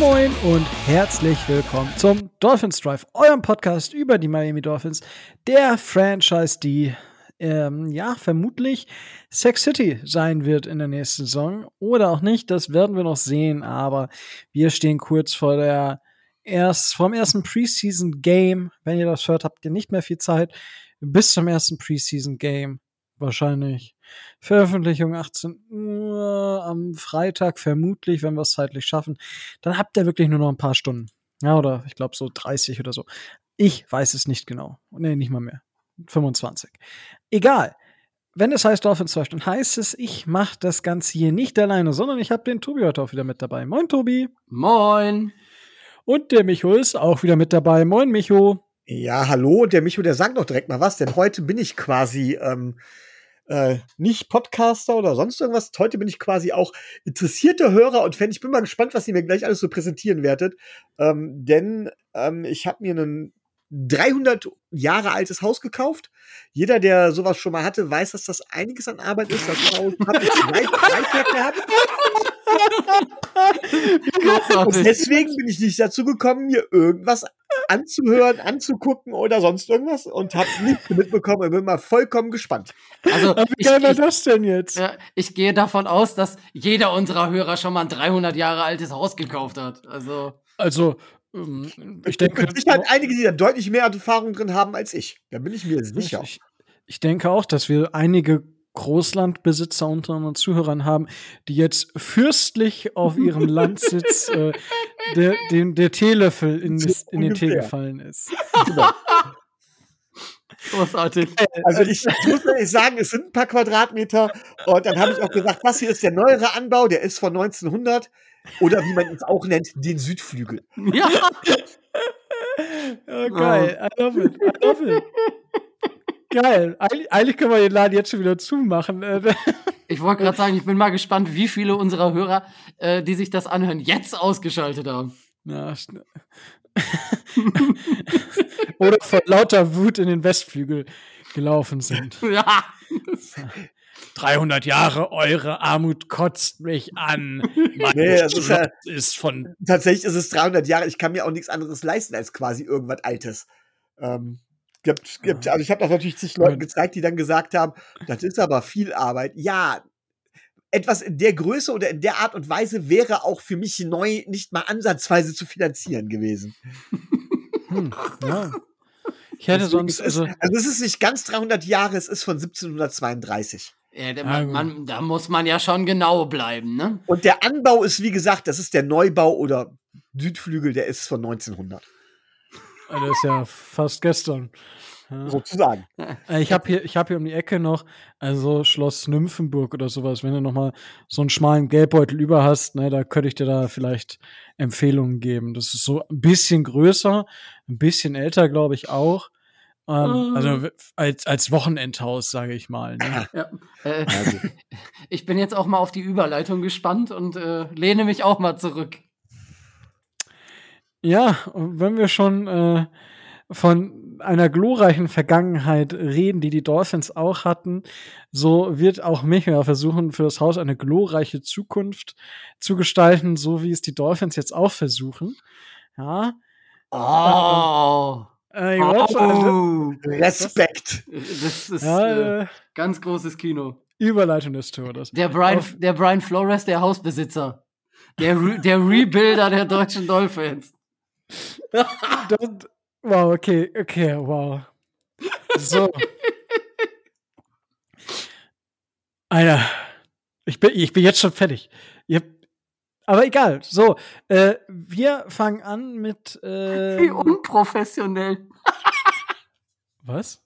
Moin und herzlich willkommen zum Dolphins Drive, eurem Podcast über die Miami Dolphins, der Franchise, die ähm, ja vermutlich Sex City sein wird in der nächsten Saison oder auch nicht, das werden wir noch sehen, aber wir stehen kurz vor der erst vom ersten Preseason Game. Wenn ihr das hört, habt ihr nicht mehr viel Zeit bis zum ersten Preseason Game wahrscheinlich. Veröffentlichung 18 Uhr am Freitag, vermutlich, wenn wir es zeitlich schaffen. Dann habt ihr wirklich nur noch ein paar Stunden. Ja, oder ich glaube so 30 oder so. Ich weiß es nicht genau. Nee, nicht mal mehr. 25. Egal. Wenn es heißt Dolphins Talk, dann heißt es, ich mache das Ganze hier nicht alleine, sondern ich habe den Tobi heute auch wieder mit dabei. Moin, Tobi. Moin. Und der Micho ist auch wieder mit dabei. Moin, Micho. Ja, hallo. Der Micho, der sagt doch direkt mal was, denn heute bin ich quasi ähm, äh, nicht Podcaster oder sonst irgendwas. Heute bin ich quasi auch interessierter Hörer und Fan. Ich bin mal gespannt, was ihr mir gleich alles so präsentieren werdet. Ähm, denn ähm, ich habe mir ein 300 Jahre altes Haus gekauft. Jeder, der sowas schon mal hatte, weiß, dass das einiges an Arbeit ist. Das Haus habe ich drei, drei gehabt. Und deswegen bin ich nicht dazu gekommen, mir irgendwas anzuhören, anzugucken oder sonst irgendwas und habe nichts mitbekommen und bin mal vollkommen gespannt. Also, wie geil war das denn jetzt? Ja, ich gehe davon aus, dass jeder unserer Hörer schon mal ein 300 Jahre altes Haus gekauft hat. Also, also ähm, ich denke. Mit Sicherheit einige, die da deutlich mehr Erfahrung drin haben als ich. Da bin ich mir sicher. Ich, ich denke auch, dass wir einige Großlandbesitzer unter unseren Zuhörern haben, die jetzt fürstlich auf ihrem Landsitz äh, der, den, der Teelöffel in, das, in den Tee gefallen ist. Genau. Großartig. Also ich, ich muss ehrlich sagen, es sind ein paar Quadratmeter und dann habe ich auch gesagt, das hier ist der neuere Anbau, der ist von 1900 oder wie man es auch nennt, den Südflügel. Ja. oh, geil, I love it, I love it. Geil. Eig eigentlich können wir den Laden jetzt schon wieder zumachen. Äh, ich wollte gerade sagen, ich bin mal gespannt, wie viele unserer Hörer, äh, die sich das anhören, jetzt ausgeschaltet haben. Ja, Oder vor lauter Wut in den Westflügel gelaufen sind. Ja. 300 Jahre, eure Armut kotzt mich an. Mein nee, das ist, ja, ist von. Tatsächlich ist es 300 Jahre. Ich kann mir auch nichts anderes leisten als quasi irgendwas Altes. Ähm, gibt, gibt, also ich habe das natürlich zig Leuten gezeigt, die dann gesagt haben, das ist aber viel Arbeit. Ja, etwas in der Größe oder in der Art und Weise wäre auch für mich neu nicht mal ansatzweise zu finanzieren gewesen. Hm, ja. Ich hätte Deswegen sonst. Also, also es ist nicht ganz 300 Jahre, es ist von 1732. Ja, der, man, man, da muss man ja schon genau bleiben, ne? Und der Anbau ist, wie gesagt, das ist der Neubau oder Südflügel, der ist von 1900. Das ist ja fast gestern. Ja. Sozusagen. Äh, ich habe hier, hab hier um die Ecke noch, also Schloss Nymphenburg oder sowas, wenn du noch mal so einen schmalen Geldbeutel über hast, ne, da könnte ich dir da vielleicht Empfehlungen geben. Das ist so ein bisschen größer, ein bisschen älter, glaube ich auch. Ähm, also ah. als, als Wochenendhaus, sage ich mal. Ne? Ja. Äh, ich bin jetzt auch mal auf die Überleitung gespannt und äh, lehne mich auch mal zurück. Ja, wenn wir schon äh, von einer glorreichen Vergangenheit reden, die die Dolphins auch hatten, so wird auch Michael versuchen, für das Haus eine glorreiche Zukunft zu gestalten, so wie es die Dolphins jetzt auch versuchen. Ja. Oh. Äh, oh. Respekt. Das ist ja, äh, ganz großes Kino. Überleitung des Todes. Der Brian, der Brian Flores, der Hausbesitzer. Der, Re der Rebuilder der deutschen Dolphins. Wow, okay, okay, wow. So. Alter, ich bin, ich bin jetzt schon fertig. Ihr, aber egal. So, äh, wir fangen an mit. Äh, Wie unprofessionell. Was?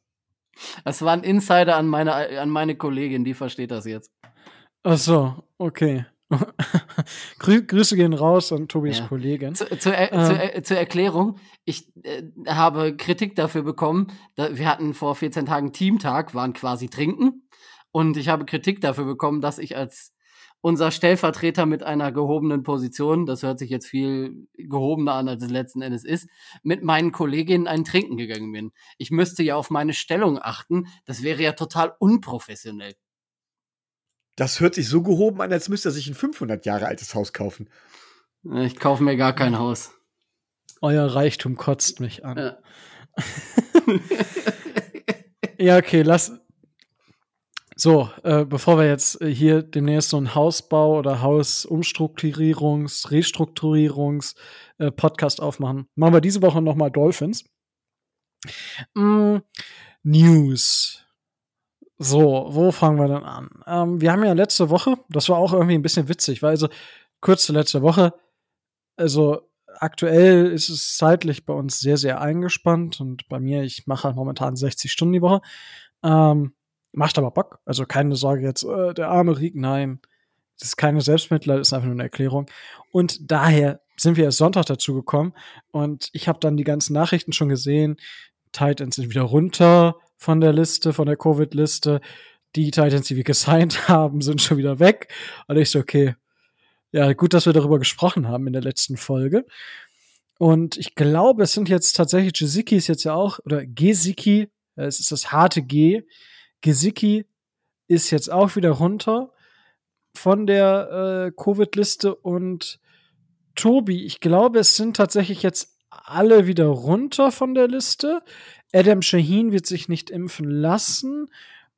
Das war ein Insider an meine, an meine Kollegin, die versteht das jetzt. Ach so, okay. Grü Grüße gehen raus an Tobis ja. Kollegin. Zu, zu, äh, ähm. zu, äh, zur Erklärung, ich äh, habe Kritik dafür bekommen. Da, wir hatten vor 14 Tagen Teamtag, waren quasi trinken. Und ich habe Kritik dafür bekommen, dass ich als unser Stellvertreter mit einer gehobenen Position, das hört sich jetzt viel gehobener an, als es letzten Endes ist, mit meinen Kolleginnen ein Trinken gegangen bin. Ich müsste ja auf meine Stellung achten. Das wäre ja total unprofessionell. Das hört sich so gehoben an, als müsste er sich ein 500 Jahre altes Haus kaufen. Ich kaufe mir gar kein Haus. Euer Reichtum kotzt mich an. Ja. Ja, okay, lass. So, äh, bevor wir jetzt äh, hier demnächst so einen Hausbau oder Hausumstrukturierungs-, Restrukturierungs-Podcast aufmachen, machen wir diese Woche nochmal Dolphins. Mm, News. So, wo fangen wir denn an? Ähm, wir haben ja letzte Woche, das war auch irgendwie ein bisschen witzig, weil also kurze letzte Woche, also aktuell ist es zeitlich bei uns sehr, sehr eingespannt und bei mir, ich mache halt momentan 60 Stunden die Woche. Ähm, macht aber Bock. Also keine Sorge jetzt, äh, der arme Riek, nein. Das ist keine Selbstmitleid, das ist einfach nur eine Erklärung. Und daher sind wir erst Sonntag dazu gekommen und ich habe dann die ganzen Nachrichten schon gesehen. Titans sind wieder runter von der Liste, von der Covid-Liste. Die Titans, die wir gesigned haben, sind schon wieder weg. Und ich so, okay, ja, gut, dass wir darüber gesprochen haben in der letzten Folge. Und ich glaube, es sind jetzt tatsächlich, Gesicki ist jetzt ja auch, oder Gesicki, es ist das harte G. Gesicki ist jetzt auch wieder runter von der äh, Covid-Liste und Tobi, ich glaube, es sind tatsächlich jetzt alle wieder runter von der Liste. Adam Shaheen wird sich nicht impfen lassen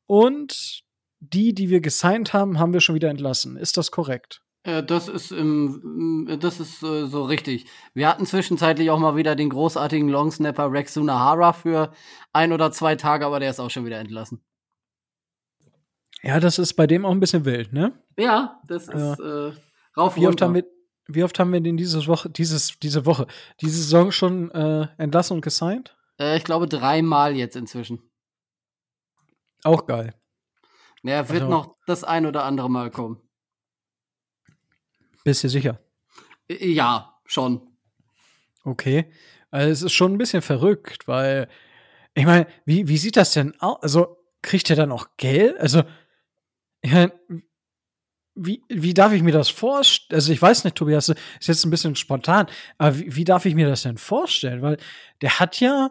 und die, die wir gesigned haben, haben wir schon wieder entlassen. Ist das korrekt? Äh, das ist im, das ist äh, so richtig. Wir hatten zwischenzeitlich auch mal wieder den großartigen Longsnapper Rex Sunahara für ein oder zwei Tage, aber der ist auch schon wieder entlassen. Ja, das ist bei dem auch ein bisschen wild, ne? Ja, das ist äh, rauf wie oft, haben wir, wie oft haben wir den dieses Woche, dieses, diese Woche, diese Saison schon äh, entlassen und gesigned? Äh, ich glaube dreimal jetzt inzwischen. Auch geil. Ja, wird also, noch das ein oder andere Mal kommen. Bist du sicher? Äh, ja, schon. Okay. Also es ist schon ein bisschen verrückt, weil ich meine, wie, wie sieht das denn aus? Also kriegt er dann auch Geld? Also ich mein, wie, wie darf ich mir das vorstellen? Also ich weiß nicht, Tobias, ist jetzt ein bisschen spontan, aber wie, wie darf ich mir das denn vorstellen? Weil der hat ja,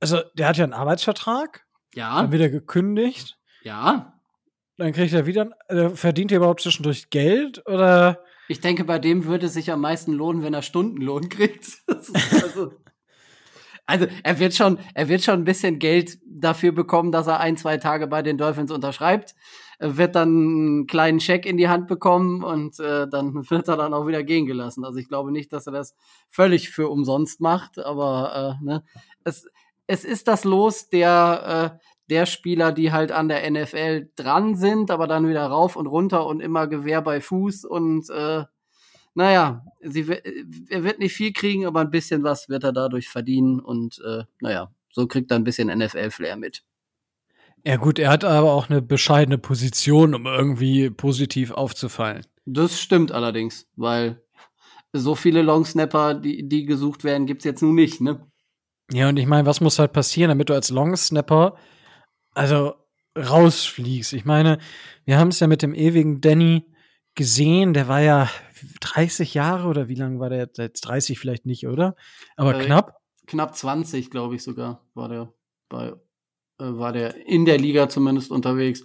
also der hat ja einen Arbeitsvertrag. Ja. Dann wird er gekündigt. Ja. Dann kriegt er wieder, äh, verdient er überhaupt zwischendurch Geld oder? Ich denke, bei dem würde es sich am meisten lohnen, wenn er Stundenlohn kriegt. also, also, er wird schon, er wird schon ein bisschen Geld dafür bekommen, dass er ein, zwei Tage bei den Dolphins unterschreibt wird dann einen kleinen Scheck in die Hand bekommen und äh, dann wird er dann auch wieder gehen gelassen. Also ich glaube nicht, dass er das völlig für umsonst macht, aber äh, ne, es, es ist das Los der, äh, der Spieler, die halt an der NFL dran sind, aber dann wieder rauf und runter und immer Gewehr bei Fuß und äh, naja, sie, er wird nicht viel kriegen, aber ein bisschen was wird er dadurch verdienen und äh, naja, so kriegt er ein bisschen NFL-Flair mit. Ja gut, er hat aber auch eine bescheidene Position, um irgendwie positiv aufzufallen. Das stimmt allerdings, weil so viele Longsnapper, die, die gesucht werden, gibt's jetzt nun nicht, ne? Ja, und ich meine, was muss halt passieren, damit du als Longsnapper also rausfliegst? Ich meine, wir haben es ja mit dem ewigen Danny gesehen, der war ja 30 Jahre oder wie lange war der jetzt? 30 vielleicht nicht, oder? Aber äh, knapp. Knapp 20, glaube ich sogar, war der bei äh, war der in der Liga zumindest unterwegs,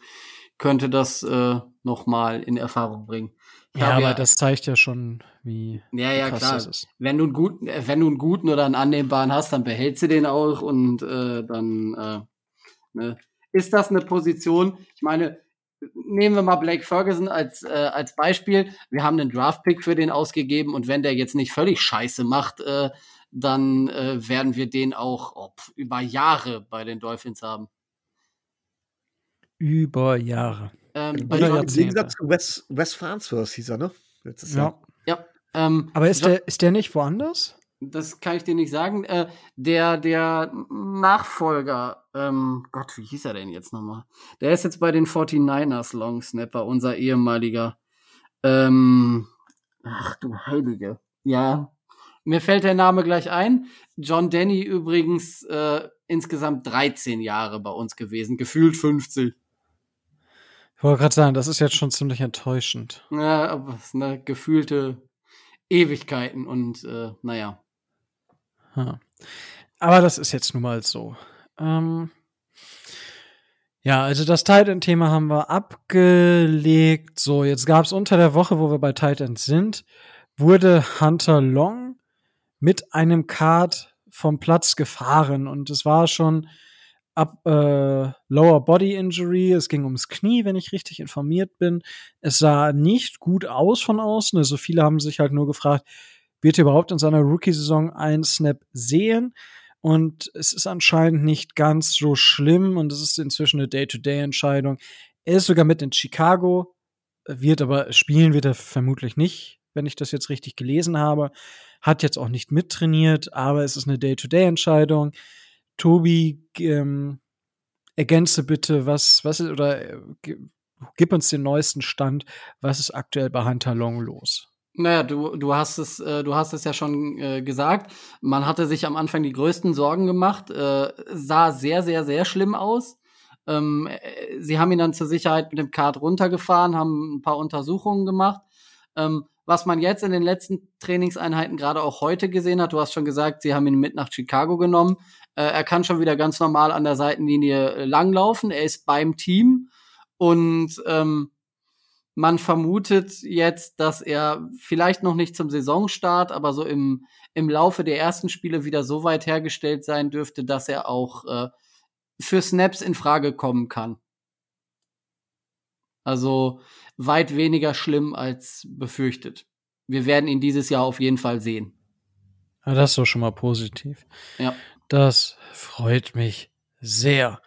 könnte das äh, nochmal in Erfahrung bringen. Ja, aber ja, das zeigt ja schon, wie ja, ja, krass klar. das ist. Wenn du, einen guten, wenn du einen guten oder einen annehmbaren hast, dann behältst du den auch und äh, dann äh, ne. ist das eine Position. Ich meine, nehmen wir mal Blake Ferguson als, äh, als Beispiel. Wir haben einen Draft-Pick für den ausgegeben und wenn der jetzt nicht völlig scheiße macht, äh, dann äh, werden wir den auch ob, über Jahre bei den Dolphins haben. Über Jahre. Ähm, bei Im Gegensatz zu Wes, Wes Farnsworth hieß er, ne? Letztes ja. Jahr. Ja. Ähm, Aber ist der, ist der nicht woanders? Das kann ich dir nicht sagen. Äh, der, der Nachfolger, ähm, Gott, wie hieß er denn jetzt nochmal? Der ist jetzt bei den 49ers Long Snapper, unser ehemaliger. Ähm, ach du Heilige. Ja, mir fällt der Name gleich ein. John Denny übrigens äh, insgesamt 13 Jahre bei uns gewesen, gefühlt 50. Ich wollte gerade sagen, das ist jetzt schon ziemlich enttäuschend. Ja, aber es ne, gefühlte Ewigkeiten und äh, naja. Ha. Aber das ist jetzt nun mal so. Ähm, ja, also das Titan-Thema haben wir abgelegt. So, jetzt gab es unter der Woche, wo wir bei Titans sind, wurde Hunter Long mit einem Kart vom Platz gefahren und es war schon ab äh, Lower Body Injury. Es ging ums Knie, wenn ich richtig informiert bin. Es sah nicht gut aus von außen. Also viele haben sich halt nur gefragt, wird er überhaupt in seiner Rookie-Saison einen Snap sehen? Und es ist anscheinend nicht ganz so schlimm und es ist inzwischen eine Day-to-Day-Entscheidung. Er ist sogar mit in Chicago, wird aber spielen wird er vermutlich nicht, wenn ich das jetzt richtig gelesen habe. Hat jetzt auch nicht mittrainiert, aber es ist eine Day-to-Day-Entscheidung. Tobi, ähm, ergänze bitte, was, was ist, oder äh, gib uns den neuesten Stand, was ist aktuell bei Hunter Long los? Naja, du, du hast es, äh, du hast es ja schon äh, gesagt. Man hatte sich am Anfang die größten Sorgen gemacht. Äh, sah sehr, sehr, sehr schlimm aus. Ähm, äh, sie haben ihn dann zur Sicherheit mit dem Kart runtergefahren, haben ein paar Untersuchungen gemacht. Ähm, was man jetzt in den letzten Trainingseinheiten gerade auch heute gesehen hat, du hast schon gesagt, sie haben ihn mit nach Chicago genommen. Äh, er kann schon wieder ganz normal an der Seitenlinie äh, langlaufen. Er ist beim Team und ähm, man vermutet jetzt, dass er vielleicht noch nicht zum Saisonstart, aber so im, im Laufe der ersten Spiele wieder so weit hergestellt sein dürfte, dass er auch äh, für Snaps in Frage kommen kann. Also weit weniger schlimm als befürchtet. Wir werden ihn dieses Jahr auf jeden Fall sehen. Ja, das ist doch schon mal positiv. Ja. Das freut mich sehr.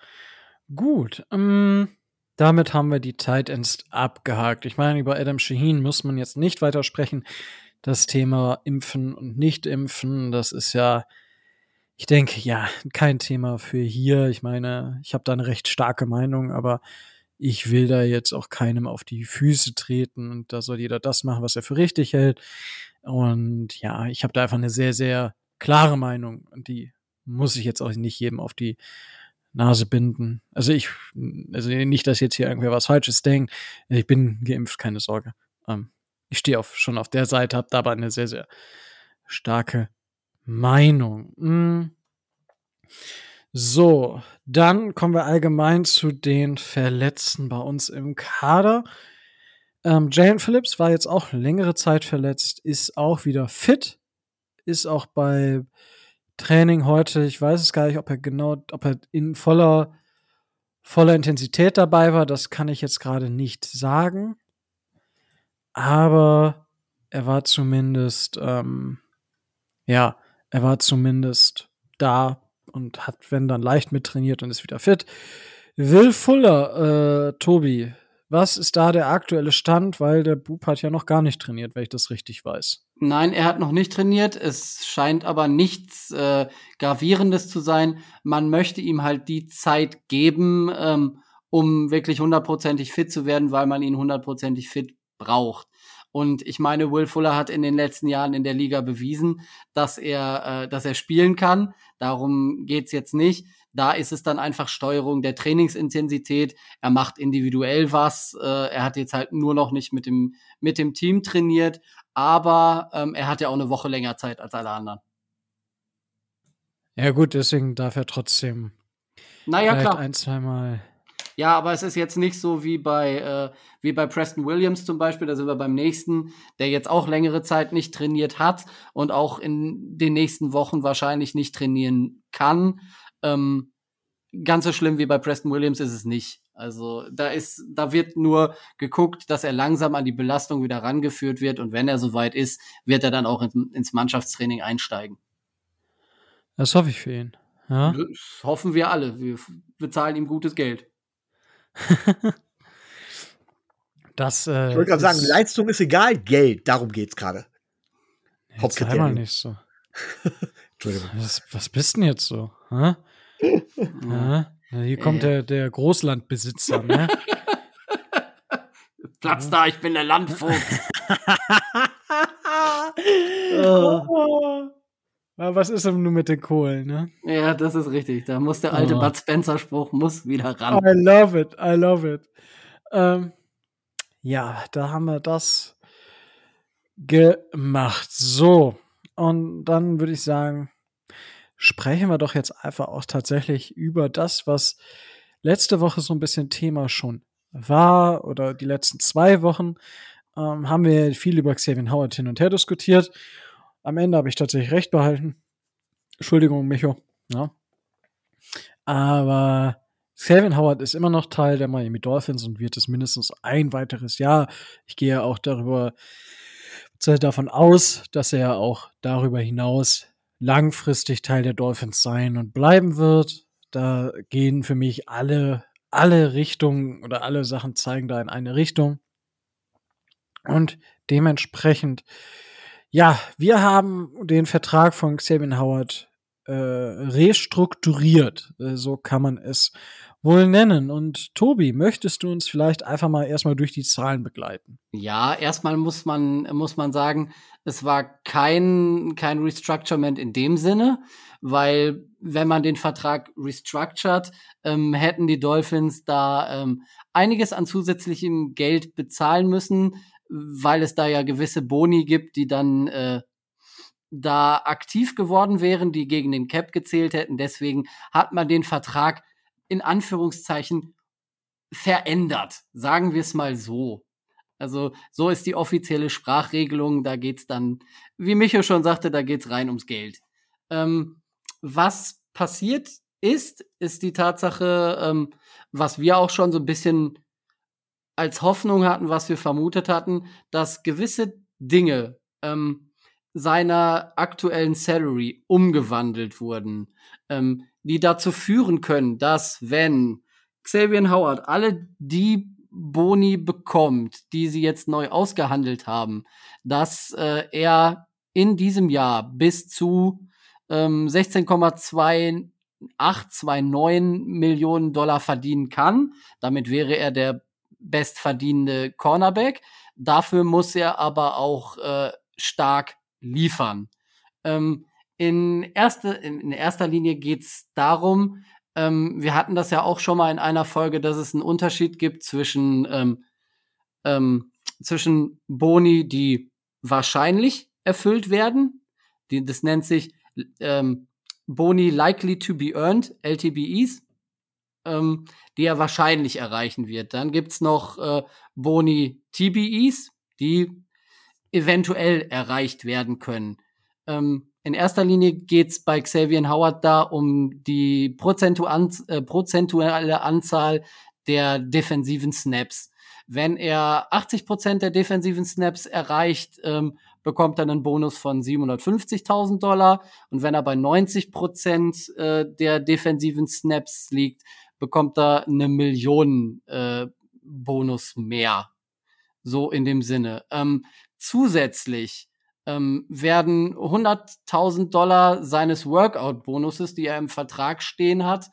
Gut. Ähm, damit haben wir die Tight Ends abgehakt. Ich meine, über Adam Shaheen muss man jetzt nicht weiter sprechen. Das Thema Impfen und Nicht-Impfen, das ist ja, ich denke, ja, kein Thema für hier. Ich meine, ich habe da eine recht starke Meinung, aber ich will da jetzt auch keinem auf die Füße treten und da soll jeder das machen, was er für richtig hält. Und ja, ich habe da einfach eine sehr, sehr klare Meinung und die muss ich jetzt auch nicht jedem auf die Nase binden. Also ich, also nicht, dass jetzt hier irgendwer was Falsches denkt. Ich bin geimpft, keine Sorge. Ähm, ich stehe auf, schon auf der Seite, habe da aber eine sehr, sehr starke Meinung. Hm. So, dann kommen wir allgemein zu den Verletzten bei uns im Kader. Ähm, Jalen Phillips war jetzt auch längere Zeit verletzt, ist auch wieder fit, ist auch bei Training heute, ich weiß es gar nicht, ob er genau, ob er in voller, voller Intensität dabei war, das kann ich jetzt gerade nicht sagen. Aber er war zumindest, ähm, ja, er war zumindest da und hat, wenn dann leicht mittrainiert und ist wieder fit. Will Fuller, äh, Tobi, was ist da der aktuelle Stand? Weil der Bub hat ja noch gar nicht trainiert, wenn ich das richtig weiß. Nein, er hat noch nicht trainiert. Es scheint aber nichts äh, Gravierendes zu sein. Man möchte ihm halt die Zeit geben, ähm, um wirklich hundertprozentig fit zu werden, weil man ihn hundertprozentig fit braucht. Und ich meine, Will Fuller hat in den letzten Jahren in der Liga bewiesen, dass er, äh, dass er spielen kann. Darum geht's jetzt nicht. Da ist es dann einfach Steuerung der Trainingsintensität. Er macht individuell was. Äh, er hat jetzt halt nur noch nicht mit dem, mit dem Team trainiert, aber ähm, er hat ja auch eine Woche länger Zeit als alle anderen. Ja, gut, deswegen darf er trotzdem naja, klar. ein, zweimal. Ja, aber es ist jetzt nicht so wie bei, äh, wie bei Preston Williams zum Beispiel, da sind wir beim nächsten, der jetzt auch längere Zeit nicht trainiert hat und auch in den nächsten Wochen wahrscheinlich nicht trainieren kann. Ähm, ganz so schlimm wie bei Preston Williams ist es nicht. Also da ist, da wird nur geguckt, dass er langsam an die Belastung wieder rangeführt wird und wenn er soweit ist, wird er dann auch in, ins Mannschaftstraining einsteigen. Das hoffe ich für ihn. Ja? Das hoffen wir alle. Wir bezahlen ihm gutes Geld. das, äh, ich wollte gerade sagen, Leistung ist egal, Geld, darum geht's gerade. Sei mal nicht so. Entschuldigung. Was, was bist denn jetzt so? Hä? Ja, hier kommt der, der Großlandbesitzer, ne? Platz da, ich bin der Landvogt. oh. Was ist denn nur mit den Kohlen, ne? Ja, das ist richtig. Da muss der alte oh. Bud Spencer-Spruch muss wieder ran. I love it, I love it. Ähm, ja, da haben wir das gemacht. So, und dann würde ich sagen, sprechen wir doch jetzt einfach auch tatsächlich über das, was letzte Woche so ein bisschen Thema schon war oder die letzten zwei Wochen. ähm, haben wir viel über Xavier Howard hin und her diskutiert. Am Ende habe ich tatsächlich recht behalten. Entschuldigung, Micho. Ja. Aber Xavier Howard ist immer noch Teil der Miami Dolphins und wird es mindestens ein weiteres Jahr. Ich gehe auch darüber davon aus, dass er auch darüber hinaus langfristig Teil der Dolphins sein und bleiben wird. Da gehen für mich alle, alle Richtungen oder alle Sachen zeigen da in eine Richtung. Und dementsprechend, ja, wir haben den Vertrag von Xavier Howard äh, restrukturiert. Äh, so kann man es wohl nennen. Und Tobi, möchtest du uns vielleicht einfach mal erstmal durch die Zahlen begleiten? Ja, erstmal muss man, muss man sagen, es war kein, kein Restructurement in dem Sinne, weil wenn man den Vertrag restructured, ähm, hätten die Dolphins da ähm, einiges an zusätzlichem Geld bezahlen müssen, weil es da ja gewisse Boni gibt, die dann äh, da aktiv geworden wären, die gegen den Cap gezählt hätten. Deswegen hat man den Vertrag in Anführungszeichen verändert. Sagen wir es mal so. Also so ist die offizielle Sprachregelung. Da geht's dann, wie Micho schon sagte, da geht's rein ums Geld. Ähm, was passiert ist, ist die Tatsache, ähm, was wir auch schon so ein bisschen als Hoffnung hatten, was wir vermutet hatten, dass gewisse Dinge ähm, seiner aktuellen Salary umgewandelt wurden. Ähm, die dazu führen können, dass wenn Xavier Howard alle die Boni bekommt, die sie jetzt neu ausgehandelt haben, dass äh, er in diesem Jahr bis zu ähm, 16,2829 Millionen Dollar verdienen kann. Damit wäre er der bestverdienende Cornerback. Dafür muss er aber auch äh, stark liefern. Ähm, in, erste, in erster Linie geht's darum, ähm, wir hatten das ja auch schon mal in einer Folge, dass es einen Unterschied gibt zwischen, ähm, ähm, zwischen Boni, die wahrscheinlich erfüllt werden. Die, das nennt sich ähm, Boni likely to be earned, LTBEs, ähm, die er wahrscheinlich erreichen wird. Dann gibt's noch äh, Boni TBEs, die eventuell erreicht werden können. Ähm, in erster Linie geht's bei Xavier Howard da um die prozentuan äh, prozentuale Anzahl der defensiven Snaps. Wenn er 80 Prozent der defensiven Snaps erreicht, ähm, bekommt er einen Bonus von 750.000 Dollar. Und wenn er bei 90 Prozent äh, der defensiven Snaps liegt, bekommt er eine Million äh, Bonus mehr. So in dem Sinne. Ähm, zusätzlich ähm, werden 100.000 Dollar seines Workout-Bonuses, die er im Vertrag stehen hat,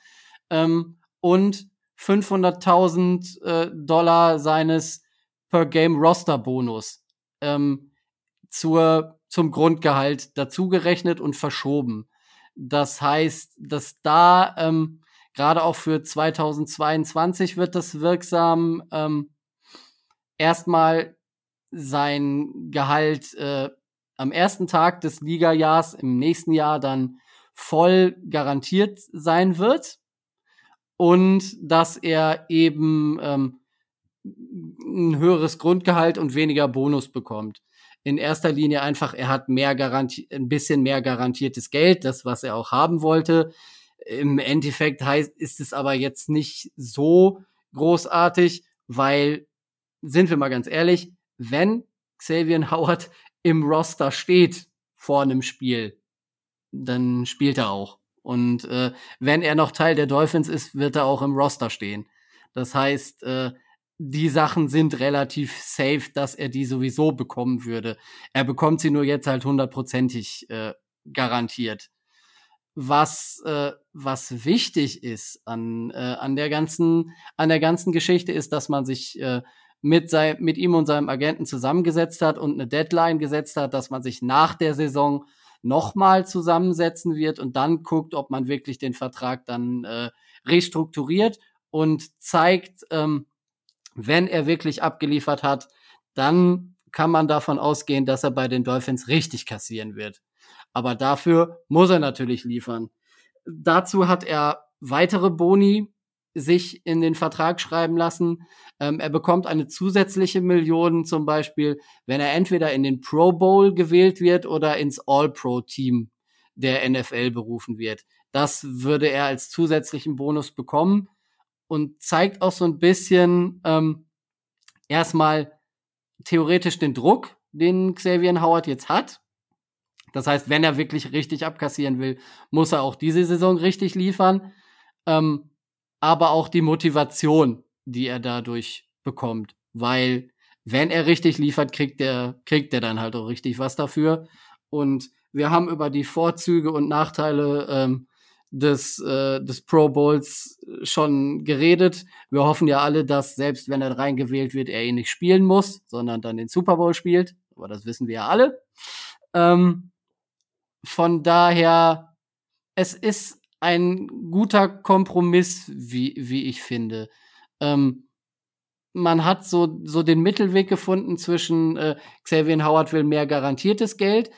ähm, und 500.000 äh, Dollar seines Per-Game-Roster-Bonus ähm, zur, zum Grundgehalt dazugerechnet und verschoben. Das heißt, dass da ähm, gerade auch für 2022 wird das wirksam ähm, erstmal sein Gehalt äh, am ersten Tag des Ligajahrs im nächsten Jahr dann voll garantiert sein wird und dass er eben ähm, ein höheres Grundgehalt und weniger Bonus bekommt. In erster Linie einfach, er hat mehr garanti ein bisschen mehr garantiertes Geld, das was er auch haben wollte. Im Endeffekt heißt, ist es aber jetzt nicht so großartig, weil, sind wir mal ganz ehrlich, wenn Xavier Howard im Roster steht vor einem Spiel, dann spielt er auch. Und äh, wenn er noch Teil der Dolphins ist, wird er auch im Roster stehen. Das heißt, äh, die Sachen sind relativ safe, dass er die sowieso bekommen würde. Er bekommt sie nur jetzt halt hundertprozentig äh, garantiert. Was äh, was wichtig ist an äh, an der ganzen an der ganzen Geschichte ist, dass man sich äh, mit, sein, mit ihm und seinem Agenten zusammengesetzt hat und eine Deadline gesetzt hat, dass man sich nach der Saison nochmal zusammensetzen wird und dann guckt, ob man wirklich den Vertrag dann äh, restrukturiert und zeigt, ähm, wenn er wirklich abgeliefert hat, dann kann man davon ausgehen, dass er bei den Dolphins richtig kassieren wird. Aber dafür muss er natürlich liefern. Dazu hat er weitere Boni sich in den Vertrag schreiben lassen. Ähm, er bekommt eine zusätzliche Million zum Beispiel, wenn er entweder in den Pro Bowl gewählt wird oder ins All-Pro-Team der NFL berufen wird. Das würde er als zusätzlichen Bonus bekommen und zeigt auch so ein bisschen ähm, erstmal theoretisch den Druck, den Xavier Howard jetzt hat. Das heißt, wenn er wirklich richtig abkassieren will, muss er auch diese Saison richtig liefern. Ähm, aber auch die Motivation, die er dadurch bekommt. Weil, wenn er richtig liefert, kriegt er, kriegt er dann halt auch richtig was dafür. Und wir haben über die Vorzüge und Nachteile ähm, des, äh, des Pro Bowls schon geredet. Wir hoffen ja alle, dass selbst wenn er reingewählt wird, er ihn nicht spielen muss, sondern dann den Super Bowl spielt. Aber das wissen wir ja alle. Ähm, von daher, es ist ein guter Kompromiss, wie, wie ich finde. Ähm, man hat so, so den Mittelweg gefunden zwischen äh, Xavier Howard will mehr garantiertes Geld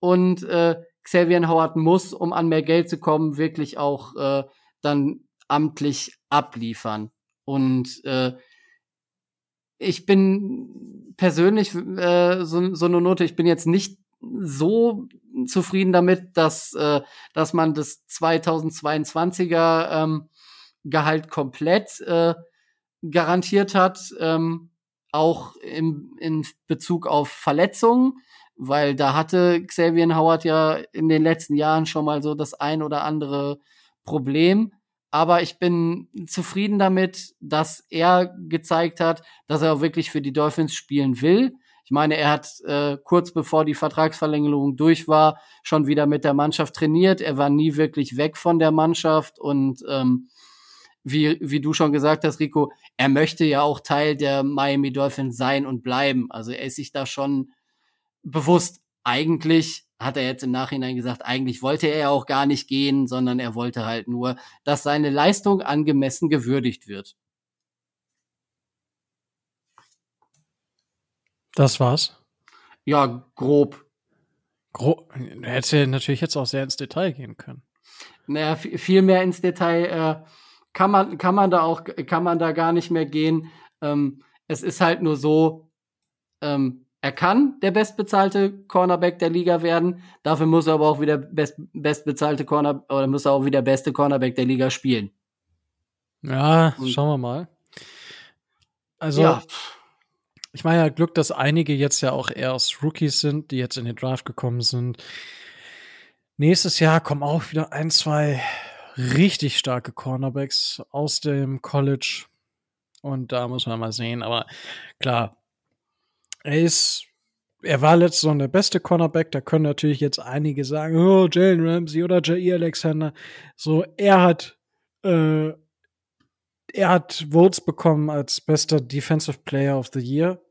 und äh, Xavier Howard muss, um an mehr Geld zu kommen, wirklich auch äh, dann amtlich abliefern. Und äh, ich bin persönlich äh, so, so eine Note, ich bin jetzt nicht so zufrieden damit, dass, äh, dass man das 2022er ähm, Gehalt komplett äh, garantiert hat, ähm, auch im, in Bezug auf Verletzungen weil da hatte Xavier Howard ja in den letzten Jahren schon mal so das ein oder andere Problem. Aber ich bin zufrieden damit, dass er gezeigt hat, dass er auch wirklich für die Dolphins spielen will. Ich meine, er hat äh, kurz bevor die Vertragsverlängerung durch war, schon wieder mit der Mannschaft trainiert. Er war nie wirklich weg von der Mannschaft und ähm, wie, wie du schon gesagt hast, Rico, er möchte ja auch Teil der Miami Dolphins sein und bleiben. Also er ist sich da schon bewusst. Eigentlich hat er jetzt im Nachhinein gesagt, eigentlich wollte er auch gar nicht gehen, sondern er wollte halt nur, dass seine Leistung angemessen gewürdigt wird. Das war's. Ja, grob. Grob. Hätte natürlich jetzt auch sehr ins Detail gehen können. Naja, viel mehr ins Detail äh, kann man, kann man da auch, kann man da gar nicht mehr gehen. Ähm, es ist halt nur so, ähm, er kann der bestbezahlte Cornerback der Liga werden. Dafür muss er aber auch wieder best, bestbezahlte Corner oder muss er auch wieder beste Cornerback der Liga spielen. Ja, Und, schauen wir mal. Also, ja. Ich meine ja Glück, dass einige jetzt ja auch erst Rookies sind, die jetzt in den Draft gekommen sind. Nächstes Jahr kommen auch wieder ein, zwei richtig starke Cornerbacks aus dem College. Und da muss man mal sehen. Aber klar, er ist, er war letztes Jahr der beste Cornerback. Da können natürlich jetzt einige sagen, oh, Jalen Ramsey oder Jair Alexander. So, er hat, äh, er hat Votes bekommen als bester Defensive Player of the Year.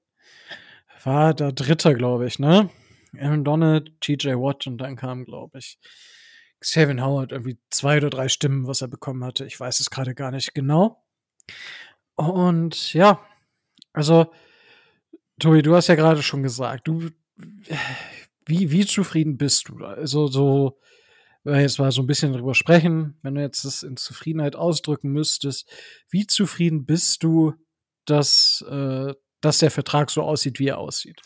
War der Dritte, glaube ich, ne? Aaron Donald, TJ Watt und dann kam, glaube ich, Xavier Howard irgendwie zwei oder drei Stimmen, was er bekommen hatte. Ich weiß es gerade gar nicht genau. Und ja, also Tobi, du hast ja gerade schon gesagt, du, wie, wie zufrieden bist du? Also, so, wenn wir jetzt mal so ein bisschen darüber sprechen, wenn du jetzt das in Zufriedenheit ausdrücken müsstest, wie zufrieden bist du, dass, äh, dass der Vertrag so aussieht, wie er aussieht?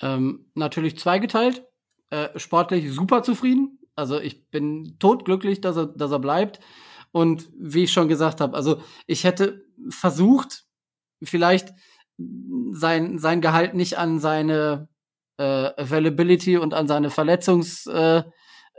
Ähm, natürlich zweigeteilt. Äh, sportlich super zufrieden. Also ich bin totglücklich, dass er, dass er bleibt. Und wie ich schon gesagt habe, also ich hätte versucht, vielleicht sein, sein Gehalt nicht an seine äh, Availability und an seine Verletzungsabhängigkeit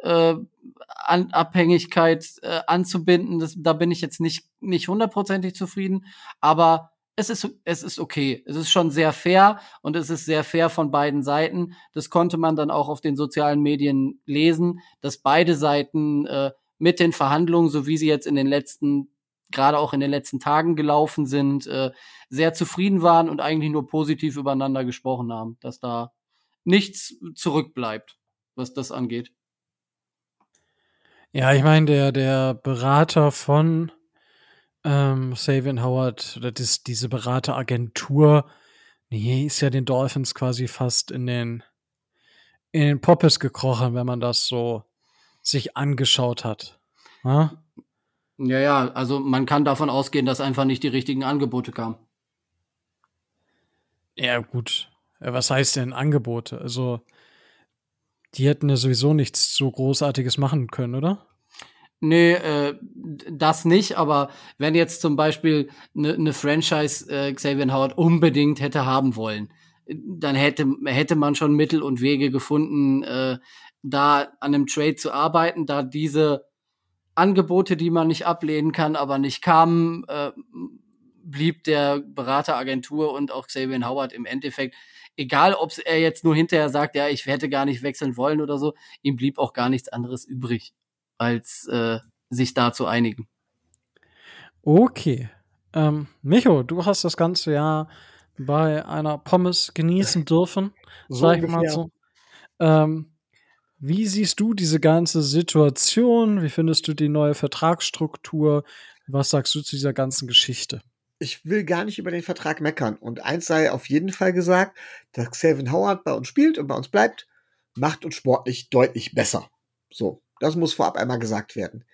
äh, äh, Abhängigkeit, äh, anzubinden. Das, da bin ich jetzt nicht, nicht hundertprozentig zufrieden, aber es ist, es ist okay. Es ist schon sehr fair und es ist sehr fair von beiden Seiten. Das konnte man dann auch auf den sozialen Medien lesen, dass beide Seiten äh, mit den Verhandlungen, so wie sie jetzt in den letzten gerade auch in den letzten Tagen gelaufen sind, äh, sehr zufrieden waren und eigentlich nur positiv übereinander gesprochen haben, dass da nichts zurückbleibt, was das angeht. Ja, ich meine, der, der Berater von ähm, Savian Howard, oder das, diese Berateragentur, nee, ist ja den Dolphins quasi fast in den, in den Poppes gekrochen, wenn man das so sich angeschaut hat. Ja? Ja, ja, also man kann davon ausgehen, dass einfach nicht die richtigen Angebote kamen. Ja, gut. Was heißt denn Angebote? Also, die hätten ja sowieso nichts so Großartiges machen können, oder? Nee, äh, das nicht, aber wenn jetzt zum Beispiel eine ne Franchise äh, Xavier Howard unbedingt hätte haben wollen, dann hätte, hätte man schon Mittel und Wege gefunden, äh, da an einem Trade zu arbeiten, da diese Angebote, die man nicht ablehnen kann, aber nicht kamen, äh, blieb der Berateragentur und auch Xavier Howard im Endeffekt, egal ob er jetzt nur hinterher sagt, ja, ich hätte gar nicht wechseln wollen oder so, ihm blieb auch gar nichts anderes übrig, als äh, sich da zu einigen. Okay. Ähm, Micho, du hast das ganze Jahr bei einer Pommes genießen dürfen, so sag ich mal so. Ähm, wie siehst du diese ganze Situation? Wie findest du die neue Vertragsstruktur? Was sagst du zu dieser ganzen Geschichte? Ich will gar nicht über den Vertrag meckern. Und eins sei auf jeden Fall gesagt, dass Xavier Howard bei uns spielt und bei uns bleibt, macht uns sportlich deutlich besser. So, das muss vorab einmal gesagt werden.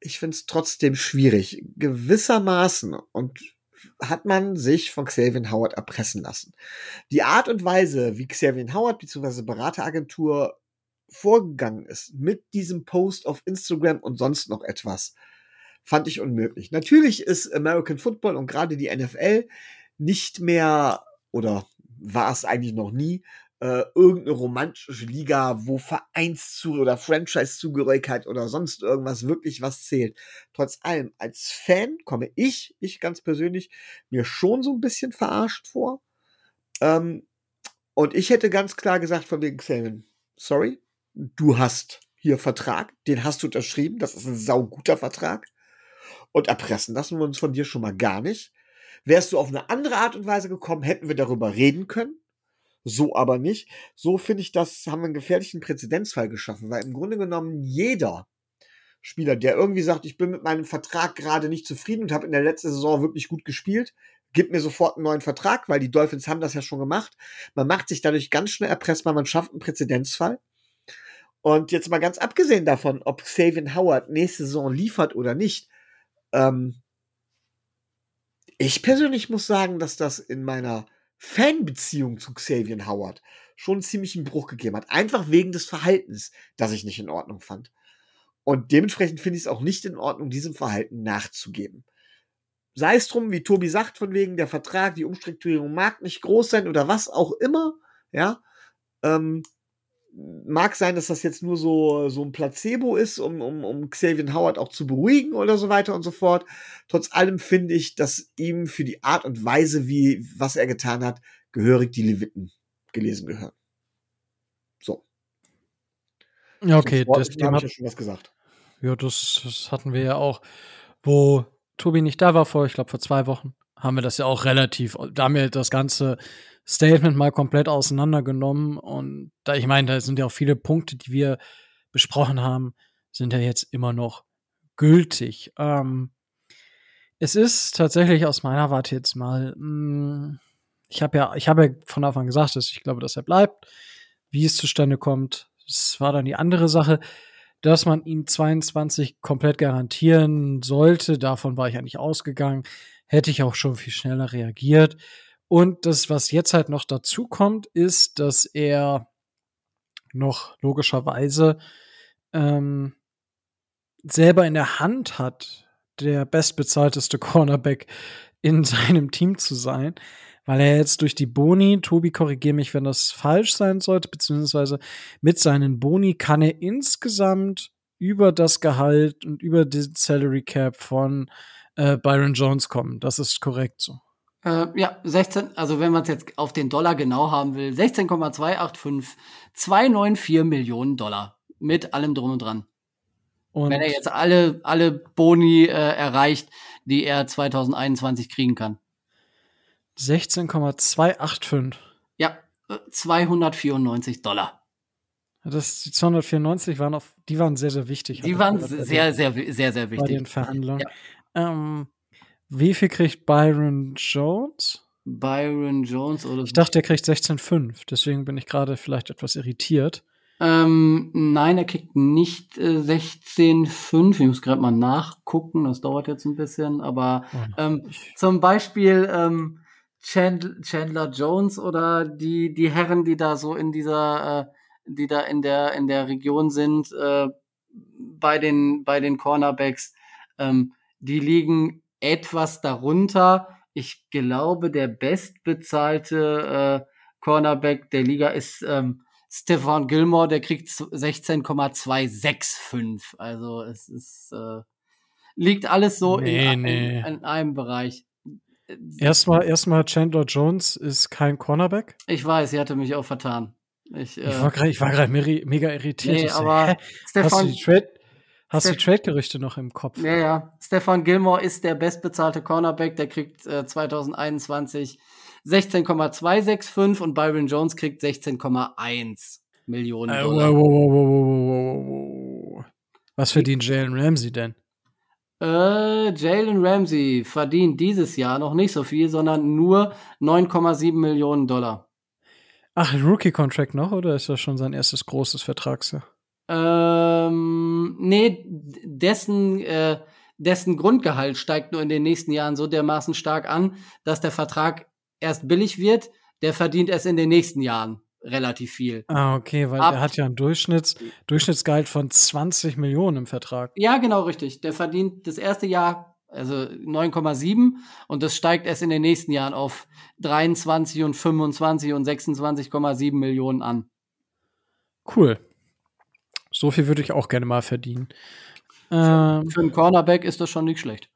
Ich finde es trotzdem schwierig. Gewissermaßen und hat man sich von Xavier Howard erpressen lassen. Die Art und Weise, wie Xavier Howard bzw. Berateragentur vorgegangen ist mit diesem Post auf Instagram und sonst noch etwas, fand ich unmöglich. Natürlich ist American Football und gerade die NFL nicht mehr oder war es eigentlich noch nie äh, irgendeine romantische Liga, wo Vereinszug oder Franchise-Zugehörigkeit oder sonst irgendwas wirklich was zählt. Trotz allem, als Fan komme ich, ich ganz persönlich, mir schon so ein bisschen verarscht vor. Ähm, und ich hätte ganz klar gesagt von wegen Xavier, sorry, du hast hier Vertrag, den hast du unterschrieben, das ist ein sauguter Vertrag. Und erpressen lassen wir uns von dir schon mal gar nicht. Wärst du auf eine andere Art und Weise gekommen, hätten wir darüber reden können. So aber nicht. So finde ich, das haben wir einen gefährlichen Präzedenzfall geschaffen, weil im Grunde genommen jeder Spieler, der irgendwie sagt, ich bin mit meinem Vertrag gerade nicht zufrieden und habe in der letzten Saison wirklich gut gespielt, gibt mir sofort einen neuen Vertrag, weil die Dolphins haben das ja schon gemacht. Man macht sich dadurch ganz schnell erpressbar, man schafft einen Präzedenzfall. Und jetzt mal ganz abgesehen davon, ob Xavier Howard nächste Saison liefert oder nicht, ähm, ich persönlich muss sagen, dass das in meiner Fanbeziehung zu Xavier Howard schon ziemlich einen Bruch gegeben hat. Einfach wegen des Verhaltens, das ich nicht in Ordnung fand. Und dementsprechend finde ich es auch nicht in Ordnung, diesem Verhalten nachzugeben. Sei es drum, wie Tobi sagt, von wegen der Vertrag, die Umstrukturierung mag nicht groß sein oder was auch immer, ja. Ähm, mag sein, dass das jetzt nur so, so ein Placebo ist, um, um, um Xavier Howard auch zu beruhigen oder so weiter und so fort. Trotz allem finde ich, dass ihm für die Art und Weise, wie, was er getan hat, gehörig die Leviten gelesen gehören. So. Ja, okay, das Thema ich ja schon was gesagt. Ja, das, das hatten wir ja auch, wo Tobi nicht da war vor, ich glaube vor zwei Wochen, haben wir das ja auch relativ, da haben wir das Ganze Statement mal komplett auseinandergenommen. Und da, ich meine, da sind ja auch viele Punkte, die wir besprochen haben, sind ja jetzt immer noch gültig. Ähm, es ist tatsächlich aus meiner Warte jetzt mal, mh, mm, ich habe ja, ich habe ja von Anfang an gesagt, dass ich glaube, dass er bleibt. Wie es zustande kommt, das war dann die andere Sache. Dass man ihm 22 komplett garantieren sollte, davon war ich eigentlich ausgegangen. Hätte ich auch schon viel schneller reagiert. Und das, was jetzt halt noch dazu kommt, ist, dass er noch logischerweise ähm, selber in der Hand hat, der bestbezahlteste Cornerback in seinem Team zu sein, weil er jetzt durch die Boni, Tobi, korrigiere mich, wenn das falsch sein sollte, beziehungsweise mit seinen Boni kann er insgesamt über das Gehalt und über den Salary Cap von äh, Byron Jones kommen. Das ist korrekt so. Äh, ja, 16, also wenn man es jetzt auf den Dollar genau haben will, 16,285, 294 Millionen Dollar. Mit allem drum und dran. Und wenn er jetzt alle, alle Boni äh, erreicht, die er 2021 kriegen kann. 16,285. Ja, 294 Dollar. Das, die 294 waren auf, die waren sehr, sehr wichtig. Die waren sehr, sehr, sehr, sehr, sehr wichtig. Bei den Verhandlungen. Ja. Ähm, wie viel kriegt Byron Jones? Byron Jones oder Ich dachte, er kriegt 16,5. Deswegen bin ich gerade vielleicht etwas irritiert. Ähm, nein, er kriegt nicht äh, 16,5. Ich muss gerade mal nachgucken, das dauert jetzt ein bisschen, aber Oh, ähm, zum Beispiel ähm, Chandler, Chandler Jones oder die, die Herren, die da so in dieser, äh, die da in der, in der Region sind, äh, bei den, bei den Cornerbacks, ähm, die liegen etwas darunter. Ich glaube, der bestbezahlte äh, Cornerback der Liga ist ähm, Stefan Gilmore, der kriegt 16,265. Also es ist äh, liegt alles so Nee, in, nee. in, in einem Bereich. Erstmal, erstmal Chandler Jones ist kein Cornerback. Ich weiß, sie hatte mich auch vertan. Ich, äh, Ich war gerade, mega irritiert. nee, aber hä? hast du Stefan, die Trade, hast du die Steph- Trade-Gerüchte noch im Kopf? ja, ja, Stefan Gilmore ist der bestbezahlte Cornerback, der kriegt äh, 2021 16,265 und Byron Jones kriegt 16,1 Millionen Äh, Dollar. wow, wow, wow. Was verdient Jalen Ramsey denn? Äh, Jalen Ramsey verdient dieses Jahr noch nicht so viel, sondern nur 9,7 Millionen Dollar. Ach, Rookie-Contract noch oder ist das schon sein erstes großes Vertragsjahr? Ähm, nee, dessen, äh, dessen Grundgehalt steigt nur in den nächsten Jahren so dermaßen stark an, dass der Vertrag erst billig wird. Der verdient erst in den nächsten Jahren relativ viel. Ah, okay, weil Ab- er hat ja ein Durchschnitts, Durchschnittsgehalt von 20 Millionen im Vertrag. Ja, genau richtig. Der verdient das erste Jahr, also 9,7 und das steigt erst in den nächsten Jahren auf 23 und 25 und 26,7 Millionen an. Cool. So viel würde ich auch gerne mal verdienen. Ähm, Für einen Cornerback ist das schon nicht schlecht.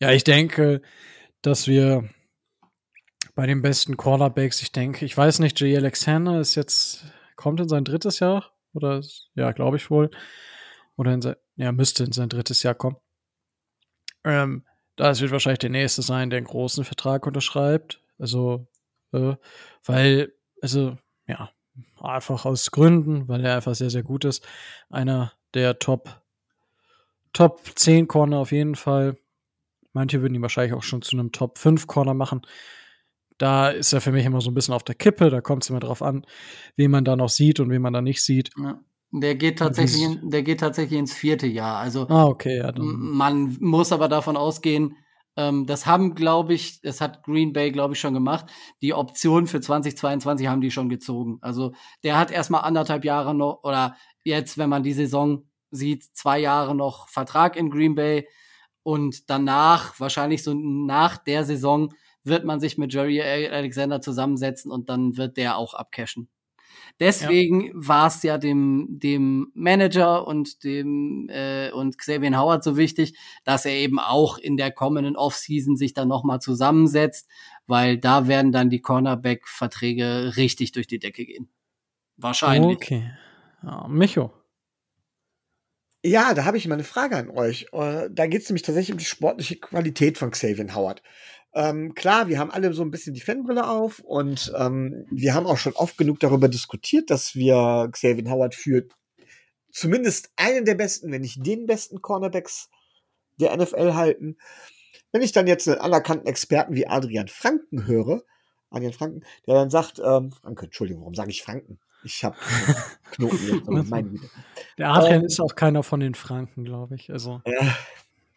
ja, ich denke, dass wir bei den besten Cornerbacks, ich denke, ich weiß nicht, Jay Alexander ist jetzt, kommt in sein drittes Jahr? Oder, ist- ja, glaube ich wohl. Oder in sein, ja, müsste in sein drittes Jahr kommen. Ähm, das wird wahrscheinlich der nächste sein, der einen großen Vertrag unterschreibt. Also, äh, weil, also, ja, einfach aus Gründen, weil er einfach sehr, sehr gut ist. Einer der Top, Top 10 Corner auf jeden Fall. Manche würden ihn wahrscheinlich auch schon zu einem Top 5 Corner machen. Da ist er für mich immer so ein bisschen auf der Kippe. Da kommt es immer drauf an, wen man da noch sieht und wen man da nicht sieht. Ja. Der geht tatsächlich, in, der geht tatsächlich ins vierte Jahr. Also Ah, okay, ja, Man muss aber davon ausgehen, ähm, das haben, glaube ich, das hat Green Bay, glaube ich, schon gemacht. Die Option für 2022 haben die schon gezogen. Also der hat erstmal anderthalb Jahre noch, oder jetzt, wenn man die Saison sieht, zwei Jahre noch Vertrag in Green Bay. Und danach, wahrscheinlich so nach der Saison, wird man sich mit Jerry Alexander zusammensetzen und dann wird der auch abcashen. Deswegen war es ja dem, dem Manager und dem äh, und Xavier Howard so wichtig, dass er eben auch in der kommenden Offseason sich dann nochmal zusammensetzt, weil da werden dann die Cornerback-Verträge richtig durch die Decke gehen. Wahrscheinlich. Okay. Ja, Micho. Ja, da habe ich mal eine Frage an euch. Äh, Da geht es nämlich tatsächlich um die sportliche Qualität von Xavier Howard. Ähm, klar, wir haben alle so ein bisschen die Fanbrille auf und ähm, wir haben auch schon oft genug darüber diskutiert, dass wir Xavier Howard für zumindest einen der besten, wenn nicht den besten Cornerbacks der NFL halten. Wenn ich dann jetzt einen anerkannten Experten wie Adrian Franken höre, Adrian Franken, der dann sagt, ähm, Franke, Entschuldigung, warum sage ich Franken? Ich habe Knoten jetzt, meine Güte. Der Adrian Ähm, ist auch keiner von den Franken, glaube ich. Also Ja,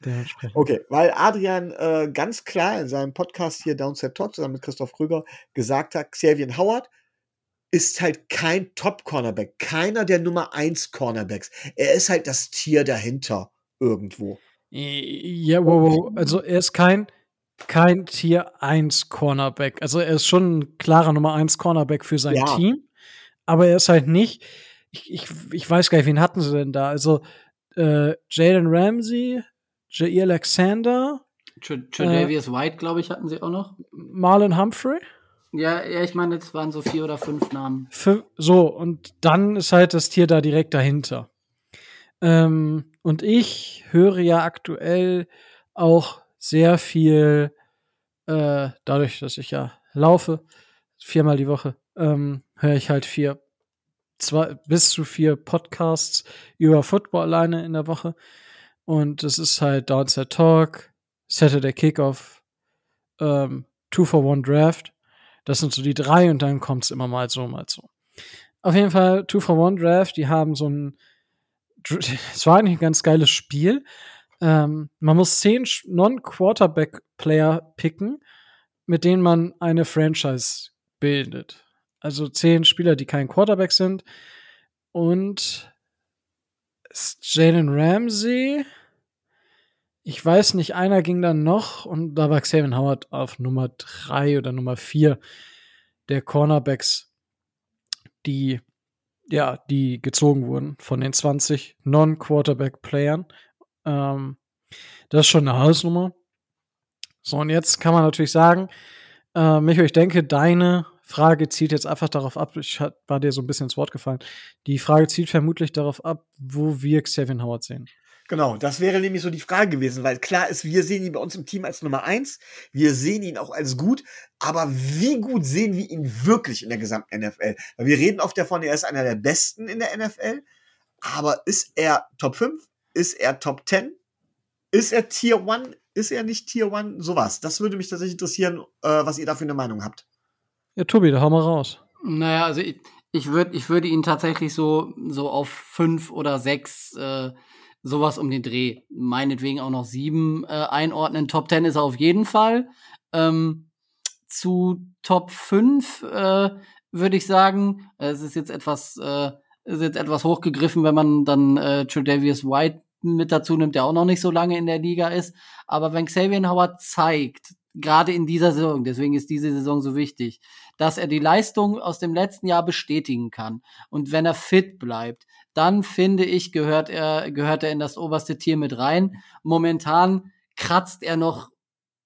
dementsprechend. Okay, weil Adrian äh, ganz klar in seinem Podcast hier Downset Talk zusammen mit Christoph Krüger gesagt hat, Xavier Howard ist halt kein Top-Cornerback, keiner der Nummer 1 Cornerbacks. Er ist halt das Tier dahinter irgendwo. Ja, wow, wow. Also er ist kein, kein Tier 1 Cornerback. Also er ist schon ein klarer Nummer 1 Cornerback für sein Ja. Team. Aber er ist halt nicht. Ich, ich, ich weiß gar nicht, wen hatten sie denn da? Also äh, Jalen Ramsey, Jair Alexander, Tr- Tredavious White, glaube ich, hatten sie auch noch. Marlon Humphrey. Ja, ja, ich meine, es waren so vier oder fünf Namen. Fü- So, und dann ist halt das Tier da direkt dahinter. Ähm, und ich höre ja aktuell auch sehr viel, äh, dadurch, dass ich ja laufe, viermal die Woche, ähm, höre ich halt vier, zwei, bis zu vier Podcasts über Football alleine in der Woche. Und es ist halt Downside Talk, Saturday Kickoff, ähm, Two for One Draft. Das sind so die drei und dann kommt es immer mal so, mal so. Auf jeden Fall, Two for One Draft, die haben so ein, es war eigentlich ein ganz geiles Spiel. Ähm, man muss zehn Non-Quarterback-Player picken, mit denen man eine Franchise bildet. Also zehn Spieler, die kein Quarterback sind. Und Jalen Ramsey. Ich weiß nicht, einer ging dann noch und da war Xavier Howard auf Nummer drei oder Nummer vier der Cornerbacks, die ja, die gezogen wurden von den 20 Non-Quarterback-Playern. Ähm, das ist schon eine Hausnummer. So, und jetzt kann man natürlich sagen, äh, Micho, ich denke, deine Frage zielt jetzt einfach darauf ab, ich war dir so ein bisschen ins Wort gefallen. Die Frage zielt vermutlich darauf ab, wo wir Xavier Howard sehen. Genau, das wäre nämlich so die Frage gewesen, weil klar ist, wir sehen ihn bei uns im Team als Nummer eins, wir sehen ihn auch als gut, aber wie gut sehen wir ihn wirklich in der gesamten NFL? Weil wir reden oft davon, er ist einer der besten in der NFL, aber ist er Top 5? Ist er Top 10? Ist er Tier 1? Ist er nicht Tier 1? Sowas. Das würde mich tatsächlich interessieren, äh, was ihr dafür eine Meinung habt. Ja, Tobi, da hau mal raus. Naja, also ich, ich würde ich würde ihn tatsächlich so, so auf fünf oder sechs äh, sowas um den Dreh, meinetwegen auch noch sieben äh, einordnen. Top 10 ist er auf jeden Fall. Ähm, zu Top 5 äh, würde ich sagen, es ist jetzt etwas, äh, ist jetzt etwas hochgegriffen, wenn man dann äh, Tredavious White mit dazu nimmt, der auch noch nicht so lange in der Liga ist. Aber wenn Xavier Howard zeigt, gerade in dieser Saison, deswegen ist diese Saison so wichtig, dass er die Leistung aus dem letzten Jahr bestätigen kann. Und wenn er fit bleibt, dann finde ich, gehört er, gehört er in das oberste Tier mit rein. Momentan kratzt er noch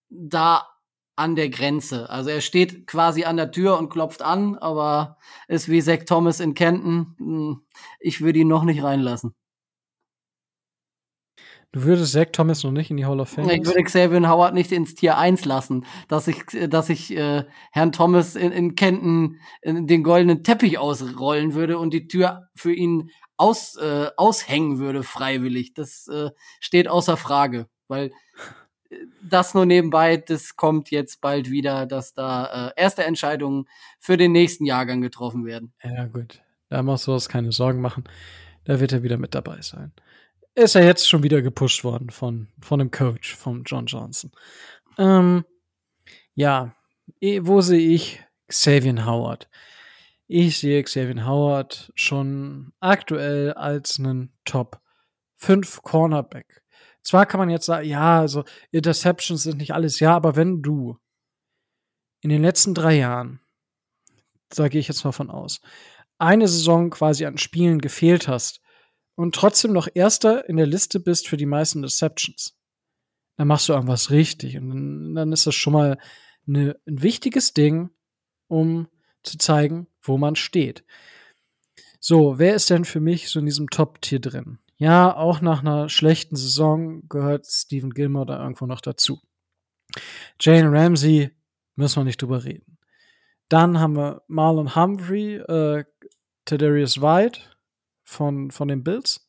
da an der Grenze. Also er steht quasi an der Tür und klopft an, aber ist wie Zach Thomas in Kenton. Hm, ich würde ihn noch nicht reinlassen. Du würdest Zach Thomas noch nicht in die Hall of Fame? Ich würde Xavier Howard nicht ins Tier 1 lassen, dass ich, dass ich äh, Herrn Thomas in, in Kenton in den goldenen Teppich ausrollen würde und die Tür für ihn aus, äh, aushängen würde, freiwillig. Das äh, steht außer Frage, weil äh, das nur nebenbei, das kommt jetzt bald wieder, dass da äh, erste Entscheidungen für den nächsten Jahrgang getroffen werden. Ja, gut. Da musst du uns keine Sorgen machen. Da wird er wieder mit dabei sein ist er jetzt schon wieder gepusht worden von, von dem Coach, von John Johnson. Ähm, ja, wo sehe ich Xavier Howard? Ich sehe Xavier Howard schon aktuell als einen Top 5 Cornerback. Zwar kann man jetzt sagen, ja, also Interceptions sind nicht alles, ja, aber wenn du in den letzten drei Jahren, da gehe ich jetzt mal von aus, eine Saison quasi an Spielen gefehlt hast, und trotzdem noch Erster in der Liste bist für die meisten Deceptions, dann machst du irgendwas richtig. Und dann, dann ist das schon mal eine, ein wichtiges Ding, um zu zeigen, wo man steht. So, wer ist denn für mich so in diesem Top-Tier drin? Ja, auch nach einer schlechten Saison gehört Stephen Gilmore da irgendwo noch dazu. Jane Ramsey müssen wir nicht drüber reden. Dann haben wir Marlon Humphrey, äh, Tedarius White, von, von den Bills.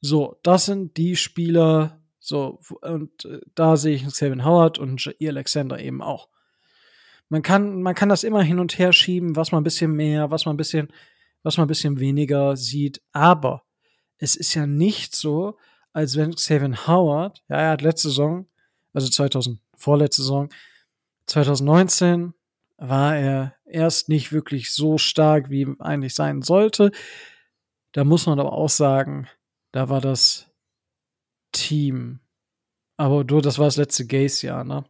So, das sind die Spieler, so, und äh, da sehe ich Kevin Howard und Jair Alexander eben auch. Man kann, man kann das immer hin und her schieben, was man ein bisschen mehr, was man ein bisschen, was man ein bisschen weniger sieht, aber es ist ja nicht so, als wenn Kevin Howard, ja, er hat letzte Saison, also 2000, vorletzte Saison, 2019 war er erst nicht wirklich so stark, wie eigentlich sein sollte. Da muss man aber auch sagen, da war das Team. Aber du, das war das letzte Gaze-Jahr, ne?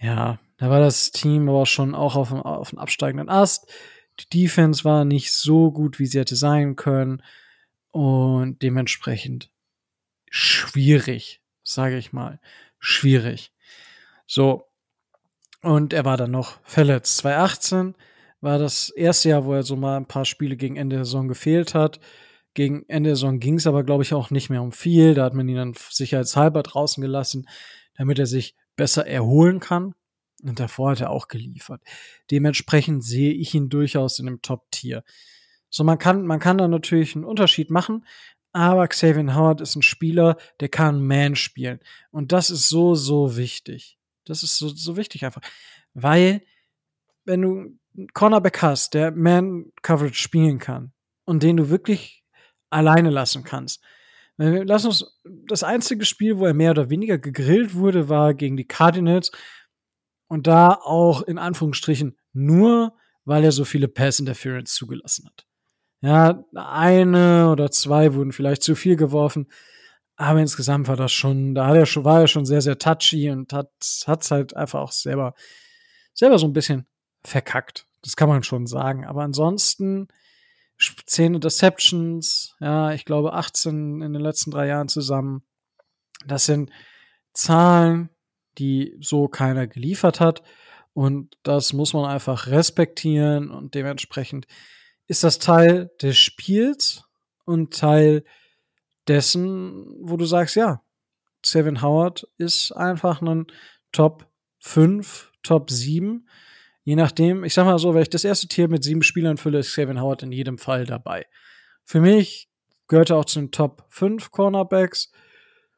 Ja, da war das Team aber schon auch auf dem, auf dem absteigenden Ast. Die Defense war nicht so gut, wie sie hätte sein können. Und dementsprechend schwierig, sage ich mal. Schwierig. So. Und er war dann noch verletzt. 2018 war das erste Jahr, wo er so mal ein paar Spiele gegen Ende der Saison gefehlt hat. Gegen Ende der Saison ging es aber, glaube ich, auch nicht mehr um viel. Da hat man ihn dann sicherheitshalber draußen gelassen, damit er sich besser erholen kann. Und davor hat er auch geliefert. Dementsprechend sehe ich ihn durchaus in dem Top-Tier. So, man kann, man kann da natürlich einen Unterschied machen, aber Xavier Howard ist ein Spieler, der kann Man spielen. Und das ist so, so wichtig. Das ist so, so wichtig einfach. Weil, wenn du Cornerback hast, der Man-Coverage spielen kann und den du wirklich alleine lassen kannst. Lass uns, das einzige Spiel, wo er mehr oder weniger gegrillt wurde, war gegen die Cardinals. Und da auch in Anführungsstrichen nur, weil er so viele Pass Interference zugelassen hat. Ja, eine oder zwei wurden vielleicht zu viel geworfen. Aber insgesamt war das schon, da er schon, war er schon sehr, sehr touchy und hat, hat's halt einfach auch selber, selber so ein bisschen verkackt. Das kann man schon sagen. Aber ansonsten, zehn Interceptions, ja, ich glaube 18 in den letzten drei Jahren zusammen. Das sind Zahlen, die so keiner geliefert hat. Und das muss man einfach respektieren und dementsprechend ist das Teil des Spiels und Teil dessen, wo du sagst, ja, Seven Howard ist einfach ein Top 5, Top 7 Je nachdem, ich sag mal so, wenn ich das erste Tier mit sieben Spielern fülle, ist Kevin Howard in jedem Fall dabei. Für mich gehört er auch zu den Top 5 Cornerbacks.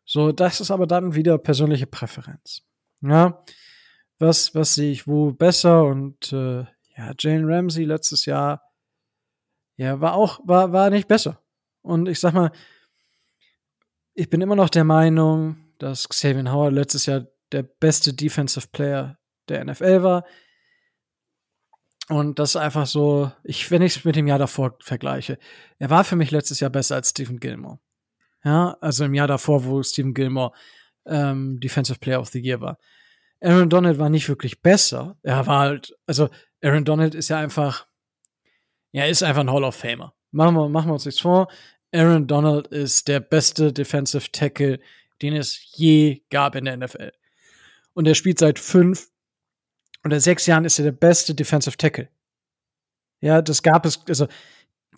So, das ist aber dann wieder persönliche Präferenz. Ja, was, was sehe ich wo besser und äh, ja, Jane Ramsey letztes Jahr, ja, war auch, war, war nicht besser. Und ich sag mal, ich bin immer noch der Meinung, dass Xavier Howard letztes Jahr der beste Defensive Player der NFL war. Und das ist einfach so, ich, wenn ich es mit dem Jahr davor vergleiche, er war für mich letztes Jahr besser als Stephen Gilmore. Ja, also im Jahr davor, wo Stephen Gilmore ähm, Defensive Player of the Year war. Aaron Donald war nicht wirklich besser. Er war halt, also Aaron Donald ist ja einfach, ja, ist einfach ein Hall of Famer. Machen wir, machen wir uns nichts vor. Aaron Donald ist der beste Defensive Tackle, den es je gab in der NFL. Und er spielt seit fünf oder sechs Jahren ist er der beste Defensive Tackle. Ja, das gab es, also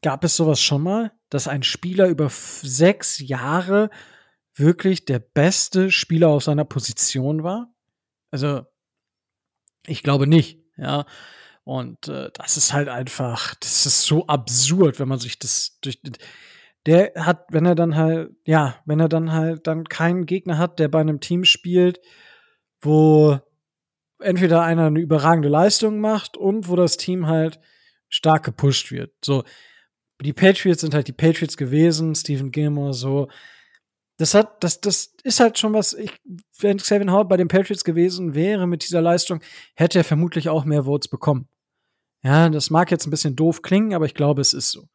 gab es sowas schon mal, dass ein Spieler über sechs Jahre wirklich der beste Spieler auf seiner Position war? Also, ich glaube nicht, ja. Und äh, das ist halt einfach, das ist so absurd, wenn man sich das durch. Der hat, wenn er dann halt, ja, wenn er dann halt dann keinen Gegner hat, der bei einem Team spielt, wo entweder einer eine überragende Leistung macht und wo das Team halt stark gepusht wird. So, die Patriots sind halt die Patriots gewesen, Stephen Gilmore so. Das hat, das, das ist halt schon was, ich, wenn Xavier Howard bei den Patriots gewesen wäre mit dieser Leistung, hätte er vermutlich auch mehr Votes bekommen. Ja, das mag jetzt ein bisschen doof klingen, aber ich glaube, es ist so.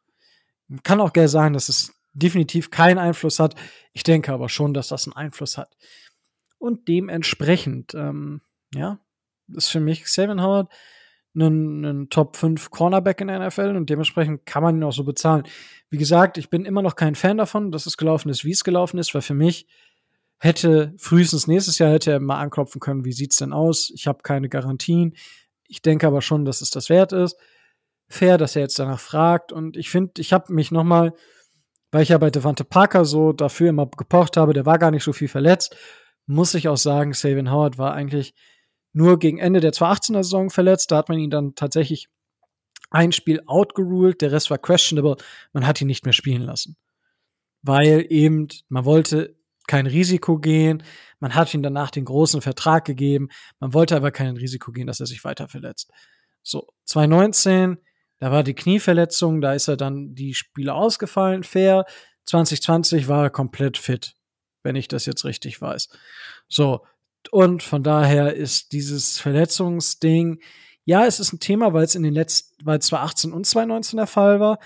Kann auch gerne sagen, dass es definitiv keinen Einfluss hat. Ich denke aber schon, dass das einen Einfluss hat. Und dementsprechend, ähm, ja, ist für mich Xavier Howard ein, ein Top 5 Cornerback in der NFL und dementsprechend kann man ihn auch so bezahlen. Wie gesagt, ich bin immer noch kein Fan davon, dass es gelaufen ist, wie es gelaufen ist, weil für mich hätte frühestens nächstes Jahr hätte er mal anklopfen können, wie sieht's denn aus? Ich habe keine Garantien. Ich denke aber schon, dass es das wert ist. Fair, dass er jetzt danach fragt und ich finde, ich habe mich noch mal weil ich ja bei Devante Parker so dafür immer gepocht habe, der war gar nicht so viel verletzt, muss ich auch sagen, Savian Howard war eigentlich nur gegen Ende der 2018er Saison verletzt. Da hat man ihn dann tatsächlich ein Spiel outgeruled, der Rest war questionable. Man hat ihn nicht mehr spielen lassen. Weil eben, man wollte kein Risiko gehen. Man hat ihm danach den großen Vertrag gegeben. Man wollte aber kein Risiko gehen, dass er sich weiter verletzt. So, 2019, da war die Knieverletzung, da ist er dann die Spiele ausgefallen, fair. 2020 war er komplett fit, wenn ich das jetzt richtig weiß. So, und von daher ist dieses Verletzungsding, ja, es ist ein Thema, weil es in den letzten, weil 2018 und 2019 der Fall war,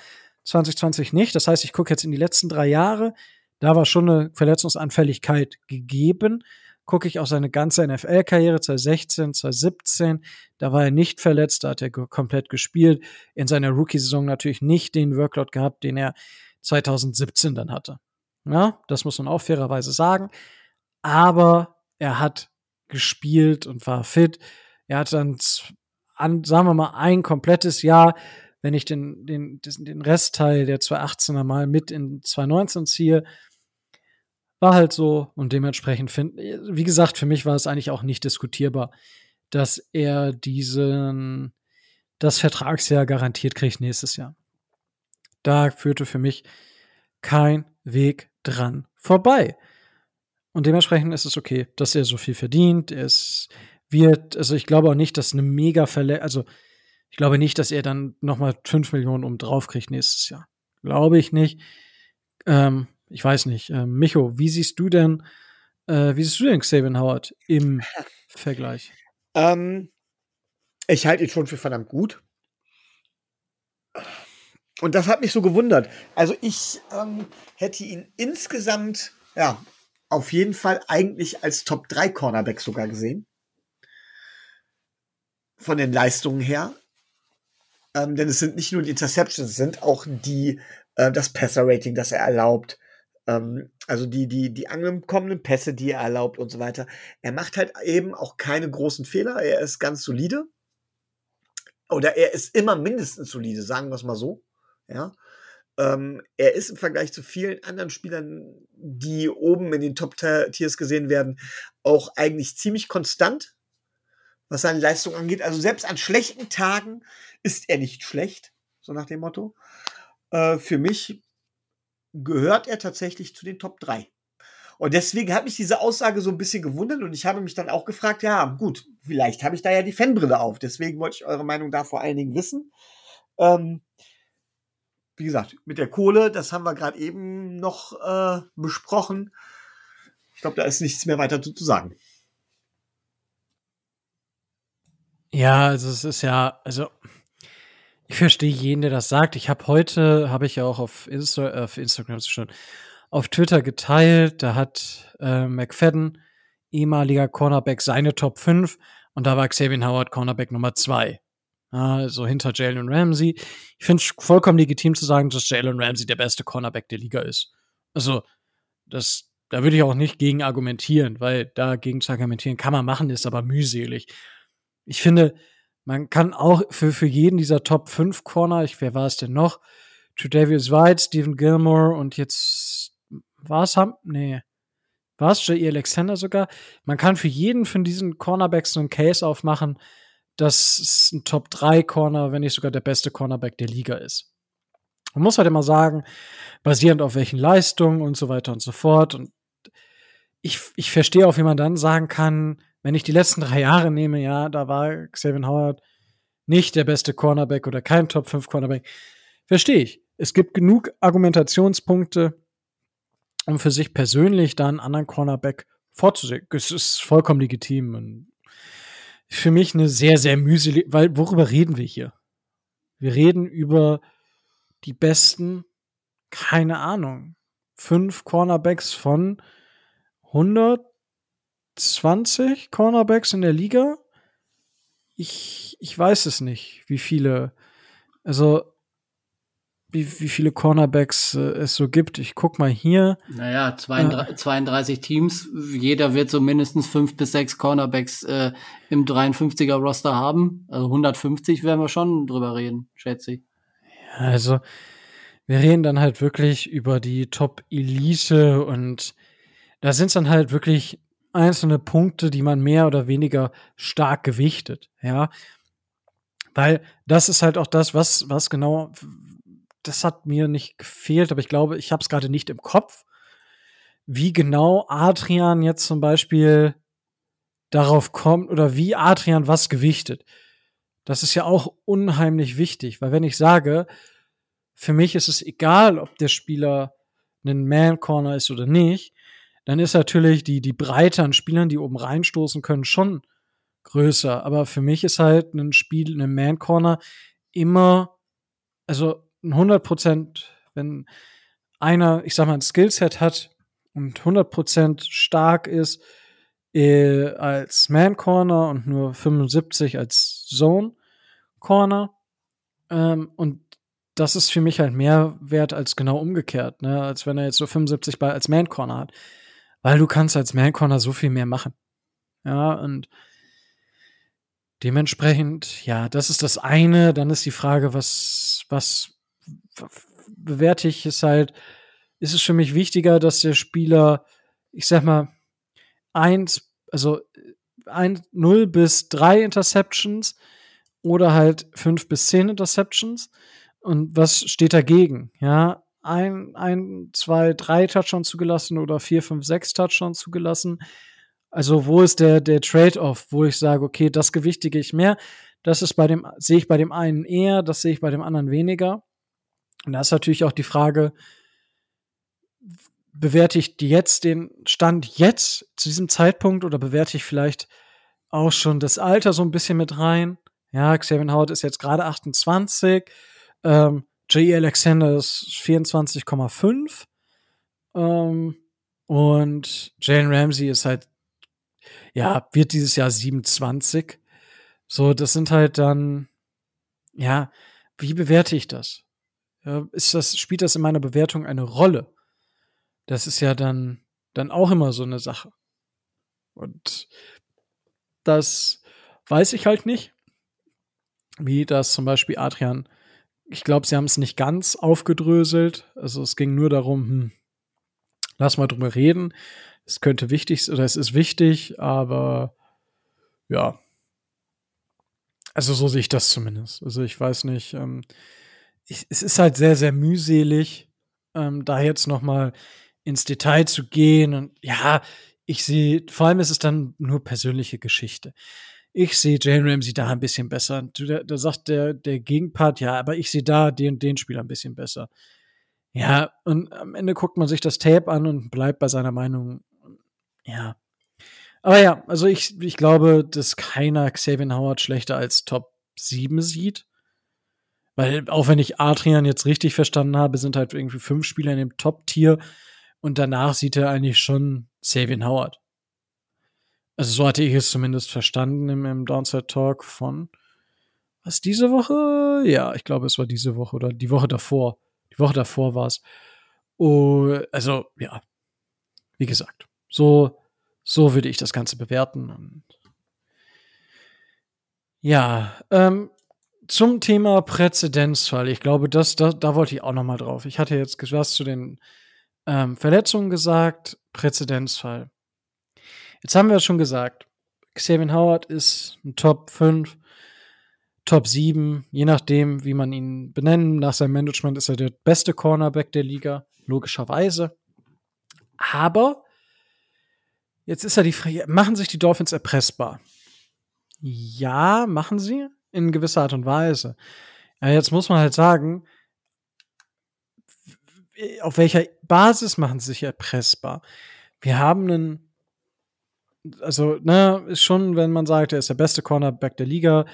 2020 nicht. Das heißt, ich gucke jetzt in die letzten drei Jahre, da war schon eine Verletzungsanfälligkeit gegeben. Gucke ich auch seine ganze NFL-Karriere 2016, 2017, da war er nicht verletzt, da hat er komplett gespielt. In seiner Rookie-Saison natürlich nicht den Workload gehabt, den er 2017 dann hatte. Ja, das muss man auch fairerweise sagen. Aber er hat gespielt und war fit. Er hat dann, an, sagen wir mal, ein komplettes Jahr, wenn ich den, den, den Restteil der 2018er mal mit in 2019 ziehe, war halt so und dementsprechend finde, wie gesagt, für mich war es eigentlich auch nicht diskutierbar, dass er diesen, das Vertragsjahr garantiert kriegt nächstes Jahr. Da führte für mich kein Weg dran vorbei. Und dementsprechend ist es okay, dass er so viel verdient. Es wird, also ich glaube auch nicht, dass eine mega Verletzung, also Ich glaube nicht, dass er dann nochmal 5 Millionen um drauf kriegt nächstes Jahr. Glaube ich nicht. Ähm, ich weiß nicht. Ähm, Micho, wie siehst du denn, äh, wie siehst du denn Xavier Howard im Vergleich? Ähm, ich halte ihn schon für verdammt gut. Und das hat mich so gewundert. Also ich ähm, hätte ihn insgesamt, ja, auf jeden Fall eigentlich als Top 3 Cornerback sogar gesehen. Von den Leistungen her. Ähm, denn es sind nicht nur die Interceptions, es sind auch die, äh, das Passer-Rating, das er erlaubt. Ähm, also die, die, die angekommenen Pässe, die er erlaubt und so weiter. Er macht halt eben auch keine großen Fehler. Er ist ganz solide. Oder er ist immer mindestens solide, sagen wir es mal so. Ja. Ähm, er ist im Vergleich zu vielen anderen Spielern, die oben in den Top-Tiers gesehen werden, auch eigentlich ziemlich konstant, was seine Leistung angeht. Also selbst an schlechten Tagen ist er nicht schlecht, so nach dem Motto. Äh, für mich gehört er tatsächlich zu den Top 3. Und deswegen hat mich diese Aussage so ein bisschen gewundert und ich habe mich dann auch gefragt, ja, gut, vielleicht habe ich da ja die Fanbrille auf. Deswegen wollte ich eure Meinung da vor allen Dingen wissen. Ähm, wie gesagt, mit der Kohle, das haben wir gerade eben noch äh, besprochen. Ich glaube, da ist nichts mehr weiter zu, zu sagen. Ja, also es ist ja, also ich verstehe jeden, der das sagt. Ich habe heute, habe ich ja auch auf, Insta auf Instagram schon, auf Twitter geteilt. Da hat äh, McFadden, ehemaliger Cornerback, seine Top 5 und da war Xavier Howard Cornerback Nummer 2. Also hinter Jalen Ramsey. Ich finde es vollkommen legitim zu sagen, dass Jalen Ramsey der beste Cornerback der Liga ist. Also, das, da würde ich auch nicht gegen argumentieren, weil dagegen zu argumentieren kann man machen, ist aber mühselig. Ich finde, man kann auch für, für jeden dieser Top 5 Corner, ich, wer war es denn noch? Tredavious White, Stephen Gilmore und jetzt war es Ham? Nee. War es J.E. Alexander sogar? Man kann für jeden von diesen Cornerbacks so einen Case aufmachen, dass es ein Top 3 Corner, wenn nicht sogar der beste Cornerback der Liga ist. Man muss halt immer sagen, basierend auf welchen Leistungen und so weiter und so fort. Und ich, ich verstehe auch, wie man dann sagen kann, wenn ich die letzten drei Jahre nehme, ja, da war Xavier Howard nicht der beste Cornerback oder kein Top 5 Cornerback. Verstehe ich. Es gibt genug Argumentationspunkte, um für sich persönlich da einen anderen Cornerback vorzusehen. Es ist vollkommen legitim und für mich eine sehr, sehr mühselig, weil worüber reden wir hier? Wir reden über die besten, keine Ahnung, fünf Cornerbacks von 120 Cornerbacks in der Liga. Ich, ich weiß es nicht, wie viele. Also wie, wie viele Cornerbacks äh, es so gibt. Ich guck mal hier. Naja, 32, äh, 32 Teams. Jeder wird so mindestens fünf bis sechs Cornerbacks äh, im 53er Roster haben. Also 150 werden wir schon drüber reden, schätze ich. Ja, also wir reden dann halt wirklich über die Top-Elite und da sind es dann halt wirklich einzelne Punkte, die man mehr oder weniger stark gewichtet, ja. Weil das ist halt auch das, was, was genau das hat mir nicht gefehlt, aber ich glaube, ich habe es gerade nicht im Kopf, wie genau Adrian jetzt zum Beispiel darauf kommt oder wie Adrian was gewichtet. Das ist ja auch unheimlich wichtig, weil wenn ich sage, für mich ist es egal, ob der Spieler ein Man-Corner ist oder nicht, dann ist natürlich die, die Breite an Spielern, die oben reinstoßen können, schon größer. Aber für mich ist halt ein Spiel, ein Man-Corner immer, also 100 Prozent, wenn einer, ich sag mal, ein Skillset hat und 100 Prozent stark ist äh, als Man Corner und nur 75 als Zone Corner. Ähm, und das ist für mich halt mehr wert als genau umgekehrt, ne? als wenn er jetzt so 75 bei als Man Corner hat. Weil du kannst als Man Corner so viel mehr machen. Ja, und dementsprechend, ja, das ist das eine. Dann ist die Frage, was, was bewerte ich es halt, ist es für mich wichtiger, dass der Spieler, ich sag mal, eins, also ein, 0 bis drei Interceptions oder halt fünf bis zehn Interceptions. Und was steht dagegen? Ja, ein, ein, zwei, drei Touchdowns zugelassen oder vier, fünf, sechs Touchdowns zugelassen. Also, wo ist der, der Trade-off, wo ich sage, okay, das gewichtige ich mehr? Das ist bei dem, sehe ich bei dem einen eher, das sehe ich bei dem anderen weniger. Und da ist natürlich auch die Frage, bewerte ich jetzt den Stand jetzt zu diesem Zeitpunkt oder bewerte ich vielleicht auch schon das Alter so ein bisschen mit rein? Ja, Xavier Howard ist jetzt gerade 28, ähm, J.E. Alexander ist 24,5 ähm, und Jane Ramsey ist halt, ja, wird dieses Jahr 27. So, das sind halt dann, ja, wie bewerte ich das? Ist das, spielt das in meiner Bewertung eine Rolle? Das ist ja dann, dann auch immer so eine Sache. Und das weiß ich halt nicht, wie das zum Beispiel Adrian, ich glaube, sie haben es nicht ganz aufgedröselt. Also es ging nur darum, hm, lass mal drüber reden. Es könnte wichtig oder es ist wichtig, aber ja. Also so sehe ich das zumindest. Also ich weiß nicht. Ähm, ich, es ist halt sehr, sehr mühselig, ähm, da jetzt noch mal ins Detail zu gehen. Und ja, ich sehe, vor allem ist es dann nur persönliche Geschichte. Ich sehe Jane Ramsey da ein bisschen besser. Da, da sagt der, der Gegenpart, ja, aber ich sehe da den, den Spieler ein bisschen besser. Ja, und am Ende guckt man sich das Tape an und bleibt bei seiner Meinung. Ja. Aber ja, also ich, ich glaube, dass keiner Xavier Howard schlechter als Top 7 sieht. Weil, auch wenn ich Adrian jetzt richtig verstanden habe, sind halt irgendwie fünf Spieler in dem Top-Tier und danach sieht er eigentlich schon Xavier Howard. Also so hatte ich es zumindest verstanden im, im Downside Talk von was diese Woche? Ja, ich glaube, es war diese Woche oder die Woche davor. Die Woche davor war es. Oh, also, ja. Wie gesagt, so, so würde ich das Ganze bewerten. Und ja, ähm, zum Thema Präzedenzfall. Ich glaube, das, da, da wollte ich auch noch mal drauf. Ich hatte jetzt was zu den ähm, Verletzungen gesagt. Präzedenzfall. Jetzt haben wir schon gesagt, Xavier Howard ist ein Top 5 Top 7, je nachdem, wie man ihn benennen. Nach seinem Management ist er der beste Cornerback der Liga, logischerweise. Aber jetzt ist ja die Frage, machen sich die Dolphins erpressbar? Ja, machen sie in gewisser Art und Weise. Ja, jetzt muss man halt sagen, auf welcher Basis machen sie sich erpressbar? Wir haben einen, also, ne, ist schon, wenn man sagt, er ist der beste Cornerback der Liga,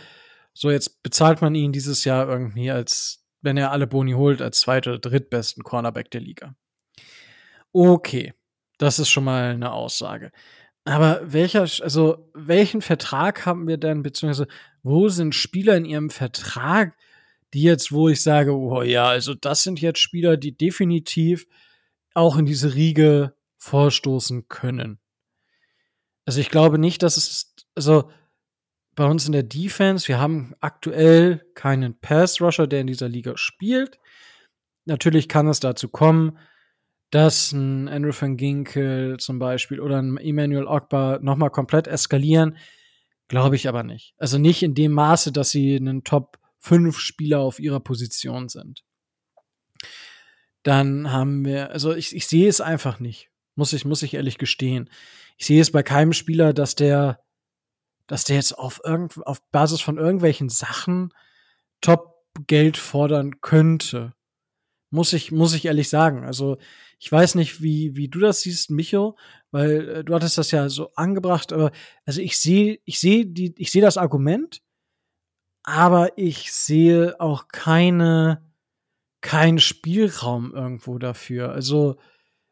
so, jetzt bezahlt man ihn dieses Jahr irgendwie als, wenn er alle Boni holt, als zweit- oder drittbesten Cornerback der Liga. Okay, das ist schon mal eine Aussage. Aber welcher, also welchen Vertrag haben wir denn, beziehungsweise wo sind Spieler in ihrem Vertrag, die jetzt, wo ich sage, oh ja, also das sind jetzt Spieler, die definitiv auch in diese Riege vorstoßen können. Also ich glaube nicht, dass es, also bei uns in der Defense. Wir haben aktuell keinen Pass-Rusher, der in dieser Liga spielt. Natürlich kann es dazu kommen, dass ein Andrew van Ginkel zum Beispiel oder ein Emmanuel Ogba nochmal komplett eskalieren. Glaube ich aber nicht. Also nicht in dem Maße, dass sie einen Top 5 Spieler auf ihrer Position sind. Dann haben wir, also ich, ich sehe es einfach nicht. Muss ich, muss ich ehrlich gestehen. Ich sehe es bei keinem Spieler, dass der dass der jetzt auf, irgend, auf Basis von irgendwelchen Sachen Top-Geld fordern könnte. Muss ich, muss ich ehrlich sagen. Also, ich weiß nicht, wie, wie du das siehst, Micho, weil äh, du hattest das ja so angebracht, aber also ich sehe, ich sehe die, ich sehe das Argument, aber ich sehe auch keine, keinen Spielraum irgendwo dafür. Also,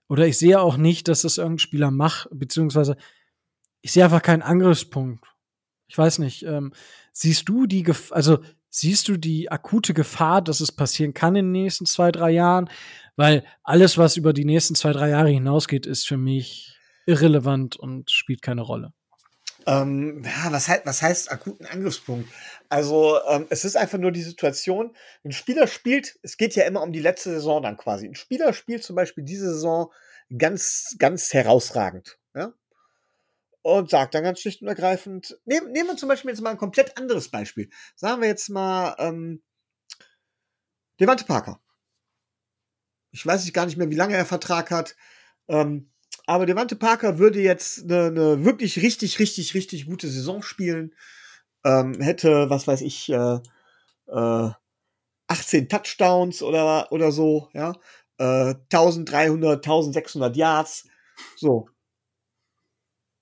oder ich sehe auch nicht, dass das irgendein Spieler macht, beziehungsweise ich sehe einfach keinen Angriffspunkt. Ich weiß nicht. Ähm, siehst du die, Gef also siehst du die akute Gefahr, dass es passieren kann in den nächsten zwei, drei Jahren? Weil alles, was über die nächsten zwei, drei Jahre hinausgeht, ist für mich irrelevant und spielt keine Rolle. Ähm, ja, was, heißt, was heißt akuten Angriffspunkt? Also, ähm, es ist einfach nur die Situation, ein Spieler spielt, es geht ja immer um die letzte Saison dann quasi. Ein Spieler spielt zum Beispiel diese Saison ganz, ganz herausragend. Ja? Und sagt dann ganz schlicht und ergreifend, nehmen, nehmen wir zum Beispiel jetzt mal ein komplett anderes Beispiel. Sagen wir jetzt mal ähm, Devante Parker. Ich weiß gar nicht mehr, wie lange er Vertrag hat. Ähm, aber Devante Parker würde jetzt eine, eine wirklich richtig, richtig, richtig gute Saison spielen. ähm, hätte, was weiß ich, äh, äh, 18 Touchdowns oder, oder so, ja, äh, 1300, 1600 Yards, so.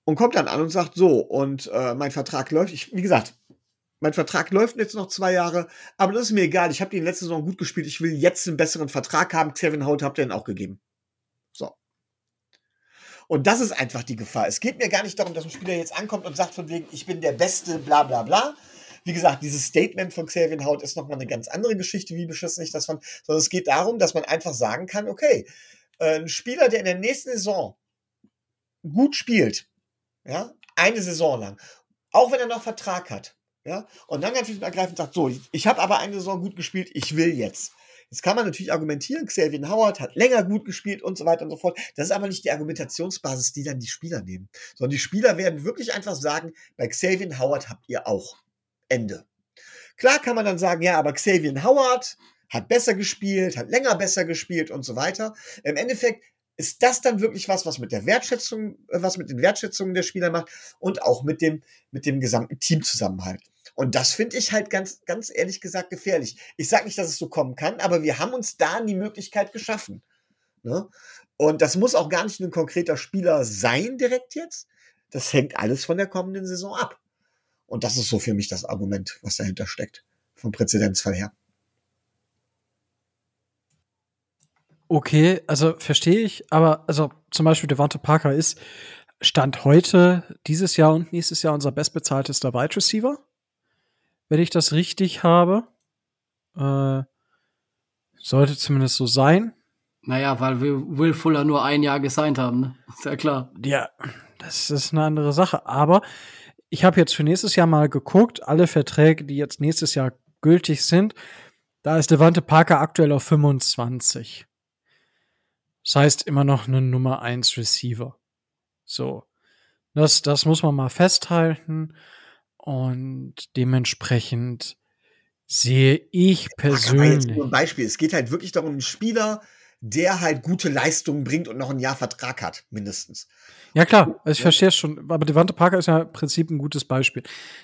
Und kommt dann an und sagt, so, und äh, mein Vertrag läuft, ich, wie gesagt, mein Vertrag läuft jetzt noch zwei Jahre, aber das ist mir egal. Ich habe die letzte Saison gut gespielt. Ich will jetzt einen besseren Vertrag haben. Kevin Hout habt ihr ihn auch gegeben. So. Und das ist einfach die Gefahr. Es geht mir gar nicht darum, dass ein Spieler jetzt ankommt und sagt von wegen, ich bin der Beste, bla bla bla. Wie gesagt, dieses Statement von Xavier Hout ist nochmal eine ganz andere Geschichte, wie beschissen ich das fand. Sondern es geht darum, dass man einfach sagen kann, okay, äh, ein Spieler, der in der nächsten Saison gut spielt, ja, eine Saison lang, auch wenn er noch Vertrag hat, ja, und dann natürlich ergreifend sagt, so, ich habe aber eine Saison gut gespielt, ich will jetzt. Jetzt kann man natürlich argumentieren, Xavier Howard hat länger gut gespielt und so weiter und so fort. Das ist aber nicht die Argumentationsbasis, die dann die Spieler nehmen. Sondern die Spieler werden wirklich einfach sagen, bei Xavier Howard habt ihr auch. Ende. Klar kann man dann sagen, ja, aber Xavier Howard hat besser gespielt, hat länger besser gespielt und so weiter. Im Endeffekt ist das dann wirklich was, was mit der Wertschätzung, äh, was mit den Wertschätzungen der Spieler macht und auch mit dem, mit dem gesamten Teamzusammenhalt. Und das finde ich halt ganz, ganz ehrlich gesagt gefährlich. Ich sage nicht, dass es so kommen kann, aber wir haben uns da die Möglichkeit geschaffen. Ne? Und das muss auch gar nicht ein konkreter Spieler sein direkt jetzt. Das hängt alles von der kommenden Saison ab. Und das ist so für mich das Argument, was dahinter steckt, vom Präzedenzfall her. Okay, also verstehe ich, aber also zum Beispiel Devante Parker ist Stand heute dieses Jahr und nächstes Jahr unser bestbezahltester Wide Receiver wenn ich das richtig habe. Äh, sollte zumindest so sein. Naja, weil wir Will Fuller nur ein Jahr gesigned haben, ne? Ist ja klar. Ja, das ist eine andere Sache. Aber ich habe jetzt für nächstes Jahr mal geguckt, alle Verträge, die jetzt nächstes Jahr gültig sind, da ist Devante Parker aktuell auf 25. Das heißt immer noch eine Nummer 1 Receiver. So. Das, das muss man mal festhalten. Und dementsprechend sehe ich persönlich. Ja, nur ein Beispiel. Es geht halt wirklich darum, einen Spieler, der halt gute Leistungen bringt und noch ein Jahr Vertrag hat, mindestens. Ja, klar, also ich verstehe es schon. Aber Devante Parker ist ja im Prinzip ein gutes Beispiel.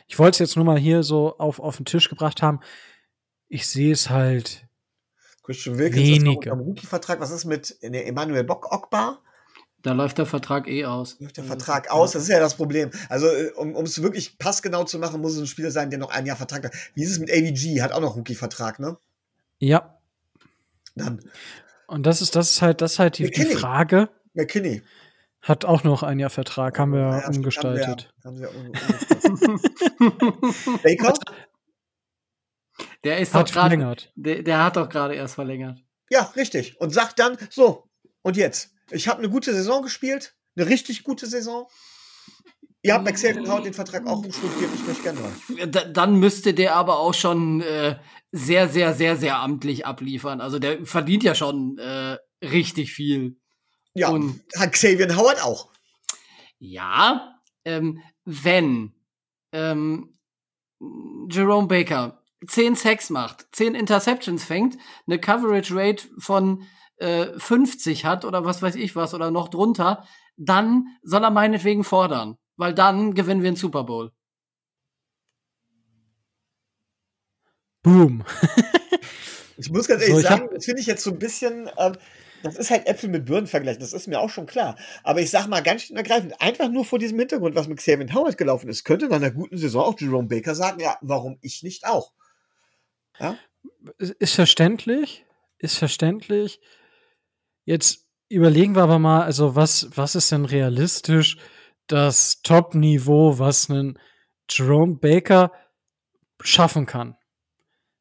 Ich wollte es jetzt nur mal hier so auf, auf den Tisch gebracht haben. Ich sehe es halt. Christian Wilkins weniger. ist noch Rookie-Vertrag. Was ist mit Emanuel Bock Ogbar? Da läuft der Vertrag eh aus. Läuft der Vertrag aus, das ist ja das Problem. Also, äh, um es wirklich passgenau zu machen, muss es ein Spieler sein, der noch ein Jahr Vertrag hat. Wie ist es mit AVG? Hat auch noch Rookie-Vertrag, ne? Ja. Dann. Und das ist, das ist halt, das ist halt die, die Frage. McKinney. Hat auch noch ein Jahr Vertrag, haben wir ja, umgestaltet. Haben wir, haben wir Baker? Der ist hat doch gerade, der, der hat doch gerade erst verlängert. Ja, richtig. Und sagt dann, so, und jetzt? Ich habe eine gute Saison gespielt, eine richtig gute Saison. Ihr habt McSaven Haut den Vertrag auch umstudiert, ich möchte gerne Dann müsste der aber auch schon äh, sehr, sehr, sehr, sehr amtlich abliefern. Also der verdient ja schon äh, richtig viel. Ja, und hat Xavier Howard auch. Ja, ähm, wenn ähm, Jerome Baker 10 Sacks macht, 10 Interceptions fängt, eine Coverage Rate von 50 äh, hat oder was weiß ich was oder noch drunter, dann soll er meinetwegen fordern, weil dann gewinnen wir einen Super Bowl. Boom. ich muss ganz ehrlich so, sagen, das finde ich jetzt so ein bisschen, ähm, das ist halt Äpfel mit Birnen vergleichen, das ist mir auch schon klar. Aber ich sag mal ganz schön ergreifend, einfach nur vor diesem Hintergrund, was mit Xavier Howard gelaufen ist, könnte nach einer guten Saison auch Jerome Baker sagen, ja, warum ich nicht auch? Ja? Ist verständlich, ist verständlich. Jetzt überlegen wir aber mal, also was, was ist denn realistisch das Top-Niveau, was ein Jerome Baker schaffen kann?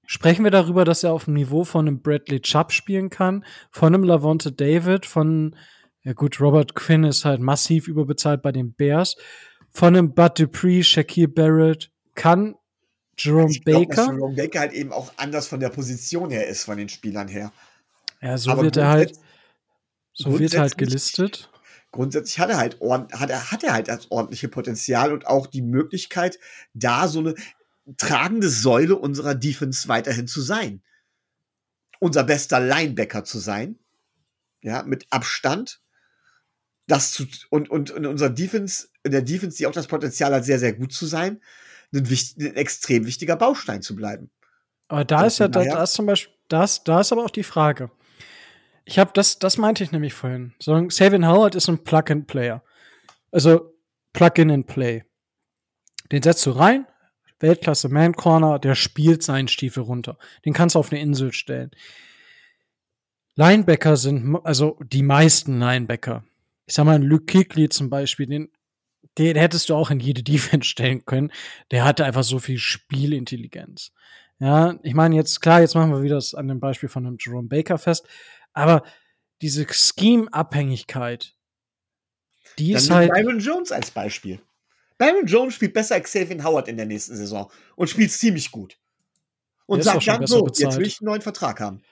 Sprechen wir darüber, dass er auf dem Niveau von einem Bradley Chubb spielen kann, von einem Lavonte David, von, ja gut, Robert Quinn ist halt massiv überbezahlt bei den Bears, von einem Bud Dupree, Shaquille Barrett, kann Jerome ich glaub, Baker. Dass Jerome Baker halt eben auch anders von der Position her ist, von den Spielern her. Ja, so Aber wird er halt so wird halt gelistet. Grundsätzlich hat er halt hat er, hat er halt das ordentliche Potenzial und auch die Möglichkeit, da so eine tragende Säule unserer Defense weiterhin zu sein. Unser bester Linebacker zu sein. Ja, mit Abstand. Das zu, und, und in unserer Defense, in der Defense, die auch das Potenzial hat, sehr, sehr gut zu sein. Ein, ein extrem wichtiger Baustein zu bleiben. Aber da ist ja, da, da ist zum Beispiel, das, da ist aber auch die Frage. Ich habe das, das meinte ich nämlich vorhin. So, Savin Howard ist ein Plug-and-Player. Also Plug-in and Play. Den setzt du rein, Weltklasse Man Corner, der spielt seinen Stiefel runter. Den kannst du auf eine Insel stellen. Linebacker sind, also die meisten Linebacker. Ich sag mal, Luke Kuechly zum Beispiel, den, den hättest du auch in jede Defense stellen können. Der hatte einfach so viel Spielintelligenz. Ja, ich meine jetzt, klar, jetzt machen wir wieder das an dem Beispiel von einem Jerome Baker fest, aber diese Scheme-Abhängigkeit, die Dann ist halt. Byron Jones als Beispiel. Byron Jones spielt besser als Xavier Howard in der nächsten Saison und spielt ziemlich gut. Und sagt dann so, jetzt will ich einen neuen Vertrag haben.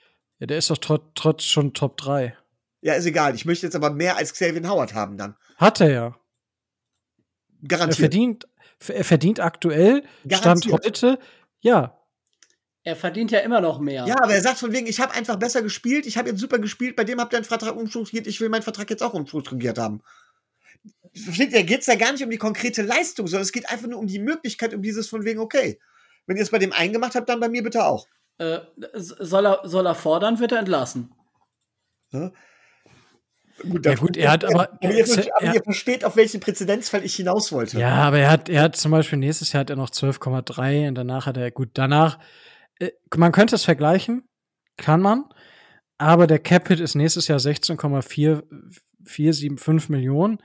Ja, der ist doch trotz, trotz schon Top 3. Ja, ist egal. Ich möchte jetzt aber mehr als Xavier Howard haben dann. Hat er ja. Garantiert. Er verdient, er verdient aktuell, Garantiert. Stand heute, ja. Er verdient ja immer noch mehr. Ja, aber er sagt von wegen, ich habe einfach besser gespielt, ich habe jetzt super gespielt, bei dem habt ihr einen Vertrag umstrukturiert, ich will meinen Vertrag jetzt auch umstrukturiert haben. Versteht ihr, geht es ja gar nicht um die konkrete Leistung, sondern es geht einfach nur um die Möglichkeit, um dieses von wegen, okay, wenn ihr es bei dem eingemacht habt, dann bei mir bitte auch. Äh, soll, er, soll er fordern, wird er entlassen. Ja? Gut, ja, gut, er hat aber. aber, ihr, versteht, aber ihr versteht, auf welchen Präzedenzfall ich hinaus wollte. Ja, aber er hat, er hat zum Beispiel nächstes Jahr hat er noch 12,3 und danach hat er, gut, danach, äh, man könnte es vergleichen, kann man, aber der Capit ist nächstes Jahr 16,475 Millionen.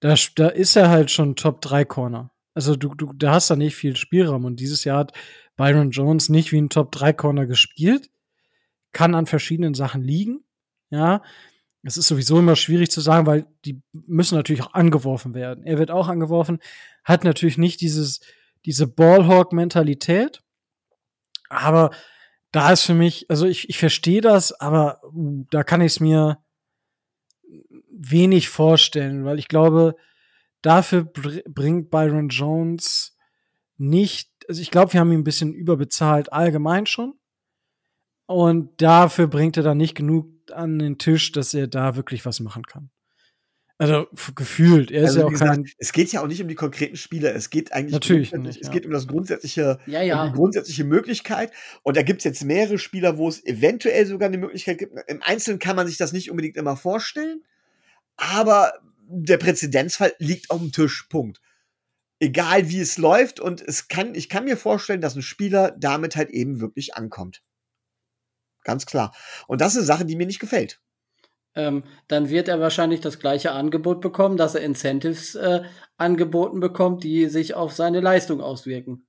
Da, da ist er halt schon Top 3 Corner. Also du, du, da hast da nicht viel Spielraum und dieses Jahr hat Byron Jones nicht wie ein Top 3 Corner gespielt. Kann an verschiedenen Sachen liegen. Ja, es ist sowieso immer schwierig zu sagen, weil die müssen natürlich auch angeworfen werden. Er wird auch angeworfen, hat natürlich nicht dieses, diese Ballhawk-Mentalität. Aber da ist für mich, also ich, ich verstehe das, aber uh, da kann ich es mir wenig vorstellen, weil ich glaube, dafür br bringt Byron Jones nicht, also ich glaube, wir haben ihn ein bisschen überbezahlt allgemein schon. Und dafür bringt er dann nicht genug an den Tisch, dass er da wirklich was machen kann. Also gefühlt, er also, ist ja auch gesagt, kein. Es geht ja auch nicht um die konkreten Spieler, es geht eigentlich Natürlich um, nicht, es ja. geht um das grundsätzliche, ja, ja. Um die grundsätzliche Möglichkeit. Und da gibt es jetzt mehrere Spieler, wo es eventuell sogar eine Möglichkeit gibt. Im Einzelnen kann man sich das nicht unbedingt immer vorstellen, aber der Präzedenzfall liegt auf dem Tisch. Punkt. Egal wie es läuft, und es kann, ich kann mir vorstellen, dass ein Spieler damit halt eben wirklich ankommt. Ganz klar. Und das ist eine Sache, die mir nicht gefällt. Ähm, dann wird er wahrscheinlich das gleiche Angebot bekommen, dass er Incentives äh, angeboten bekommt, die sich auf seine Leistung auswirken.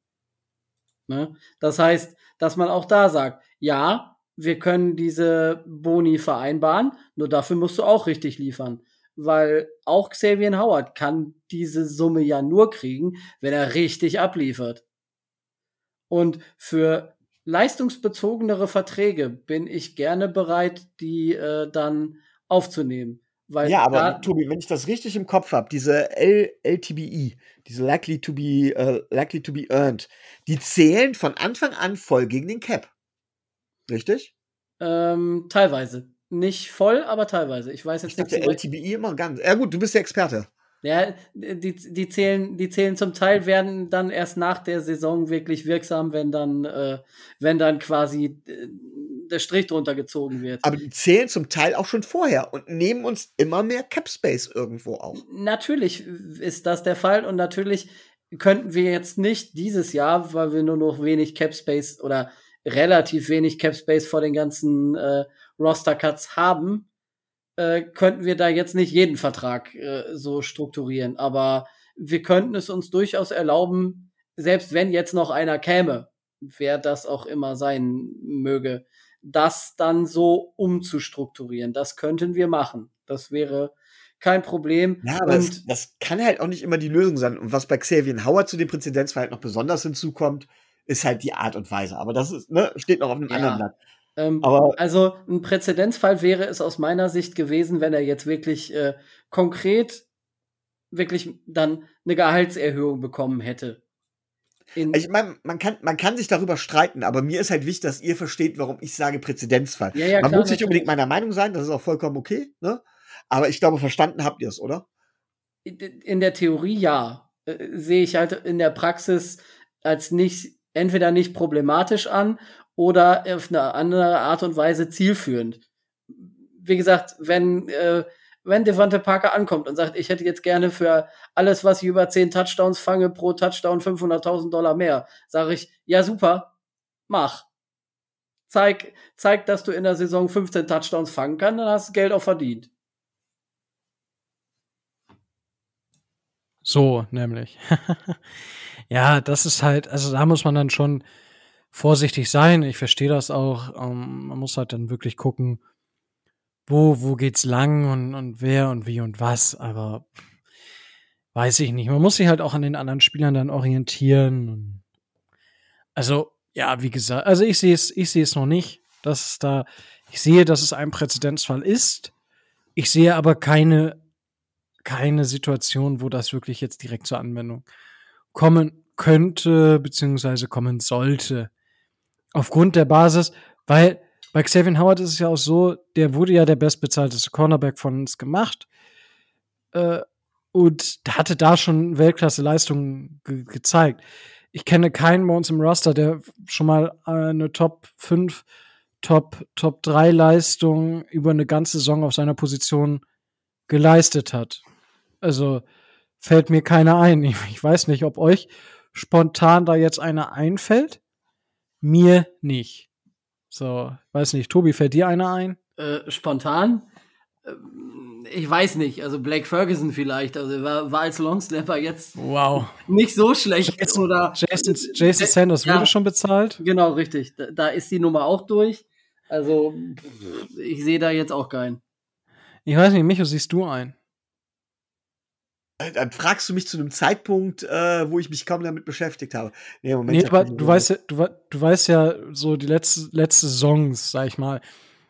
Ne? Das heißt, dass man auch da sagt, ja, wir können diese Boni vereinbaren, nur dafür musst du auch richtig liefern. Weil auch Xavier Howard kann diese Summe ja nur kriegen, wenn er richtig abliefert. Und für leistungsbezogenere Verträge bin ich gerne bereit, die äh, dann aufzunehmen. Weil ja, aber Tobi, wenn ich das richtig im Kopf habe, diese L LTBE, diese likely to be uh, likely to be earned, die zählen von Anfang an voll gegen den Cap. Richtig? Ähm, teilweise. Nicht voll, aber teilweise. Ich weiß jetzt ich nicht. Ich LTBE immer ganz. Ja gut, du bist der Experte. Ja, die, die, zählen, die zählen zum Teil, werden dann erst nach der Saison wirklich wirksam, wenn dann, äh, wenn dann quasi äh, der Strich drunter gezogen wird. Aber die zählen zum Teil auch schon vorher und nehmen uns immer mehr Cap Space irgendwo auf. Natürlich ist das der Fall und natürlich könnten wir jetzt nicht dieses Jahr, weil wir nur noch wenig Cap Space oder relativ wenig Cap Space vor den ganzen äh, Roster Cuts haben, äh, könnten wir da jetzt nicht jeden Vertrag äh, so strukturieren. Aber wir könnten es uns durchaus erlauben, selbst wenn jetzt noch einer käme, wer das auch immer sein möge, das dann so umzustrukturieren. Das könnten wir machen. Das wäre kein Problem. Ja, aber das, das, kann halt auch nicht immer die Lösung sein. Und was bei Xavier Howard zu dem Präzedenzfall halt noch besonders hinzukommt, ist halt die Art und Weise. Aber das ist, ne, steht noch auf einem ja. anderen Blatt. Ähm, Aber also ein Präzedenzfall wäre es aus meiner Sicht gewesen, wenn er jetzt wirklich äh, konkret wirklich dann eine Gehaltserhöhung bekommen hätte. In ich meine, man kann, man kann sich darüber streiten, aber mir ist halt wichtig, dass ihr versteht, warum ich sage Präzedenzfall. Ja, ja, man klar, muss nicht unbedingt meiner Meinung sein, das ist auch vollkommen okay, ne? Aber ich glaube, verstanden habt ihr es, oder? In der Theorie ja. äh, sehe ich halt in der Praxis als nicht, entweder nicht problematisch an oder auf eine andere Art und Weise zielführend. Wie gesagt, wenn, äh, wenn Devante Parker ankommt und sagt, ich hätte jetzt gerne für alles, was ich über 10 Touchdowns fange, pro Touchdown 500.000 Dollar mehr, sage ich, ja super, mach. Zeig, zeig, dass du in der Saison 15 Touchdowns fangen kannst, dann hast du Geld auch verdient. So, nämlich. ja, das ist halt, also da muss man dann schon vorsichtig sein. Ich verstehe das auch. Ähm, man muss halt dann wirklich gucken, wo, wo geht's lang und, und wer und wie und was, aber weiß ich nicht. Man muss sich halt auch an den anderen Spielern dann orientieren. Also, ja, wie gesagt, also ich sehe es, ich sehe es noch nicht, dass es da, ich sehe, dass es ein Präzedenzfall ist. Ich sehe aber keine keine Situation, wo das wirklich jetzt direkt zur Anwendung kommen könnte, beziehungsweise kommen sollte. Aufgrund der Basis, weil bei Xavier Howard ist es ja auch so, der wurde ja der bestbezahlteste Cornerback von uns gemacht. Äh, und hatte da schon Weltklasse-Leistungen ge gezeigt. Ich kenne keinen bei uns im Roster, der schon mal eine Top 5, Top, Top 3 Leistung über eine ganze Saison auf seiner Position geleistet hat. Also fällt mir keiner ein. Ich, ich weiß nicht, ob euch spontan da jetzt einer einfällt. Mir nicht. So, weiß nicht, Tobi, fällt dir einer ein? Äh, spontan? Ähm, ich weiß nicht, also Blake Ferguson vielleicht, also war, war als Longsnapper jetzt wow. nicht so schlecht. Jason, oder Jason, Jason Sanders ja, wurde schon bezahlt. Genau, richtig. Da, da, ist die Nummer auch durch. Also ich sehe da jetzt auch keinen. Ich weiß nicht, Micho, siehst du ein? Dann fragst du mich zu einem Zeitpunkt, äh, wo ich mich kaum damit beschäftigt habe. Nee, Moment, nee aber du weißt, ja, du, du weißt ja, so die letzte, letzte Saisons, sag ich mal,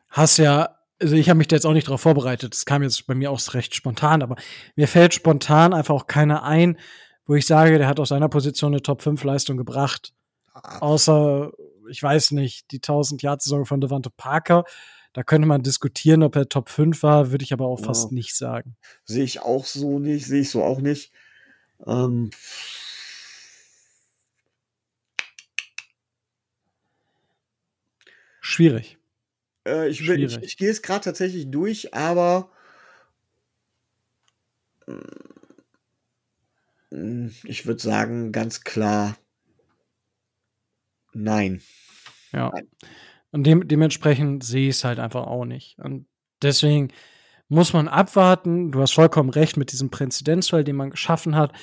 hast ja, also ich habe mich da jetzt auch nicht darauf vorbereitet, das kam jetzt bei mir auch recht spontan, aber mir fällt spontan einfach auch keiner ein, wo ich sage, der hat aus seiner Position eine Top-5-Leistung gebracht. Ah. Außer, ich weiß nicht, die 1000-Yard-Saison von Devante Parker da könnte man diskutieren, ob er Top 5 war, würde ich aber auch ja. fast nicht sagen. Sehe ich auch so nicht, sehe ich so auch nicht. Ähm Schwierig. Äh, ich, Schwierig. ich, ich gehe es gerade tatsächlich durch, aber mm, ich würde sagen, ganz klar nein. Ja. Nein. Und dem, dementsprechend sehe ich es halt einfach auch nicht. Und deswegen muss man abwarten. Du hast vollkommen recht mit diesem Präzedenzfall, den man geschaffen hat.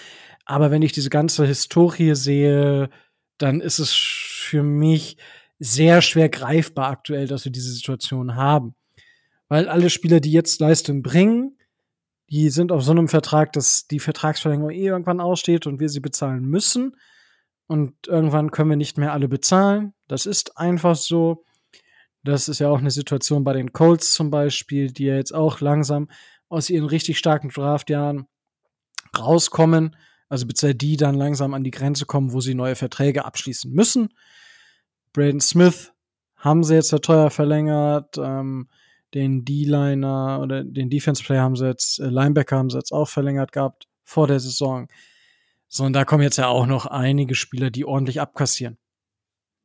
Aber wenn ich diese ganze Historie sehe, dann ist es für mich sehr schwer greifbar aktuell, dass wir diese Situation haben. Weil alle Spieler, die jetzt Leistung bringen, die sind auf so einem Vertrag, dass die Vertragsverlängerung eh irgendwann aussteht und wir sie bezahlen müssen. Und irgendwann können wir nicht mehr alle bezahlen. Das ist einfach so. Das ist ja auch eine Situation bei den Colts zum Beispiel, die ja jetzt auch langsam aus ihren richtig starken Draftjahren rauskommen. Also beziehungsweise die dann langsam an die Grenze kommen, wo sie neue Verträge abschließen müssen. Braden Smith haben sie jetzt ja teuer verlängert. Ähm, den D-Liner oder den Defense-Player haben sie jetzt, äh, Linebacker haben sie jetzt auch verlängert gehabt vor der Saison. So, und da kommen jetzt ja auch noch einige Spieler, die ordentlich abkassieren.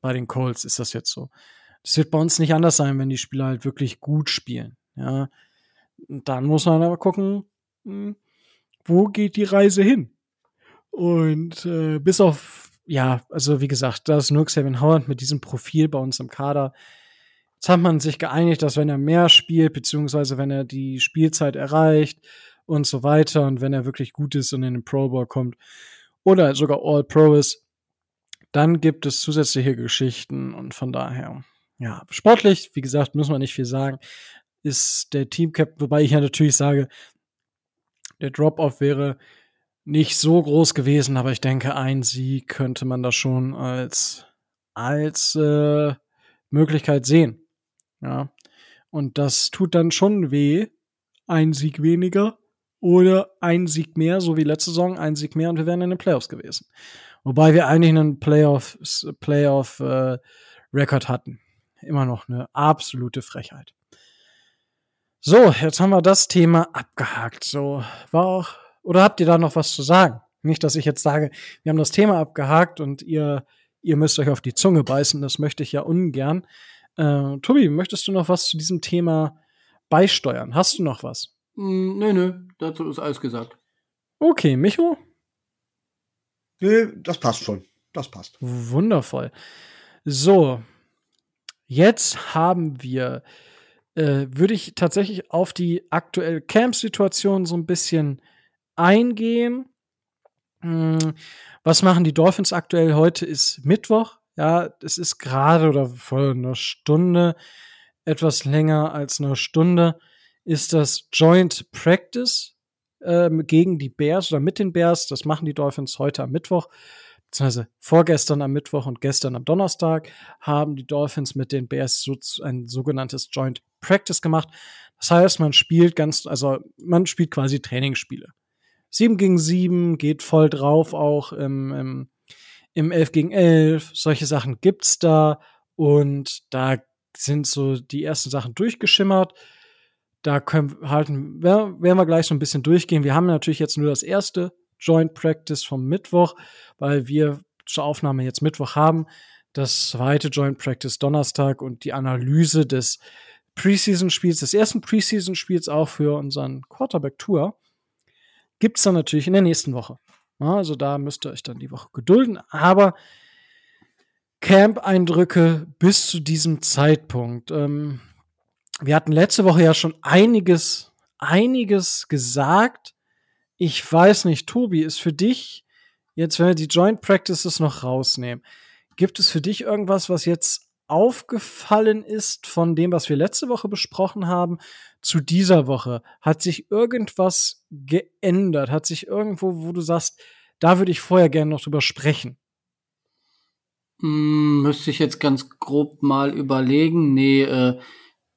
Bei den Colts ist das jetzt so. Das wird bei uns nicht anders sein, wenn die Spieler halt wirklich gut spielen. Ja, dann muss man aber gucken, hm, wo geht die Reise hin? Und äh, bis auf, ja, also wie gesagt, da ist nur Xavier Howard mit diesem Profil bei uns im Kader. Jetzt hat man sich geeinigt, dass wenn er mehr spielt, beziehungsweise wenn er die Spielzeit erreicht und so weiter und wenn er wirklich gut ist und in den Pro Bowl kommt oder sogar All Pro ist, dann gibt es zusätzliche Geschichten und von daher ja, sportlich, wie gesagt, muss man nicht viel sagen, ist der Teamcap, wobei ich ja natürlich sage, der Drop-Off wäre nicht so groß gewesen, aber ich denke, ein Sieg könnte man da schon als, als äh, Möglichkeit sehen. Ja. Und das tut dann schon weh. Ein Sieg weniger oder ein Sieg mehr, so wie letzte Saison, ein Sieg mehr und wir wären in den Playoffs gewesen. Wobei wir eigentlich einen Playoff, Playoff äh, Record hatten immer noch eine absolute Frechheit. So, jetzt haben wir das Thema abgehakt. So, war auch, oder habt ihr da noch was zu sagen? Nicht, dass ich jetzt sage, wir haben das Thema abgehakt und ihr, ihr müsst euch auf die Zunge beißen. Das möchte ich ja ungern. Äh, Tobi, möchtest du noch was zu diesem Thema beisteuern? Hast du noch was? Mm, nö, nö, dazu ist alles gesagt. Okay, Micho? Nö, das passt schon. Das passt. Wundervoll. So, jetzt haben wir, äh, würde ich tatsächlich auf die aktuelle Camp-Situation so ein bisschen eingehen. Hm, was machen die Dolphins aktuell? Heute ist Mittwoch. Ja, es ist gerade oder vor einer Stunde, etwas länger als eine Stunde, ist das Joint Practice ähm, gegen die Bears oder mit den Bears. Das machen die Dolphins heute am Mittwoch beziehungsweise vorgestern am Mittwoch und gestern am Donnerstag haben die Dolphins mit den Bears so ein sogenanntes Joint Practice gemacht. Das heißt, man spielt ganz, also man spielt quasi Trainingsspiele. 7 gegen 7 geht voll drauf, auch im, im, im 11 gegen 11. Solche Sachen gibt's da und da sind so die ersten Sachen durchgeschimmert. Da können halten, werden wir gleich so ein bisschen durchgehen. Wir haben natürlich jetzt nur das erste Joint Practice vom Mittwoch, weil wir zur Aufnahme jetzt Mittwoch haben. Das zweite Joint Practice Donnerstag und die Analyse des Preseason-Spiels, des ersten Preseason-Spiels auch für unseren Quarterback-Tour, gibt es dann natürlich in der nächsten Woche. also da müsst ihr euch dann die Woche gedulden. Aber Camp-Eindrücke bis zu diesem Zeitpunkt. Ähm, wir hatten letzte Woche ja schon einiges, einiges gesagt ich weiß nicht, Tobi, ist für dich, jetzt wenn wir die Joint Practices noch rausnehmen, gibt es für dich irgendwas, was jetzt aufgefallen ist von dem, was wir letzte Woche besprochen haben, zu dieser Woche? Hat sich irgendwas geändert? Hat sich irgendwo, wo du sagst, da würde ich vorher gerne noch drüber sprechen? Hm, müsste ich jetzt ganz grob mal überlegen. Nee, äh,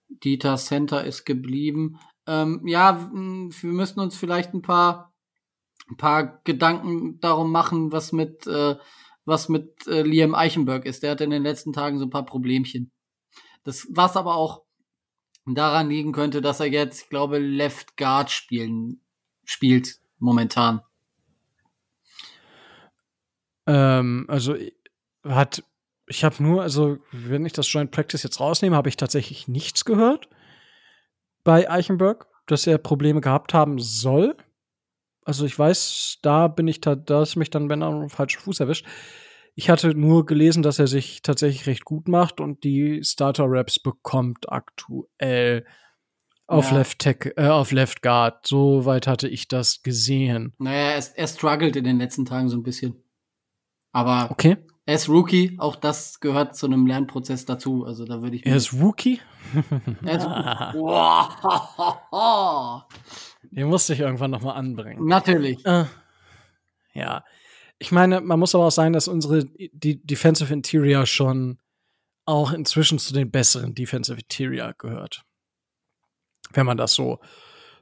Dieter Center ist geblieben. Ähm, ja, wir müssten uns vielleicht ein paar ein paar Gedanken darum machen, was mit, äh, was mit äh, Liam Eichenberg ist. Der hat in den letzten Tagen so ein paar Problemchen. Das, was aber auch daran liegen könnte, dass er jetzt, ich glaube, Left Guard spielen, spielt momentan. Ähm, also hat, ich habe nur, also wenn ich das Joint Practice jetzt rausnehme, habe ich tatsächlich nichts gehört bei Eichenberg, dass er Probleme gehabt haben soll also ich weiß, da bin ich da, da ist mich dann, wenn er auf falschen Fuß erwischt. Ich hatte nur gelesen, dass er sich tatsächlich recht gut macht und die Starter-Raps bekommt aktuell auf ja. Left Tech, äh, auf Left Guard. So weit hatte ich das gesehen. Naja, er, er struggelt in den letzten Tagen so ein bisschen. Aber okay. er ist Rookie, auch das gehört zu einem Lernprozess dazu. Also da würde ich. Er ist Rookie? er ist Wow. Den musste ich irgendwann noch mal anbringen. Natürlich. Äh, ja. Ich meine, man muss aber auch sagen, dass unsere die Defensive Interior schon auch inzwischen zu den besseren Defensive Interior gehört. Wenn man das so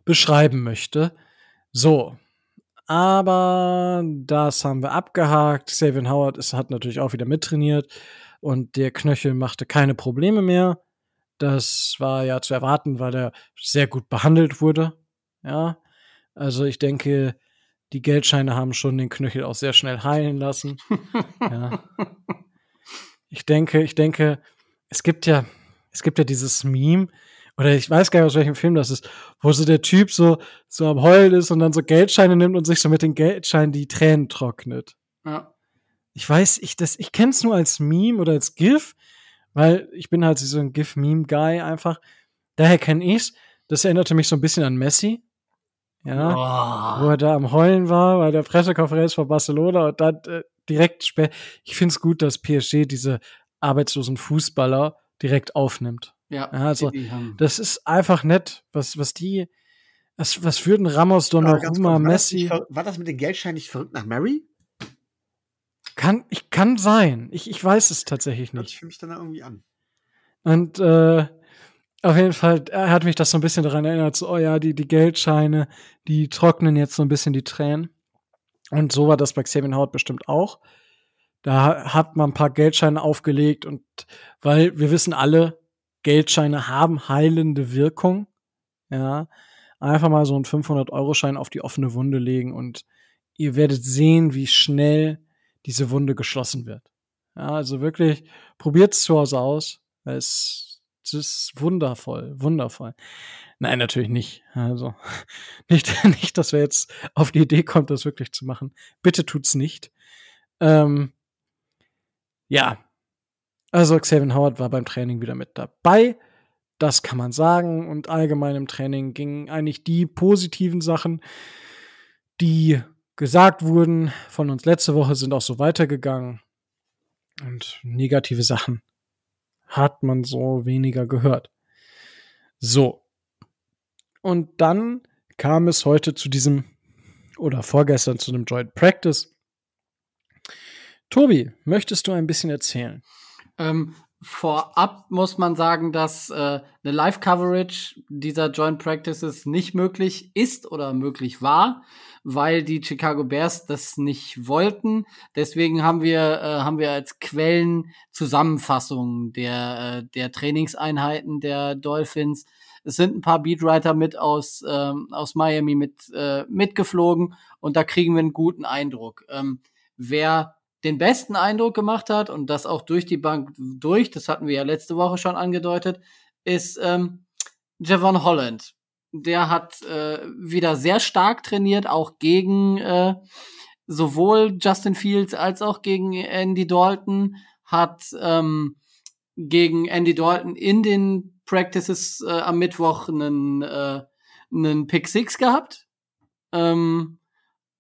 beschreiben möchte. So. Aber das haben wir abgehakt. Savian Howard ist, hat natürlich auch wieder mittrainiert und der Knöchel machte keine Probleme mehr. Das war ja zu erwarten, weil er sehr gut behandelt wurde. Ja, also ich denke, die Geldscheine haben schon den Knöchel auch sehr schnell heilen lassen. ja. Ich denke, ich denke, es gibt ja, es gibt ja dieses Meme, oder ich weiß gar nicht, aus welchem Film das ist, wo so der Typ so, so am Heulen ist und dann so Geldscheine nimmt und sich so mit den Geldscheinen die Tränen trocknet. Ja. Ich weiß, ich, das, ich kenn's nur als Meme oder als GIF, weil ich bin halt so ein GIF-Meme-Guy einfach. Daher kenne ich's. Das erinnerte mich so ein bisschen an Messi. Ja, oh. wo er da am Heulen war bei der Pressekonferenz von Barcelona und dann äh, direkt spät. Ich finde es gut, dass PSG diese arbeitslosen Fußballer direkt aufnimmt. Ja, ja also das ist einfach nett, was, was die, was, was würden Ramos, Donnarumma, Messi. War das, war das mit den Geldscheinen nicht verrückt nach Mary? Kann, ich, kann sein. Ich, ich weiß es tatsächlich nicht. Ich fühle mich dann irgendwie an. Und äh, auf jeden Fall, hat mich das so ein bisschen daran erinnert, so, oh ja, die, die Geldscheine, die trocknen jetzt so ein bisschen die Tränen. Und so war das bei Xavier Howard bestimmt auch. Da hat man ein paar Geldscheine aufgelegt und weil wir wissen alle, Geldscheine haben heilende Wirkung. Ja, einfach mal so einen 500-Euro-Schein auf die offene Wunde legen und ihr werdet sehen, wie schnell diese Wunde geschlossen wird. Ja, also wirklich, probiert es zu Hause aus. Es, es ist wundervoll, wundervoll. Nein, natürlich nicht. Also nicht, nicht, dass wir jetzt auf die Idee kommt, das wirklich zu machen. Bitte tut's nicht. Ähm, ja, also Xavier Howard war beim Training wieder mit dabei. Das kann man sagen. Und allgemein im Training gingen eigentlich die positiven Sachen, die gesagt wurden von uns letzte Woche, sind auch so weitergegangen. Und negative Sachen hat man so weniger gehört. So. Und dann kam es heute zu diesem, oder vorgestern zu einem Joint Practice. Tobi, möchtest du ein bisschen erzählen? Ähm, vorab muss man sagen, dass äh, eine Live-Coverage dieser Joint Practices nicht möglich ist oder möglich war, weil die Chicago Bears das nicht wollten. Deswegen haben wir äh, haben wir als Quellen Zusammenfassungen der äh, der Trainingseinheiten der Dolphins. Es sind ein paar Beatwriter mit aus ähm, aus Miami mit äh, mitgeflogen und da kriegen wir einen guten Eindruck. Ähm, wer den besten Eindruck gemacht hat und das auch durch die Bank durch, das hatten wir ja letzte Woche schon angedeutet, ist ähm, Javon Holland. Der hat äh, wieder sehr stark trainiert, auch gegen äh, sowohl Justin Fields als auch gegen Andy Dalton, hat ähm, gegen Andy Dalton in den Practices äh, am Mittwoch einen, äh, einen Pick Six gehabt ähm,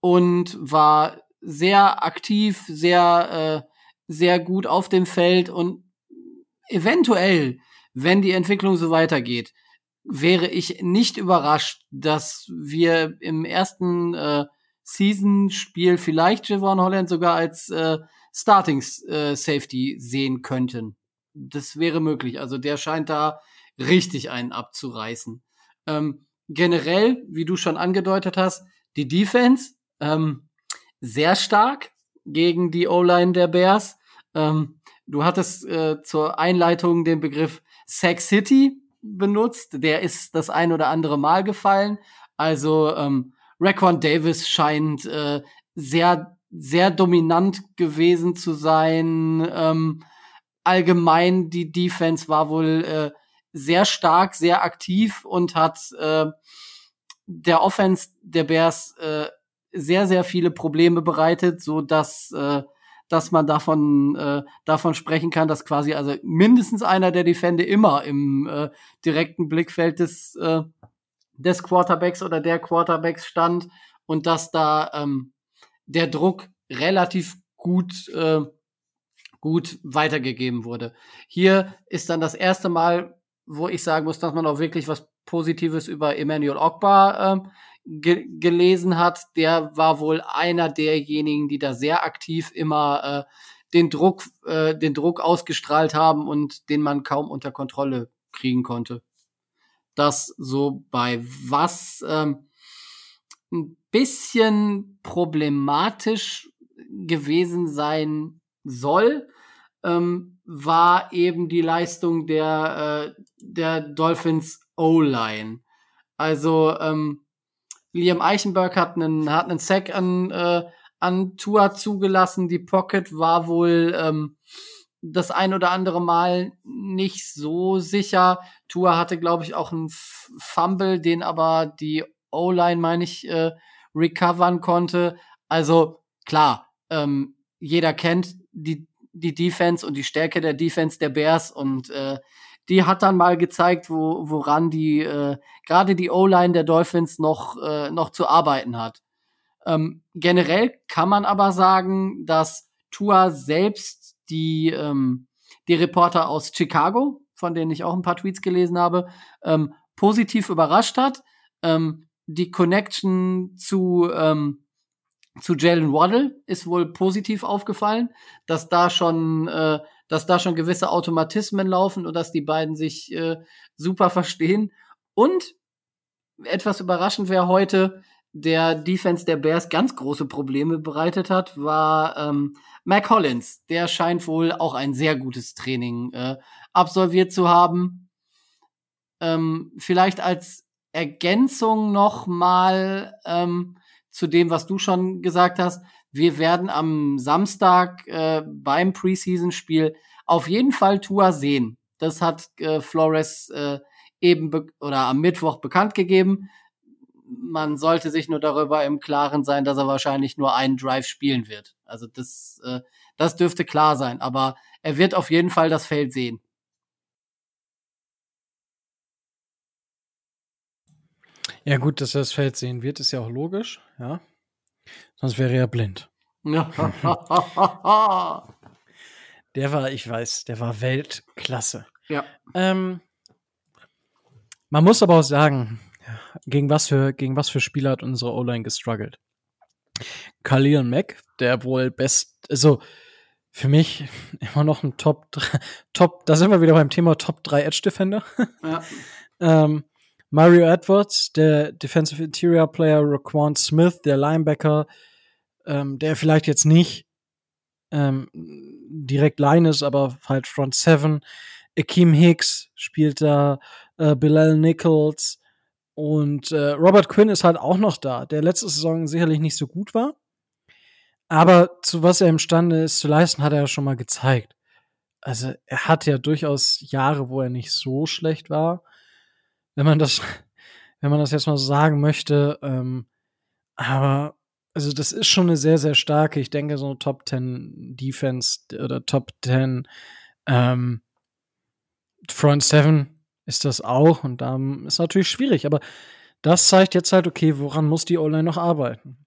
und war sehr aktiv, sehr, äh, sehr gut auf dem Feld und eventuell, wenn die Entwicklung so weitergeht, wäre ich nicht überrascht, dass wir im ersten äh, Season-Spiel vielleicht Javon Holland sogar als äh, Starting äh, Safety sehen könnten. Das wäre möglich. Also der scheint da richtig einen abzureißen. Ähm, generell, wie du schon angedeutet hast, die Defense, ähm, sehr stark gegen die O-Line der Bears. Ähm, du hattest äh, zur Einleitung den Begriff Sack City benutzt. Der ist das ein oder andere Mal gefallen. Also ähm, Raquan Davis scheint äh, sehr, sehr dominant gewesen zu sein. Ähm, allgemein die Defense war wohl äh, sehr stark, sehr aktiv und hat äh, der Offense der Bears äh, sehr, sehr viele Probleme bereitet, so dass, äh, dass man davon, äh, davon sprechen kann, dass quasi also mindestens einer der Defende immer im äh, direkten Blickfeld des, äh, des Quarterbacks oder der Quarterbacks stand und dass da ähm, der Druck relativ gut, äh, gut weitergegeben wurde. Hier ist dann das erste Mal, wo ich sagen muss, dass man auch wirklich was Positives über Emmanuel Ogba äh, ge gelesen hat, der war wohl einer derjenigen, die da sehr aktiv immer äh, den Druck, äh, den Druck ausgestrahlt haben und den man kaum unter Kontrolle kriegen konnte. Das so bei was ähm, ein bisschen problematisch gewesen sein soll, ähm, war eben die Leistung der, äh, der Dolphins O-Line. Also ähm, Liam Eichenberg hat einen, hat einen Sack an, äh, an Tua zugelassen. Die Pocket war wohl ähm, das ein oder andere Mal nicht so sicher. Tua hatte, glaube ich, auch einen Fumble, den aber die O-Line, meine ich, äh, recovern konnte. Also klar, ähm, jeder kennt die, die Defense und die Stärke der Defense der Bears und äh, die hat dann mal gezeigt, wo, woran die äh, gerade die O-Line der Dolphins noch, äh, noch zu arbeiten hat. Ähm, generell kann man aber sagen, dass Tua selbst die, ähm, die Reporter aus Chicago, von denen ich auch ein paar Tweets gelesen habe, ähm, positiv überrascht hat. Ähm, die Connection zu, ähm, zu Jalen Waddle ist wohl positiv aufgefallen, dass da schon äh, dass da schon gewisse Automatismen laufen und dass die beiden sich äh, super verstehen. Und etwas überraschend wäre heute, der Defense der Bears ganz große Probleme bereitet hat, war ähm, Mac Hollins. Der scheint wohl auch ein sehr gutes Training äh, absolviert zu haben. Ähm, vielleicht als Ergänzung noch mal ähm, zu dem, was du schon gesagt hast. Wir werden am Samstag äh, beim Preseason-Spiel auf jeden Fall Tua sehen. Das hat äh, Flores äh, eben oder am Mittwoch bekannt gegeben. Man sollte sich nur darüber im Klaren sein, dass er wahrscheinlich nur einen Drive spielen wird. Also das, äh, das dürfte klar sein. Aber er wird auf jeden Fall das Feld sehen. Ja, gut, dass er das Feld sehen wird, ist ja auch logisch, ja. Sonst wäre er blind. der war, ich weiß, der war Weltklasse. Ja. Ähm, man muss aber auch sagen, gegen was für, gegen was für Spieler hat unsere O-Line gestruggelt? Khalil Mack, der wohl best, also für mich immer noch ein Top, Top, da sind wir wieder beim Thema Top 3 Edge Defender. Ja. ähm, Mario Edwards, der Defensive Interior Player, Raquan Smith, der Linebacker, ähm, der vielleicht jetzt nicht ähm, direkt Line ist, aber halt Front Seven. Akeem Hicks spielt da, äh, Bilal Nichols und äh, Robert Quinn ist halt auch noch da, der letzte Saison sicherlich nicht so gut war. Aber zu was er imstande ist zu leisten, hat er ja schon mal gezeigt. Also er hat ja durchaus Jahre, wo er nicht so schlecht war wenn man das, wenn man das jetzt mal so sagen möchte. Ähm, aber also das ist schon eine sehr, sehr starke, ich denke, so eine Top 10 Defense oder Top 10 ähm, Front 7 ist das auch und da ist natürlich schwierig, aber das zeigt jetzt halt, okay, woran muss die O-Line noch arbeiten?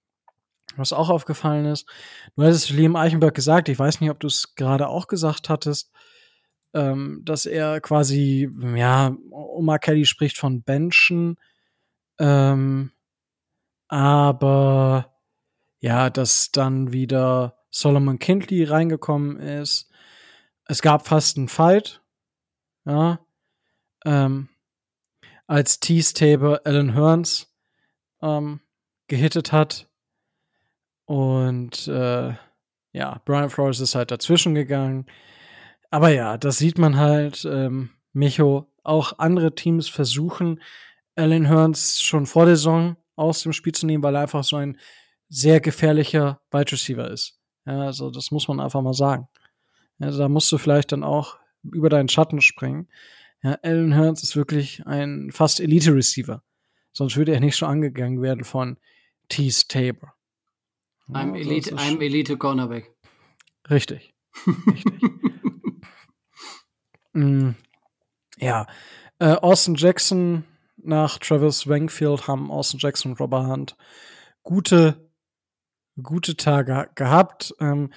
Was auch aufgefallen ist, du hattest Liam Eichenberg gesagt, ich weiß nicht, ob du es gerade auch gesagt hattest, ähm, dass er quasi, ja, Omar Kelly spricht von Benchen, ähm, aber ja, dass dann wieder Solomon Kindley reingekommen ist. Es gab fast einen Fight, ja, ähm, als T-Stable Alan Hearns ähm, gehittet hat. Und äh, ja, Brian Flores ist halt dazwischen gegangen. Aber ja, das sieht man halt, ähm, Micho, auch andere Teams versuchen, Alan Hearns schon vor der Saison aus dem Spiel zu nehmen, weil er einfach so ein sehr gefährlicher Wide Receiver ist. Ja, also das muss man einfach mal sagen. Ja, da musst du vielleicht dann auch über deinen Schatten springen. Ja, Alan Hearns ist wirklich ein fast Elite Receiver. Sonst würde er nicht so angegangen werden von Tease Tabor. Ja, I'm Elite, I'm Elite Cornerback. Richtig. Richtig. Mm, ja, äh, Austin Jackson nach Travis Wangfield haben Austin Jackson und Robert Hunt gute, gute Tage gehabt. Ähm,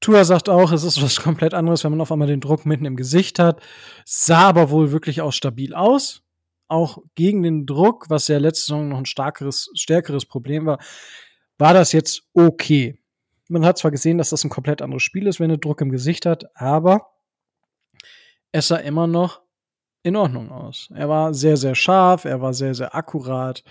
Tua sagt auch, es ist was komplett anderes, wenn man auf einmal den Druck mitten im Gesicht hat. Sah aber wohl wirklich auch stabil aus. Auch gegen den Druck, was ja letzte Saison noch ein starkeres, stärkeres Problem war, war das jetzt okay. Man hat zwar gesehen, dass das ein komplett anderes Spiel ist, wenn er Druck im Gesicht hat, aber es sah immer noch in Ordnung aus. Er war sehr, sehr scharf, er war sehr, sehr akkurat.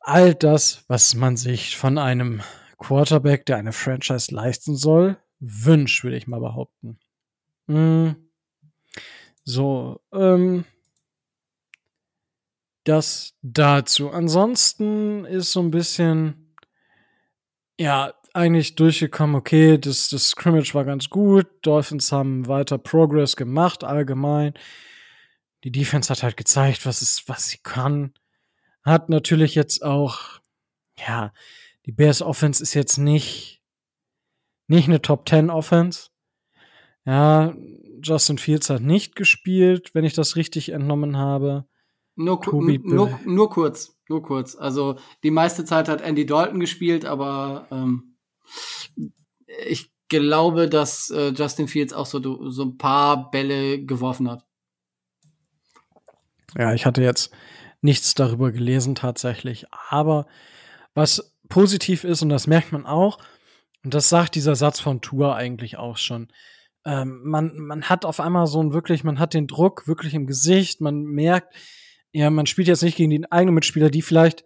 All das, was man sich von einem Quarterback, der eine Franchise leisten soll, wünscht, würde ich mal behaupten. Hm. So, ähm, das dazu. Ansonsten ist so ein bisschen, ja, eigentlich durchgekommen, okay, das, das Scrimmage war ganz gut, Dolphins haben weiter Progress gemacht, allgemein. Die Defense hat halt gezeigt, was, es, was sie kann. Hat natürlich jetzt auch, ja, die Bears Offense ist jetzt nicht, nicht eine Top 10 Offense. Ja, Justin Fields hat nicht gespielt, wenn ich das richtig entnommen habe. Nur, nur, nur kurz, nur kurz. Also die meiste Zeit hat Andy Dalton gespielt, aber ähm, ich glaube, dass äh, Justin Fields auch so, so ein paar Bälle geworfen hat. Ja, ich hatte jetzt nichts darüber gelesen tatsächlich. Aber was positiv ist, und das merkt man auch, und das sagt dieser Satz von Tour eigentlich auch schon, ähm, man, man hat auf einmal so ein wirklich, man hat den Druck wirklich im Gesicht, man merkt, ja, man spielt jetzt nicht gegen die eigenen Mitspieler, die vielleicht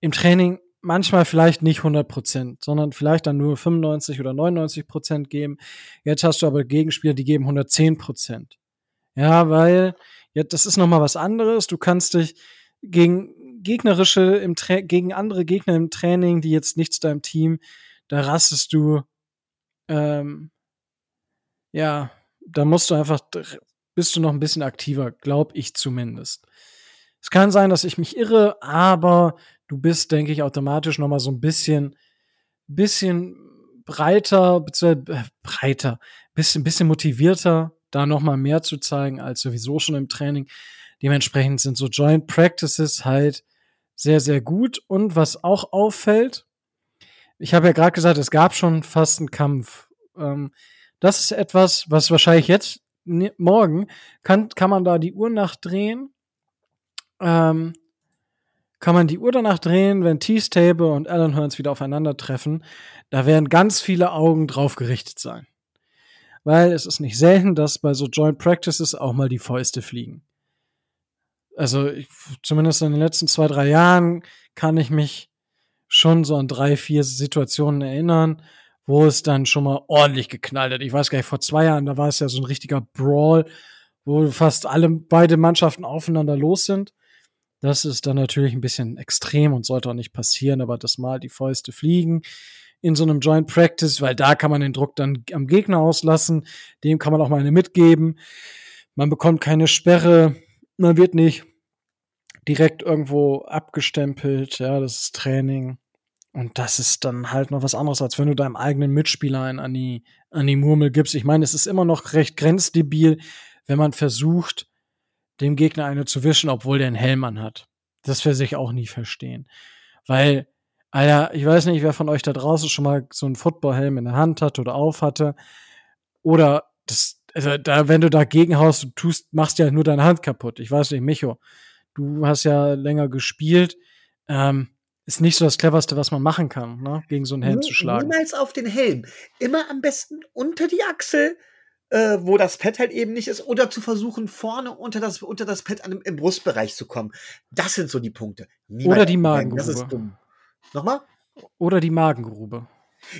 im Training manchmal vielleicht nicht 100 Prozent, sondern vielleicht dann nur 95 oder 99 Prozent geben. Jetzt hast du aber Gegenspieler, die geben 110 Prozent. Ja, weil ja, das ist noch mal was anderes. Du kannst dich gegen gegnerische im Tra gegen andere Gegner im Training, die jetzt nicht zu deinem Team, da rastest du, ähm, ja, da musst du einfach, bist du noch ein bisschen aktiver, glaub ich zumindest. Es kann sein, dass ich mich irre, aber du bist, denke ich, automatisch noch mal so ein bisschen, bisschen breiter, beziehungsweise äh, breiter, bisschen, bisschen motivierter, da noch mal mehr zu zeigen als sowieso schon im Training. Dementsprechend sind so Joint Practices halt sehr, sehr gut. Und was auch auffällt, ich habe ja gerade gesagt, es gab schon fast einen Kampf. Ähm, das ist etwas, was wahrscheinlich jetzt, morgen, kann, kann man da die Uhr nachdrehen. Ähm, kann man die Uhr danach drehen, wenn T-Stable und Alan Hearns wieder aufeinandertreffen. Da werden ganz viele Augen drauf gerichtet sein. Weil es ist nicht selten, dass bei so Joint Practices auch mal die Fäuste fliegen. Also ich, zumindest in den letzten zwei, drei Jahren kann ich mich schon so an drei, vier Situationen erinnern, wo es dann schon mal ordentlich geknallt hat. Ich weiß gar nicht, vor zwei Jahren, da war es ja so ein richtiger Brawl, wo fast alle beide Mannschaften aufeinander los sind. Das ist dann natürlich ein bisschen extrem und sollte auch nicht passieren, aber das mal die Fäuste fliegen in so einem Joint Practice, weil da kann man den Druck dann am Gegner auslassen, dem kann man auch mal eine mitgeben. Man bekommt keine Sperre, man wird nicht direkt irgendwo abgestempelt, ja, das ist Training. Und das ist dann halt noch was anderes, als wenn du deinem eigenen Mitspieler einen an die, an die Murmel gibst. Ich meine, es ist immer noch recht grenzdebil, wenn man versucht, dem Gegner eine zu wischen, obwohl der einen Helm an hat. Das will sich auch nie verstehen. Weil, Alter, ich weiß nicht, wer von euch da draußen schon mal so einen Footballhelm in der Hand hatte oder auf hatte. Oder das, also da, wenn du dagegen haust, du tust, machst ja nur deine Hand kaputt. Ich weiß nicht, Micho, du hast ja länger gespielt. Ähm, ist nicht so das cleverste, was man machen kann, ne? gegen so einen Helm N zu schlagen. Niemals auf den Helm. Immer am besten unter die Achsel, äh, wo das Pad halt eben nicht ist, oder zu versuchen, vorne unter das, unter das Pad an, im Brustbereich zu kommen. Das sind so die Punkte. Niemals oder die Magengrube. Das ist dumm. Nochmal? Oder die Magengrube.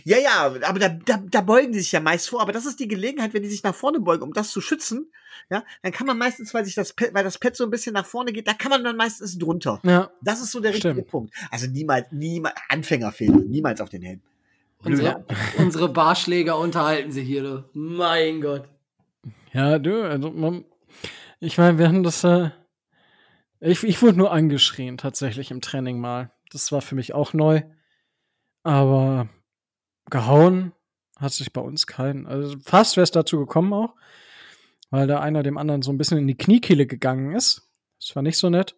Ja, ja, aber da, da, da beugen die sich ja meist vor. Aber das ist die Gelegenheit, wenn die sich nach vorne beugen, um das zu schützen. Ja, dann kann man meistens, weil sich das Pad, weil das Pad so ein bisschen nach vorne geht, da kann man dann meistens drunter. Ja. Das ist so der richtige Stimmt. Punkt. Also niemals, niemals, Anfängerfehler, niemals auf den Helm. Unsere, unsere Barschläger unterhalten sich hier, du. Mein Gott. Ja, du, also, man, ich meine, wir haben das, äh, ich, ich wurde nur angeschrien, tatsächlich im Training mal. Das war für mich auch neu. Aber gehauen hat sich bei uns keinen. Also fast wäre es dazu gekommen auch, weil da einer dem anderen so ein bisschen in die Kniekehle gegangen ist. Das war nicht so nett.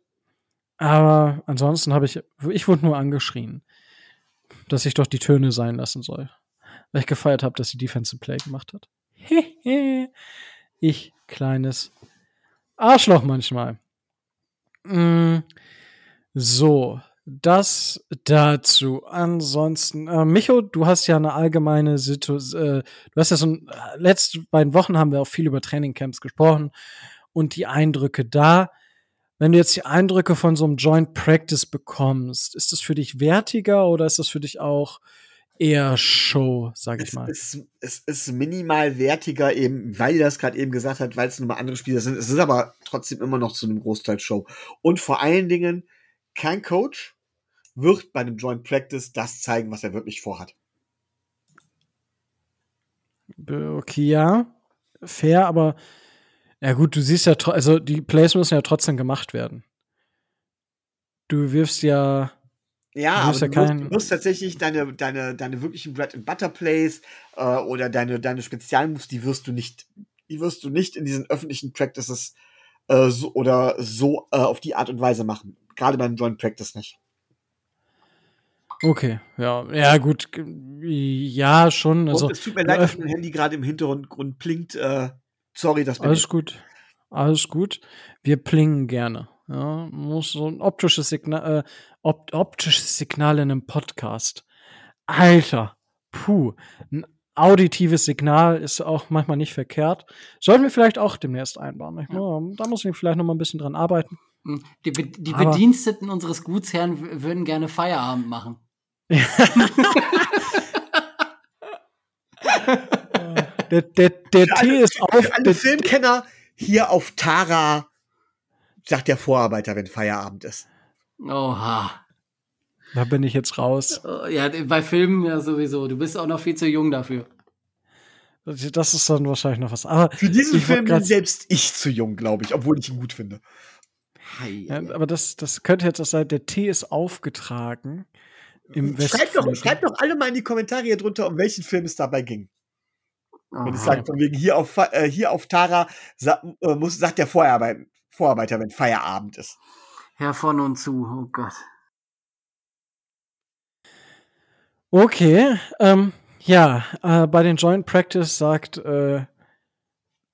Aber ansonsten habe ich, ich wurde nur angeschrien, dass ich doch die Töne sein lassen soll. Weil ich gefeiert habe, dass die Defensive Play gemacht hat. ich, kleines Arschloch manchmal. Mm, so, das dazu. Ansonsten, äh, Micho, du hast ja eine allgemeine Situation, äh, du hast ja so ein, äh, letzte beiden Wochen haben wir auch viel über Trainingcamps gesprochen und die Eindrücke da. Wenn du jetzt die Eindrücke von so einem Joint Practice bekommst, ist das für dich wertiger oder ist das für dich auch eher Show, sag ich es mal? Ist, es ist minimal wertiger eben, weil ihr das gerade eben gesagt hat, weil es nun mal andere Spieler sind. Es ist aber trotzdem immer noch zu einem Großteil Show. Und vor allen Dingen, kein Coach wird bei einem Joint Practice das zeigen, was er wirklich vorhat. Okay, ja. Fair, aber ja gut, du siehst ja, also die Plays müssen ja trotzdem gemacht werden. Du wirfst ja. Ja, aber ja du, musst, du musst tatsächlich deine, deine, deine wirklichen Bread and Butter Plays äh, oder deine, deine Spezialmoves, die wirst du nicht, die wirst du nicht in diesen öffentlichen Practices äh, so, oder so äh, auf die Art und Weise machen. Gerade beim Joint Practice nicht. Okay, ja, ja, gut, ja, schon. Also, Und es tut mir leid, dass mein Handy gerade im Hintergrund blinkt. Äh, sorry, das bin Alles ich. gut, alles gut. Wir plingen gerne. Ja, muss so ein optisches Signal, äh, op optisches Signal in einem Podcast. Alter, puh, ein auditives Signal ist auch manchmal nicht verkehrt. Sollten wir vielleicht auch demnächst einbauen. Ja. Da muss ich vielleicht noch mal ein bisschen dran arbeiten. Hm, die, Be die Bediensteten unseres Gutsherrn würden gerne Feierabend machen der der, der Tee ist auf. Für alle Filmkenner hier auf Tara sagt der Vorarbeiter, wenn Feierabend ist. Oha. Da bin ich jetzt raus. Oh, Ja, bei Filmen ja sowieso. Du bist auch noch viel zu jung dafür. Das ist dann wahrscheinlich noch was. Aber Für diesen Film bin selbst ich zu jung, glaube ich, obwohl ich ihn gut finde. Ja, aber das, das könnte jetzt auch sein, der Tee ist aufgetragen. Im Schreibt doch, schreibt doch alle mal in die Kommentare hier drunter, um welchen Film es dabei ging. Wenn ich sage, von wegen hier auf, äh, hier auf Tara sa äh, muss, sagt der Vorarbeit Vorarbeiter, wenn Feierabend ist. Herr von und zu, oh Gott. Okay, ähm, ja, äh, bei den Joint Practice sagt, äh,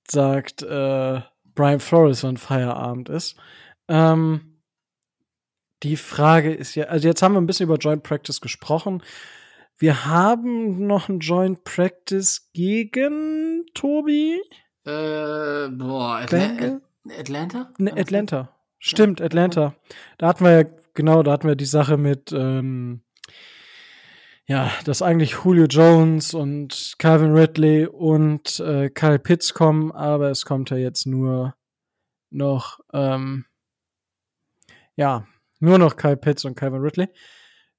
sagt äh, Brian Flores, wann Feierabend ist. Ähm, die Frage ist ja, also jetzt haben wir ein bisschen über Joint Practice gesprochen. Wir haben noch ein Joint Practice gegen Tobi. Äh, boah, Atla Atlanta? Ne, Atlanta. Stimmt, Atlanta. Da hatten wir ja, genau, da hatten wir die Sache mit, ähm, ja, dass eigentlich Julio Jones und Calvin Ridley und äh, Kyle Pitts kommen, aber es kommt ja jetzt nur noch, ähm, ja, nur noch Kyle Pitts und Calvin Ridley.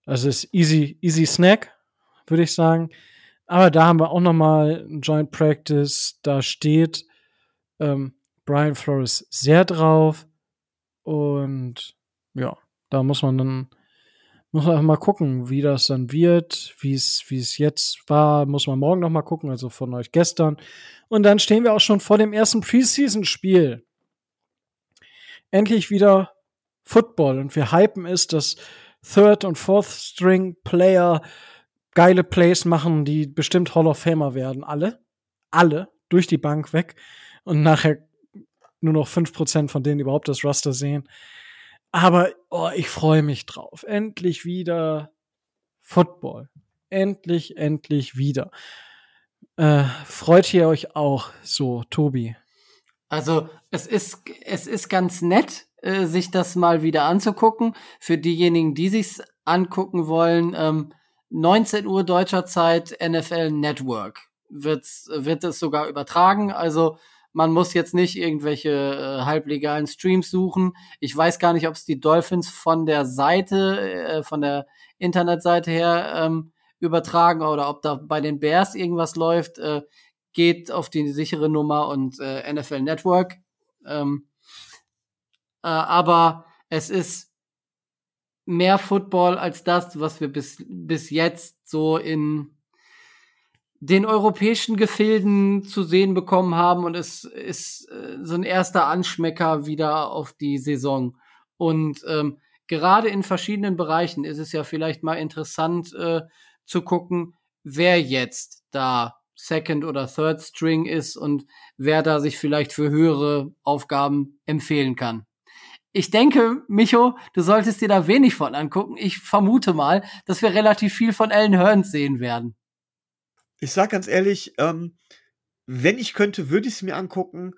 Also ist easy, easy Snack, würde ich sagen. Aber da haben wir auch noch mal ein Joint Practice. Da steht ähm, Brian Flores sehr drauf. Und ja, da muss man dann muss man einfach mal gucken, wie das dann wird, wie es wie es jetzt war, muss man morgen noch mal gucken, also von euch gestern. Und dann stehen wir auch schon vor dem ersten Preseason-Spiel. Endlich wieder Football und wir hypen es, dass Third- und Fourth-String-Player geile Plays machen, die bestimmt Hall of Famer werden. Alle. Alle. Durch die Bank weg. Und nachher nur noch 5% von denen überhaupt das Raster sehen. Aber oh, ich freue mich drauf. Endlich wieder Football. Endlich, endlich wieder. Äh, freut ihr euch auch so, Tobi? Also es ist, es ist ganz nett, äh, sich das mal wieder anzugucken. Für diejenigen, die sich's angucken wollen, ähm, 19 Uhr deutscher Zeit NFL Network wird's, wird es sogar übertragen. Also man muss jetzt nicht irgendwelche äh, halblegalen Streams suchen. Ich weiß gar nicht, ob es die Dolphins von der Seite, äh, von der Internetseite her ähm, übertragen oder ob da bei den Bears irgendwas läuft. Äh, geht auf die sichere Nummer und äh, NFL Network. Ähm, äh, aber es ist mehr Football als das, was wir bis, bis jetzt so in den europäischen Gefilden zu sehen bekommen haben und es ist äh, so ein erster Anschmecker wieder auf die Saison. Und ähm, gerade in verschiedenen Bereichen ist es ja vielleicht mal interessant äh, zu gucken, wer jetzt da Second oder Third String ist und wer da sich vielleicht für höhere Aufgaben empfehlen kann. Ich denke, Micho, du solltest dir da wenig von angucken. Ich vermute mal, dass wir relativ viel von Ellen Hearns sehen werden. Ich sag ganz ehrlich, ähm, wenn ich könnte, würde ich es mir angucken,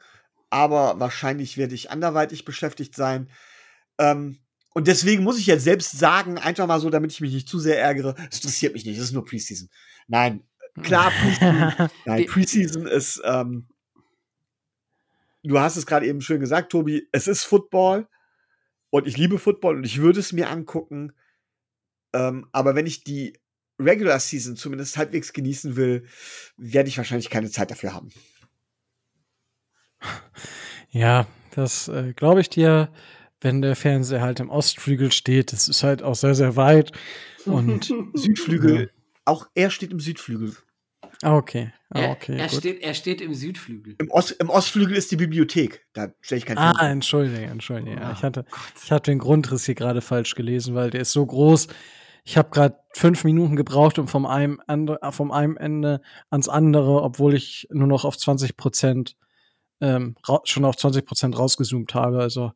aber wahrscheinlich werde ich anderweitig beschäftigt sein. Ähm, und deswegen muss ich jetzt selbst sagen, einfach mal so, damit ich mich nicht zu sehr ärgere, es interessiert mich nicht, es ist nur Preseason. Nein, klar, Preseason, nein, Preseason ist, ähm, du hast es gerade eben schön gesagt, Tobi, es ist Football und ich liebe Football und ich würde es mir angucken. Ähm, aber wenn ich die Regular Season zumindest halbwegs genießen will, werde ich wahrscheinlich keine Zeit dafür haben. Ja, das äh, glaube ich dir, wenn der Fernseher halt im Ostflügel steht. Das ist halt auch sehr, sehr weit. Und Südflügel, auch er steht im Südflügel. Ah, okay. Ah, er, okay. er, gut. steht, er steht im Südflügel. Im, Ost, Im Ostflügel ist die Bibliothek. Da stelle ich keinen Ah, Fernseher. entschuldige, entschuldige. Ja, Oh ich hatte, ich hatte den Grundriss hier gerade falsch gelesen, weil der ist so groß. Ich habe gerade fünf Minuten gebraucht, um vom einem, Ende, äh, vom einem Ende ans andere, obwohl ich nur noch auf 20 Prozent, ähm, ra- schon auf 20 Prozent rausgezoomt habe. Also,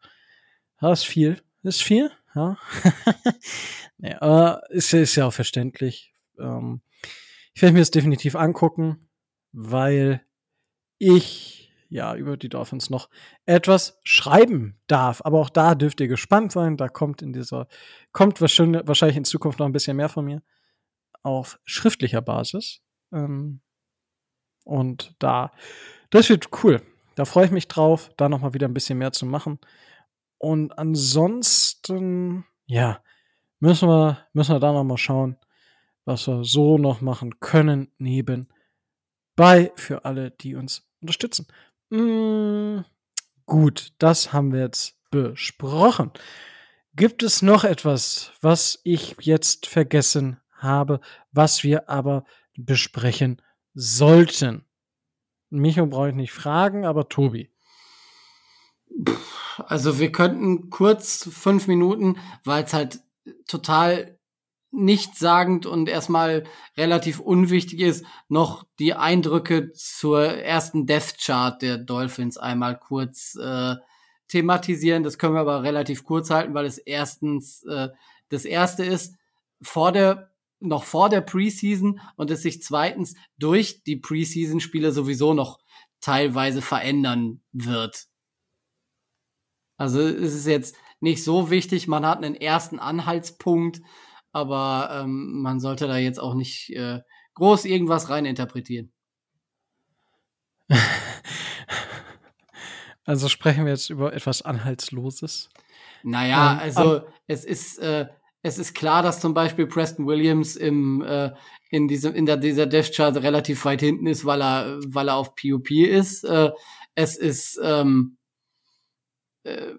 das ist viel. Das ist viel, ja. nee, aber ist, ist ja auch verständlich. Ähm, ich werde mir das definitiv angucken, weil ich ja über die Dolphins noch etwas schreiben darf. Aber auch da dürft ihr gespannt sein. Da kommt in dieser, kommt wahrscheinlich in Zukunft noch ein bisschen mehr von mir auf schriftlicher Basis. Ähm, und da, das wird cool. Da freue ich mich drauf, da noch mal wieder ein bisschen mehr zu machen. Und ansonsten, ja, müssen wir, müssen wir da noch mal schauen, was wir so noch machen können nebenbei für alle, die uns unterstützen. Mm, gut, das haben wir jetzt besprochen. Gibt es noch etwas, was ich jetzt vergessen habe, was wir aber besprechen sollten? Micho brauche ich nicht fragen, aber Tobi. Also wir könnten kurz fünf Minuten, weil es halt total nichtssagend und erstmal relativ unwichtig ist, noch die Eindrücke zur ersten Death Chart der Dolphins einmal kurz äh, thematisieren. Das können wir aber relativ kurz halten, weil es erstens äh, das erste ist vor der noch vor der Preseason und es sich zweitens durch die Preseason-Spiele sowieso noch teilweise verändern wird. Also es ist jetzt nicht so wichtig, man hat einen ersten Anhaltspunkt, aber ähm, man sollte da jetzt auch nicht äh, groß irgendwas reininterpretieren. Also sprechen wir jetzt über etwas Anhaltsloses. Naja, ähm, also es ist, äh, es ist klar, dass zum Beispiel Preston Williams im, äh, in, diesem, in der, dieser Death Chart relativ weit hinten ist, weil er, weil er auf PUP ist. Äh, es ist ähm, äh,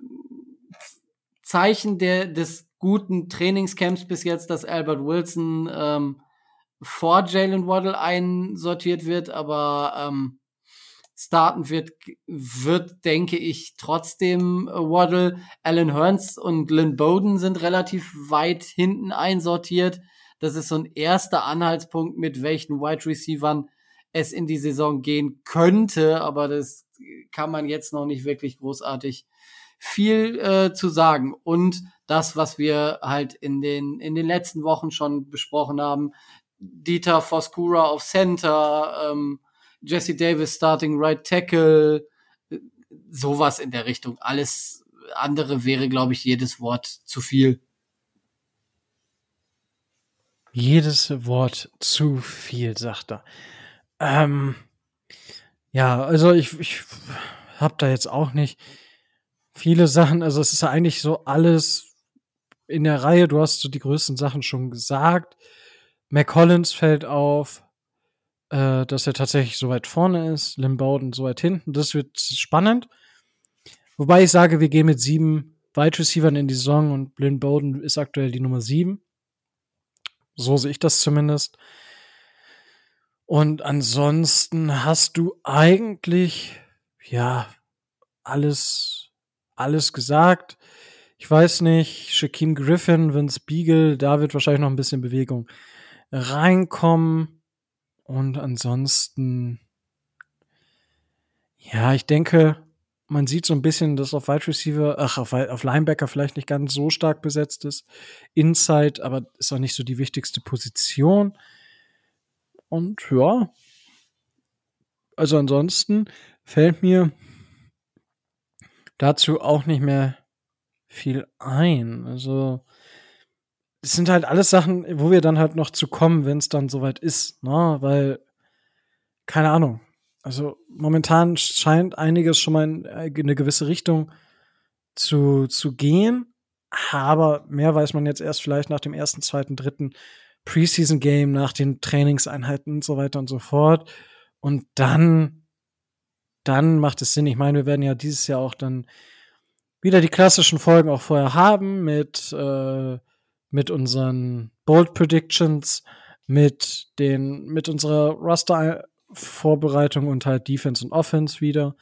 Zeichen der, des guten Trainingscamps bis jetzt, dass Albert Wilson ähm, vor Jalen Waddle einsortiert wird, aber ähm, starten wird, wird, denke ich, trotzdem äh, Waddle. Alan Hearns und Lynn Bowden sind relativ weit hinten einsortiert. Das ist so ein erster Anhaltspunkt, mit welchen Wide Receivern es in die Saison gehen könnte, aber das kann man jetzt noch nicht wirklich großartig viel äh, zu sagen. Und das, was wir halt in den, in den letzten Wochen schon besprochen haben, Dieter Foskura auf Center, ähm, Jesse Davis Starting Right Tackle, sowas in der Richtung. Alles andere wäre, glaube ich, jedes Wort zu viel. Jedes Wort zu viel, sagt er. Ähm, ja, also ich, ich habe da jetzt auch nicht viele Sachen. Also es ist eigentlich so alles in der Reihe. Du hast so die größten Sachen schon gesagt. McCollins fällt auf äh, dass er tatsächlich so weit vorne ist, Lim Bowden so weit hinten. Das wird spannend. Wobei ich sage, wir gehen mit sieben Wide Receivern in die Saison und Lynn Bowden ist aktuell die Nummer sieben. So sehe ich das zumindest. Und ansonsten hast du eigentlich, ja, alles, alles gesagt. Ich weiß nicht, Shaquem Griffin, Vince Beagle, da wird wahrscheinlich noch ein bisschen Bewegung reinkommen. Und ansonsten, ja, ich denke, man sieht so ein bisschen, dass auf Wide Receiver, ach, auf, auf Linebacker vielleicht nicht ganz so stark besetzt ist. Inside, aber ist auch nicht so die wichtigste Position. Und ja, also ansonsten fällt mir dazu auch nicht mehr viel ein. Also es sind halt alles Sachen, wo wir dann halt noch zu kommen, wenn es dann soweit ist, ne? Weil, keine Ahnung. Also momentan scheint einiges schon mal in äh, eine gewisse Richtung zu, zu gehen. Aber mehr weiß man jetzt erst vielleicht nach dem ersten, zweiten, dritten Preseason-Game, nach den Trainingseinheiten und so weiter und so fort. Und dann, dann macht es Sinn. Ich meine, wir werden ja dieses Jahr auch dann wieder die klassischen Folgen auch vorher haben mit äh, mit unseren Bold Predictions, mit den, mit unserer Roster-Vorbereitung und halt Defense und Offense wieder.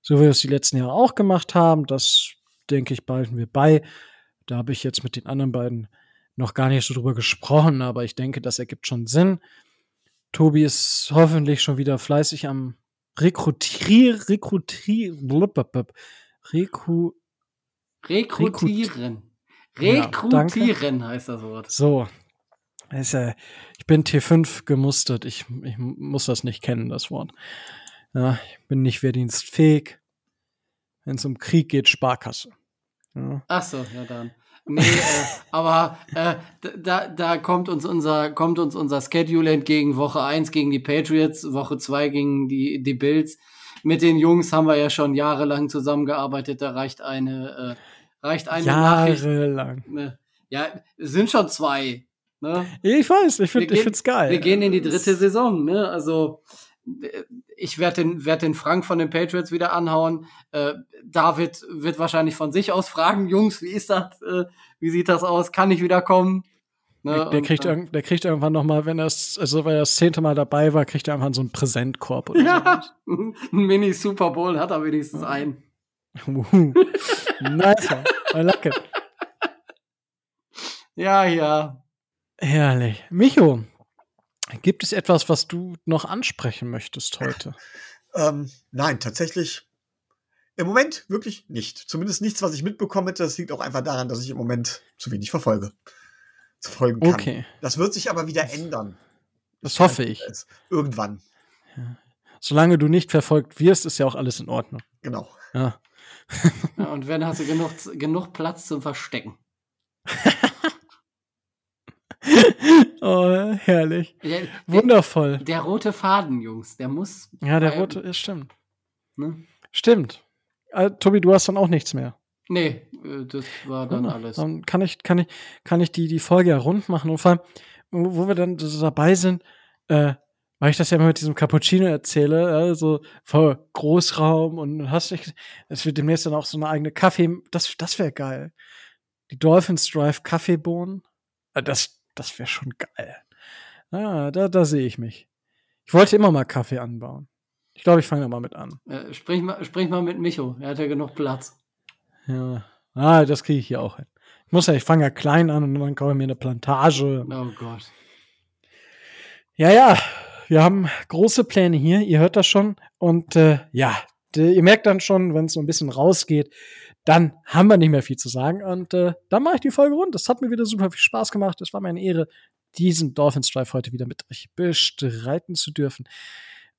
So wie wir es die letzten Jahre auch gemacht haben. Das, denke ich, behalten wir bei. Da habe ich jetzt mit den anderen beiden noch gar nicht so drüber gesprochen, aber ich denke, das ergibt schon Sinn. Tobi ist hoffentlich schon wieder fleißig am Rekrutieren, Rekrutieren, Reku, Rekrutieren. Rekrutieren ja, heißt das Wort. So. Äh, ich bin T5 gemustert. Ich, ich muss das nicht kennen, das Wort. Ja, ich bin nicht wehrdienstfähig. Wenn es um Krieg geht, Sparkasse. Ja. Ach so, ja dann. Nee, äh, aber äh, da, da kommt uns unser kommt uns unser Schedule entgegen. Woche 1 gegen die Patriots, Woche 2 gegen die, die Bills. Mit den Jungs haben wir ja schon jahrelang zusammengearbeitet. Da reicht eine äh, reicht eine Jahrelang. Ne, Ja, es sind schon zwei. Ne? Ich weiß, ich finde find's geil. Wir gehen in die dritte Saison, ne? Also ich werde den, werd den Frank von den Patriots wieder anhauen. Äh, David wird wahrscheinlich von sich aus fragen, Jungs, wie ist das? Äh, wie sieht das aus? Kann ich wieder kommen? Ne? Der, kriegt, irgend- der kriegt irgendwann noch mal, wenn er also weil er das zehnte Mal dabei war, kriegt er irgendwann so einen Präsentkorb oder ja, ein Mini Super Bowl hat er wenigstens einen. so. Wuhu. nice. I like it. Ja, ja. Herrlich. Micho, gibt es etwas, was du noch ansprechen möchtest heute? Ähm, nein, tatsächlich im Moment wirklich nicht. Zumindest nichts, was ich mitbekommen hätte. Das liegt auch einfach daran, dass ich im Moment zu wenig verfolge. Zu folgen kann. Okay, Das wird sich aber wieder ändern. das hoffe ich. Irgendwann. Solange du nicht verfolgt wirst, ist ja auch alles in Ordnung. Genau. Ja. ja und wenn hast du genug, genug Platz zum Verstecken. Oh, herrlich. Der, der, Wundervoll. der rote Faden, Jungs, der muss. Ja, der rote, ja, stimmt. Ne? Stimmt. Äh, Tobi, du hast dann auch nichts mehr. Nee, äh, das war dann Ja, alles. Dann kann ich, kann ich, kann ich die, die Folge ja rund machen. Und vor allem, wo wo wir dann so dabei sind, äh, weil ich das ja immer mit diesem Cappuccino erzähle, also voll Großraum und hast nicht, es wird demnächst dann auch so eine eigene Kaffee, das, das wäre geil. Die Dolphins Drive Kaffeebohnen, äh, das, das wäre schon geil. Ah, da, da sehe ich mich. Ich wollte immer mal Kaffee anbauen. Ich glaube, ich fange da mal mit an. Äh, sprich, mal, sprich mal mit Micho, er hat ja genug Platz. Ja. Ah, das kriege ich hier auch hin. Ich muss ja, ich fange ja klein an und dann kaufe ich mir eine Plantage. Oh Gott. Ja, ja, wir haben große Pläne hier, ihr hört das schon. Und äh, ja, ihr merkt dann schon, wenn es so ein bisschen rausgeht, dann haben wir nicht mehr viel zu sagen. Und äh, dann mache ich die Folge rund. Das hat mir wieder super viel Spaß gemacht. Es war mir eine Ehre, diesen Dolphins Drive heute wieder mit euch bestreiten zu dürfen.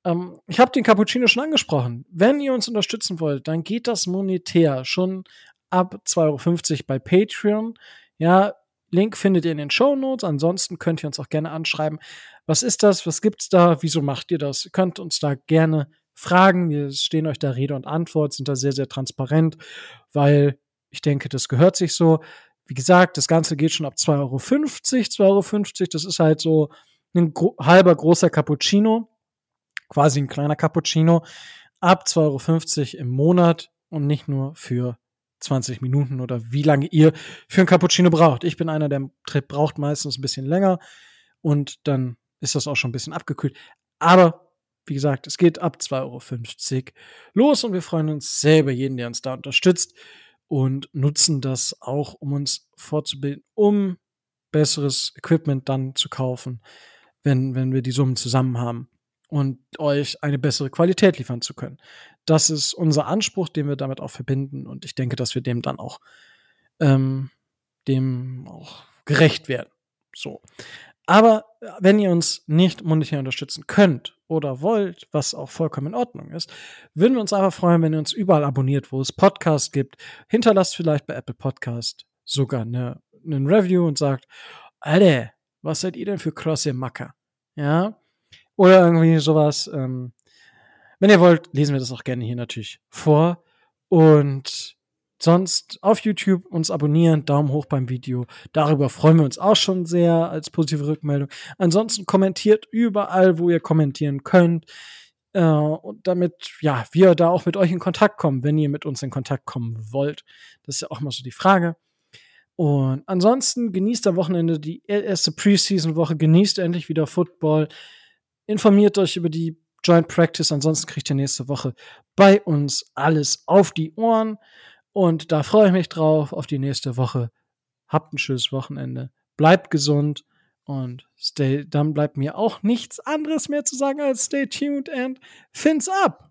Ähm, ich habe den Cappuccino schon angesprochen. Wenn ihr uns unterstützen wollt, dann geht das monetär schon ab 2,50 Euro bei Patreon. Ja, Link findet ihr in den Show Notes. Ansonsten könnt ihr uns auch gerne anschreiben. Was ist das? Was gibt's da? Wieso macht ihr das? Ihr könnt uns da gerne fragen. Wir stehen euch da Rede und Antwort, sind da sehr, sehr transparent, weil ich denke, das gehört sich so. Wie gesagt, das Ganze geht schon ab 2,50 Euro. 2,50 Euro, das ist halt so ein gro halber großer Cappuccino, quasi ein kleiner Cappuccino, ab 2,50 Euro im Monat und nicht nur für 20 Minuten oder wie lange ihr für einen Cappuccino braucht. Ich bin einer, der braucht meistens ein bisschen länger und dann ist das auch schon ein bisschen abgekühlt. Aber wie gesagt, es geht ab 2,50 Euro los und wir freuen uns sehr über jeden, der uns da unterstützt und nutzen das auch, um uns fortzubilden, um besseres Equipment dann zu kaufen, wenn, wenn wir die Summen zusammen haben und euch eine bessere Qualität liefern zu können. Das ist unser Anspruch, den wir damit auch verbinden und ich denke, dass wir dem dann auch ähm, dem auch gerecht werden. So. Aber wenn ihr uns nicht monetär unterstützen könnt oder wollt, was auch vollkommen in Ordnung ist, würden wir uns einfach freuen, wenn ihr uns überall abonniert, wo es Podcasts gibt. Hinterlasst vielleicht bei Apple Podcast sogar eine, einen Review und sagt, Alter, was seid ihr denn für krasse Macker? Ja. Oder irgendwie sowas. Ähm, wenn ihr wollt, lesen wir das auch gerne hier natürlich vor. Und sonst auf YouTube uns abonnieren, Daumen hoch beim Video. Darüber freuen wir uns auch schon sehr als positive Rückmeldung. Ansonsten kommentiert überall, wo ihr kommentieren könnt. Äh, und damit, ja, wir da auch mit euch in Kontakt kommen, wenn ihr mit uns in Kontakt kommen wollt. Das ist ja auch mal so die Frage. Und ansonsten genießt am Wochenende die erste Preseason-Woche, genießt endlich wieder Football, informiert euch über die Joint Practice, ansonsten kriegt ihr nächste Woche bei uns alles auf die Ohren. Und da freue ich mich drauf auf die nächste Woche. Habt ein schönes Wochenende. Bleibt gesund und stay, dann bleibt mir auch nichts anderes mehr zu sagen als stay tuned and fins up.